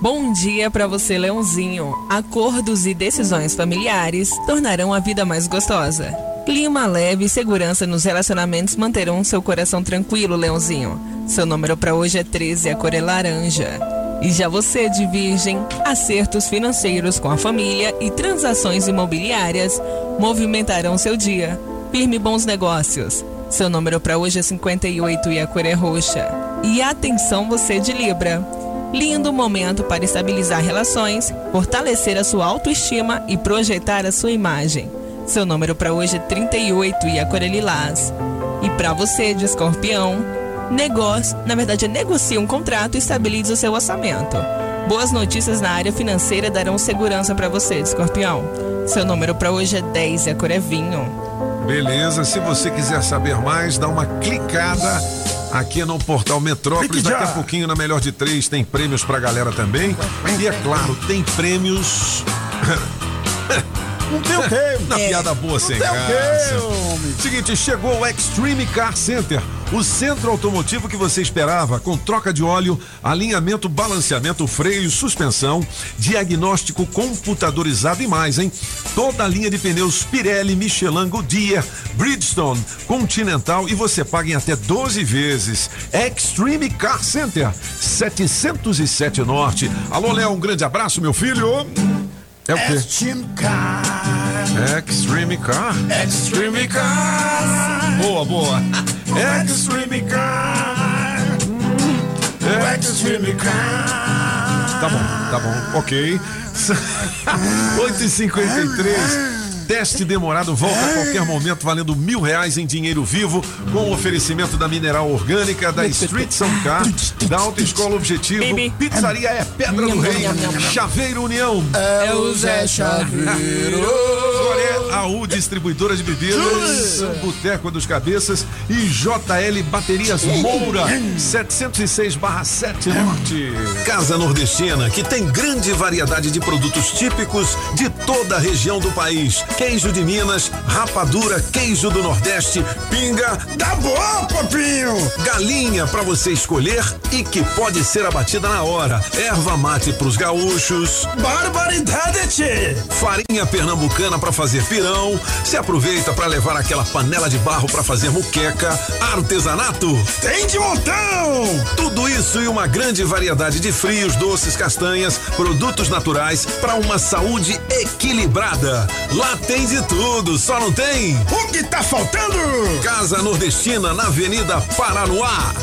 Bom dia para você, Leãozinho. Acordos e decisões familiares tornarão a vida mais gostosa. Clima leve e segurança nos relacionamentos manterão seu coração tranquilo, Leãozinho. Seu número para hoje é 13, a cor é laranja. E já você de Virgem, acertos financeiros com a família e transações imobiliárias movimentarão seu dia. Firme bons negócios. Seu número para hoje é 58 e a cor é roxa. E atenção você de Libra. Lindo momento para estabilizar relações, fortalecer a sua autoestima e projetar a sua imagem. Seu número para hoje é 38 e a cor é lilás. E para você de escorpião, negócio, na verdade, negocie um contrato e estabilize o seu orçamento. Boas notícias na área financeira darão segurança para você, escorpião. Seu número para hoje é 10 e a cor é vinho. Beleza, se você quiser saber mais, dá uma clicada aqui no portal Metrópolis. Daqui a pouquinho, na melhor de três, tem prêmios pra galera também. E é claro, tem prêmios. Não tem o quê? Na é. piada boa sem graça. Seguinte, chegou o Extreme Car Center, o centro automotivo que você esperava, com troca de óleo, alinhamento, balanceamento, freio, suspensão, diagnóstico computadorizado e mais, hein? Toda a linha de pneus Pirelli, Michelin, Goodyear, Bridgestone, Continental e você paga em até 12 vezes. Extreme Car Center, 707 Norte. Alô, Léo, um grande abraço, meu filho. É o quê? Extreme Car. Extreme Car. Extreme Car. Boa, boa. Extreme Car. Extreme Car. Tá bom, tá bom. Ok. 8h53. Teste demorado volta a qualquer momento, valendo mil reais em dinheiro vivo, com o oferecimento da Mineral Orgânica, da Street Car, da Autoescola Objetivo, Pizzaria é Pedra do Rei, Chaveiro União. É o Zé Chaveiro. AU Distribuidora de Bebidas, Boteco dos Cabeças e JL Baterias Moura, 706/7 Norte. Casa Nordestina, que tem grande variedade de produtos típicos de toda a região do país queijo de Minas, rapadura, queijo do Nordeste, pinga. Tá bom, papinho! Galinha para você escolher e que pode ser abatida na hora. Erva mate pros gaúchos. Barbaridade, tchê! Farinha pernambucana para fazer pizza verão, se aproveita para levar aquela panela de barro para fazer muqueca, artesanato. Tem de montão! Tudo isso e uma grande variedade de frios, doces, castanhas, produtos naturais para uma saúde equilibrada. Lá tem de tudo, só não tem. O que tá faltando? Casa Nordestina na Avenida Paranoá.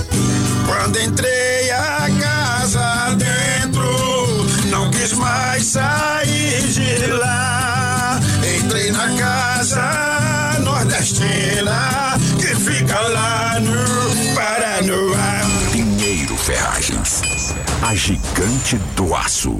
Quando entrei a casa dentro, não quis mais sair de lá. Entrei na casa nordestina que fica lá no Paranoá. Pinheiro Ferragens, a gigante do aço.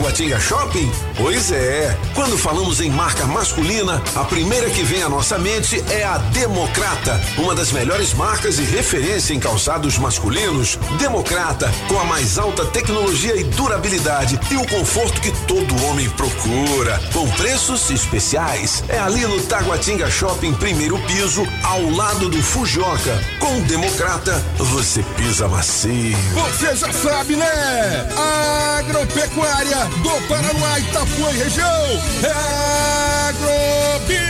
Taguatinga Shopping? Pois é. Quando falamos em marca masculina, a primeira que vem à nossa mente é a Democrata, uma das melhores marcas e referência em calçados masculinos. Democrata, com a mais alta tecnologia e durabilidade e o conforto que todo homem procura, com preços especiais. É ali no Taguatinga Shopping, primeiro piso, ao lado do Fujoca. Com Democrata, você pisa macio. Você já sabe, né? Agropecuária do Paraná, Itapuã e região. É Agrobinha.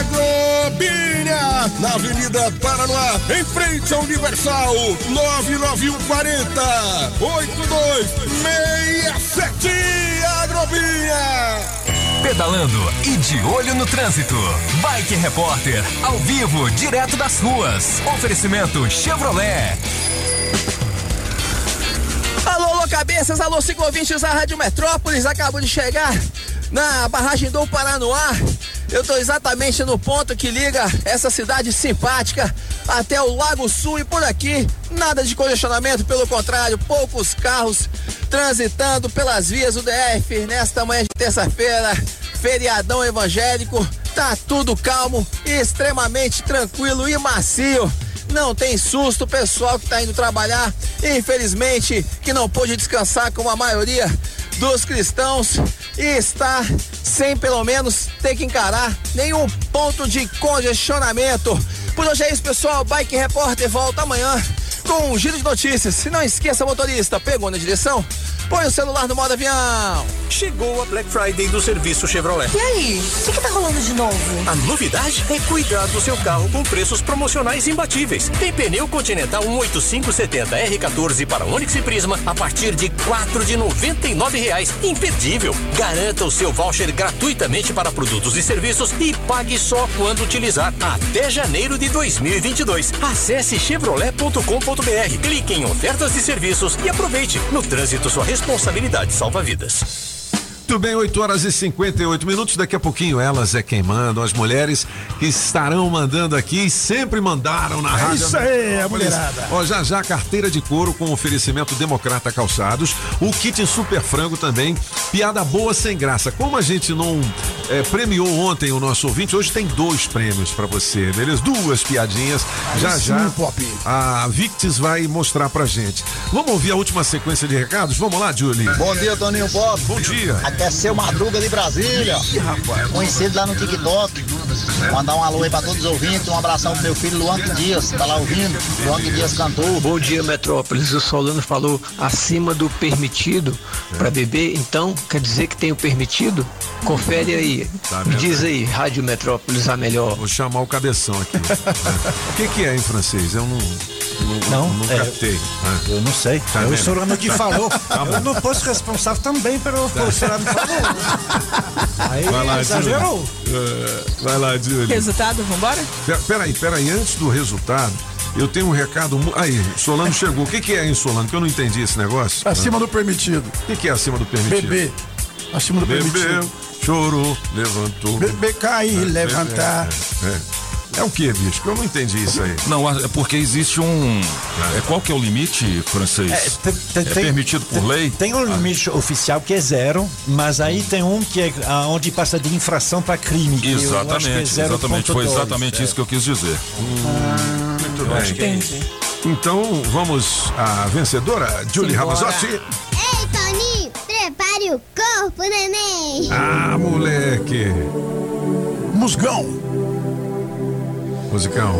Agrobinha, na Avenida Paranoá, em frente ao Universal, 99140 8267. Agrobinha. Pedalando e de olho no trânsito. Bike Repórter, ao vivo, direto das ruas. Oferecimento Chevrolet. Alô, alô, cabeças, alô, ciclovintes da Rádio Metrópolis, acabou de chegar na barragem do Paranoá. Eu tô exatamente no ponto que liga essa cidade simpática até o Lago Sul e por aqui nada de congestionamento, pelo contrário, poucos carros transitando pelas vias do DF nesta manhã de terça-feira, feriadão evangélico, tá tudo calmo extremamente tranquilo e macio não tem susto, o pessoal que está indo trabalhar, infelizmente, que não pôde descansar como a maioria dos cristãos e está sem pelo menos ter que encarar nenhum ponto de congestionamento. Por hoje é isso, pessoal. Bike Repórter volta amanhã com um giro de notícias. E não esqueça, motorista, pegou na direção? Põe o celular no modo avião. Chegou a Black Friday do serviço Chevrolet. E aí, o que, que tá rolando de novo? A novidade é cuidar do seu carro com preços promocionais imbatíveis. Tem pneu Continental 18570 R14 para Onix e Prisma a partir de quatro de noventa e nove reais. Imperdível. Garanta o seu voucher gratuitamente para produtos e serviços e pague só quando utilizar até janeiro de 2022. Acesse chevrolet.com.br, clique em ofertas de serviços e aproveite. No trânsito, sua responsabilidade salva vidas. Muito bem, 8 horas e 58 minutos. Daqui a pouquinho elas é quem mandam, as mulheres que estarão mandando aqui e sempre mandaram na É rádio. isso aí, a mulherada. Ó, já já carteira de couro com oferecimento Democrata Calçados, o kit super frango também, piada boa sem graça. Como a gente não eh, premiou ontem o nosso ouvinte, hoje tem dois prêmios pra você, beleza? Duas piadinhas. já sim, já Pop. a Victis vai mostrar pra gente. Vamos ouvir a última sequência de recados? Vamos lá, Julie. Bom dia, Toninho Pop. Bom dia. É seu Madruga de Brasília. Conhecido lá no TikTok. Mandar um alô aí pra todos os ouvintes. Um abração pro meu filho Luan Dias. Tá lá ouvindo. Luan Dias cantor. Bom dia, Metrópolis. O Solano falou acima do permitido para beber, então quer dizer que tem o permitido? Confere aí. Tá Me diz aí, Rádio Metrópolis a melhor. Vou chamar o cabeção aqui. o que, que é em francês? Eu não. Não, Não, não é, captei. Ah. Eu não sei. Tá é o? Sorano que Tá. falou. Tá eu não posso responsável também pelo o Sorano. Aí Vai lá, exagerou. É, vai lá, Júlio. Resultado, vambora? Pe- Peraí, peraí, antes do resultado, eu tenho um recado. Aí, Solano chegou. O que, que é, hein, Solano? Que eu não entendi esse negócio. Acima do permitido. O que, que é acima do permitido? Bebê. Acima do Bebeu, permitido. chorou, levantou. Bebê cair, levantar. É, é. É o que, bicho? Eu não entendi isso aí. Não, é porque existe um. É, qual que é o limite francês? É, É permitido por tem- lei? Tem um limite oficial que é zero, mas aí tem um que é ah, onde passa de infração para crime. que eu acho que é Exatamente, exatamente. Foi 0.2, exatamente é. isso que eu quis dizer. Muito que é bem. isso. Então, vamos à vencedora, Julie. Ramazotti. Ei, Toninho, prepare o corpo, neném. Ah, moleque. Musgão. Musicão.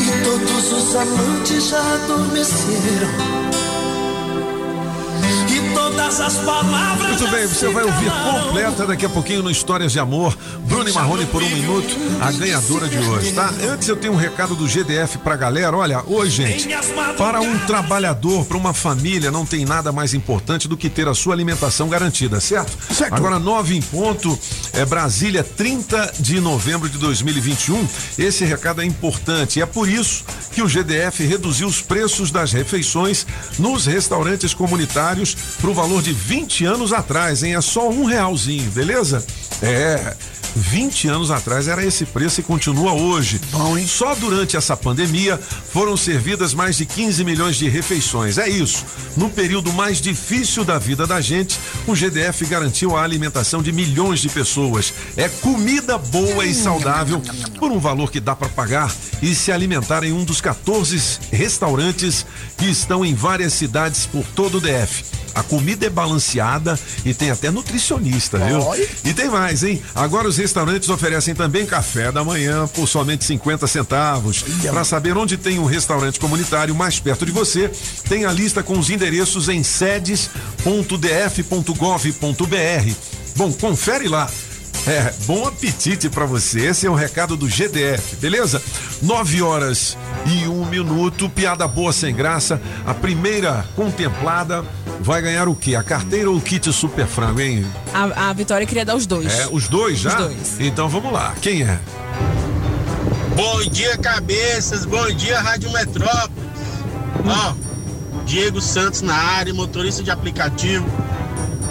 E todos os amantes já adormeceram. E todas as palavras. Muito bem, você vai ouvir completa daqui a pouquinho no Histórias de Amor. Bruno Marrone por um minuto, a ganhadora de hoje, tá? Antes eu tenho um recado do GDF pra galera. Olha, hoje, gente, para um trabalhador, para uma família, não tem nada mais importante do que ter a sua alimentação garantida, certo? Agora, nove em ponto, é Brasília, 30 de novembro de 2021. Esse recado é importante e é por isso que o GDF reduziu os preços das refeições nos restaurantes comunitários para o valor de 20 anos atrás, hein? É só um realzinho, beleza? É. 20 anos atrás era esse preço e continua hoje. Bom, hein? Só durante essa pandemia foram servidas mais de 15 milhões de refeições. É isso. No período mais difícil da vida da gente, o GDF garantiu a alimentação de milhões de pessoas. É comida boa e saudável por um valor que dá para pagar e se alimentar em um dos 14 restaurantes que estão em várias cidades por todo o DF. A comida é balanceada e tem até nutricionista, viu? E tem mais, hein? Agora os restaurantes oferecem também café da manhã por somente 50 centavos. Para saber onde tem um restaurante comunitário mais perto de você, tem a lista com os endereços em sedes.df.gov.br. Bom, confere lá. É, bom apetite pra você. Esse é o recado do GDF, beleza? Nove horas e um minuto. Piada boa sem graça. A primeira contemplada vai ganhar o quê? A carteira ou o kit super frango, hein? A, a Vitória queria dar os dois. É, os dois já? Os dois. Então vamos lá. Quem é? Bom dia, cabeças. Bom dia, Rádio Metrópolis. Ó, Diego Santos na área, motorista de aplicativo,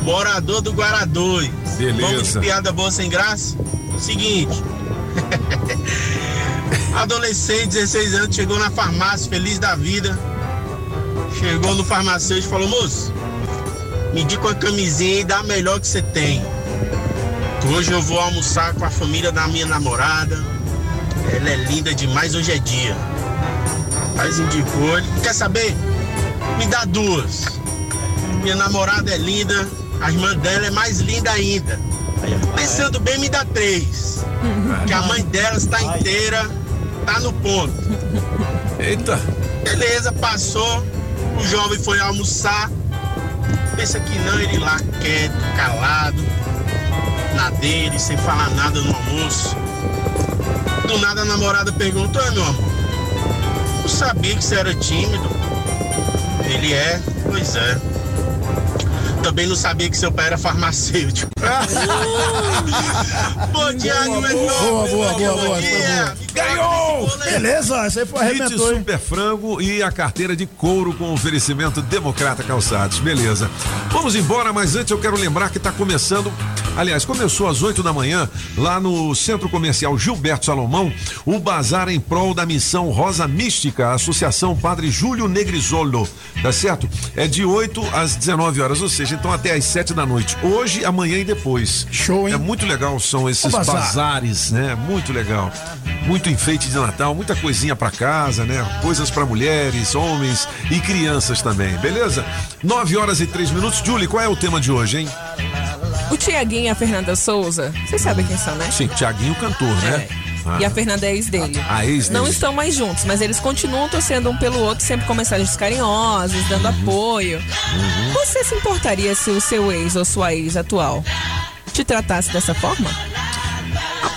morador do Guará 2. Beleza. Vamos de piada boa sem graça? Seguinte. Adolescente, 16 anos, chegou na farmácia, feliz da vida. Chegou no farmacêutico e falou: moço, me diga uma camisinha e dá a melhor que você tem. Hoje eu vou almoçar com a família da minha namorada. Ela é linda demais, hoje é dia. Mas indicou ele. Quer saber? Me dá duas. Minha namorada é linda, a irmã dela é mais linda ainda. Pensando bem, me dá três. Que a mãe dela está inteira, tá no ponto. Eita. Beleza, passou. O jovem foi almoçar. Pensa que não, ele lá quieto, calado, na dele, sem falar nada no almoço. Do nada a namorada perguntou, "Oi, meu amor, eu sabia que você era tímido. Ele é, pois é. Também não sabia que seu pai era farmacêutico. Bom dia. Boa, boa, boa, boa, dia. boa. Ganhou! Beleza, aí foi Kit arrebentou, hein? super frango e a carteira de couro com oferecimento Democrata Calçados. Beleza. Vamos embora, mas antes eu quero lembrar que está começando. Aliás, começou às 8 da manhã, lá no Centro Comercial Gilberto Salomão, o bazar em prol da missão Rosa Mística, a Associação Padre Júlio Negrisolo. Tá certo? É de 8 às 19 horas, ou seja, então até às 7 da noite. Hoje, amanhã e depois. Show, hein? É muito legal, são esses bazar. bazares, né? Muito legal. Muito enfeite de Natal, muita coisinha pra casa, né? Coisas pra mulheres, homens e crianças também, beleza? 9 horas e 3 minutos. Julie, qual é o tema de hoje, hein? O Tiaguinho e a Fernanda Souza, vocês sabem quem são, né? Sim, Tiaguinho cantor, né? Ah. E a Fernanda é ex dele. A ex Não dele. estão mais juntos, mas eles continuam torcendo um pelo outro, sempre com mensagens carinhosas, dando Uhum. apoio. Você se importaria se o seu ex ou sua ex atual te tratasse dessa forma?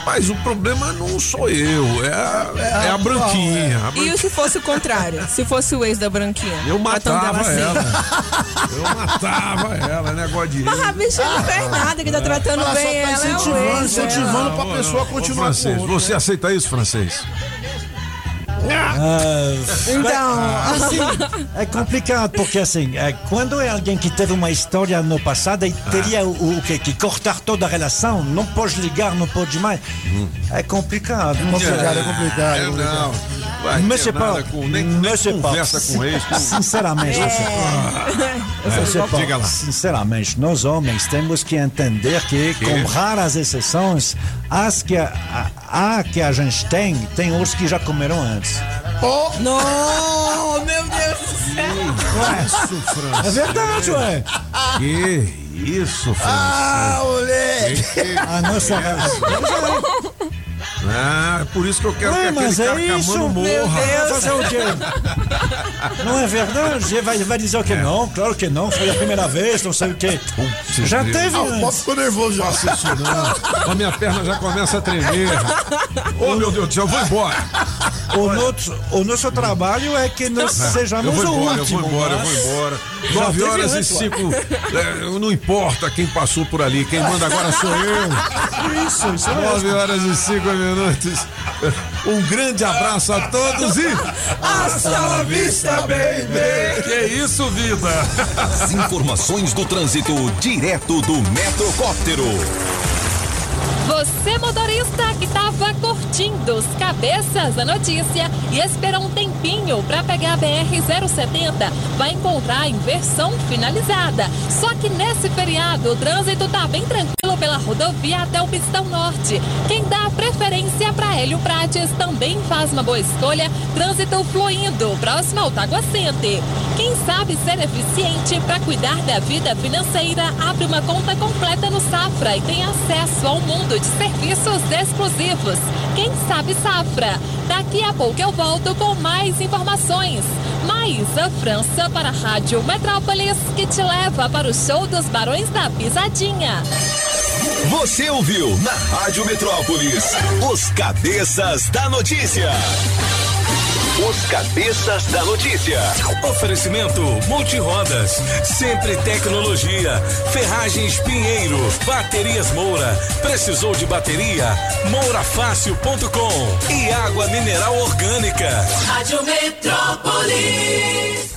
Rapaz, o problema não sou eu, é, a- é a branquinha. a E se fosse o contrário? se fosse o ex da branquinha? Eu matava assim? ela. Eu matava ela, negócio de. Mas a bicha não fez nada que tá tratando Ela só bem tá ela. é o incentivando, ex incentivando dela. pra pessoa continuar Ô, francês, com o outro, Você né? aceita isso, francês? Então, assim, é complicado porque assim, é, quando é alguém que teve uma história no passado e teria o, o quê? que cortar toda a relação, não pode ligar, não pode mais, é complicado. É complicado, é complicado, é Eu complicado. não. Vai Mas ter nada com, nem, nem conversa com com- Sinceramente, É. sei pas. Diga lá. sinceramente, nós homens temos que entender que, Que? com raras exceções, as que a, a, a que a gente tem, tem outros que já comeram antes. Oh, Não, meu Deus do céu. Isso, Francisco. É verdade, ué. Que isso, Ah, Francisco. moleque! A nossa Ah, é por isso que eu quero Ué, que aquele mas é carcamano isso, morra. Fazer o quê? Não é verdade? Vai, vai dizer o que? Não, claro que não. Foi a primeira vez, não sei o quê. Já Deus. teve Ah, o Pop ficou nervoso já. Faça isso não. A minha perna já começa a tremer. Ô, meu Deus do céu, eu vou embora. O nosso, o nosso trabalho é que nós eu sejamos vou o embora, último. eu vou embora, eu vou embora. Já Nove horas e cinco. é, não importa quem passou por ali, quem manda agora sou eu. Isso, isso Nove mesmo. horas e cinco minutos. Um grande abraço a todos e. Hasta la vista, baby. Que isso, vida? As informações do trânsito direto do Metrocóptero. Você, motorista que estava curtindo os cabeças da notícia e esperou um tempinho para pegar a BR-070, vai encontrar a inversão finalizada. Só que nesse feriado, o trânsito tá bem tranquilo pela rodovia até o Pistão Norte. Quem dá preferência para Hélio Prates também faz uma boa escolha. Trânsito fluindo, próximo ao Taguacente. Quem sabe ser eficiente para cuidar da vida financeira, abre uma conta completa no Safra e tem acesso ao mundo de serviços exclusivos. Quem sabe Safra? Daqui a pouco eu volto com mais informações. Mais a França para a Rádio Metrópolis, que te leva para o show dos Barões da Pisadinha. Você ouviu na Rádio Metrópolis os cabeças da notícia. Os cabeças da notícia. Oferecimento Multirodas, Sempre Tecnologia, Ferragens Pinheiro, Baterias Moura, precisou de bateria? Mourafácil.com e água mineral orgânica. Rádio Metrópolis.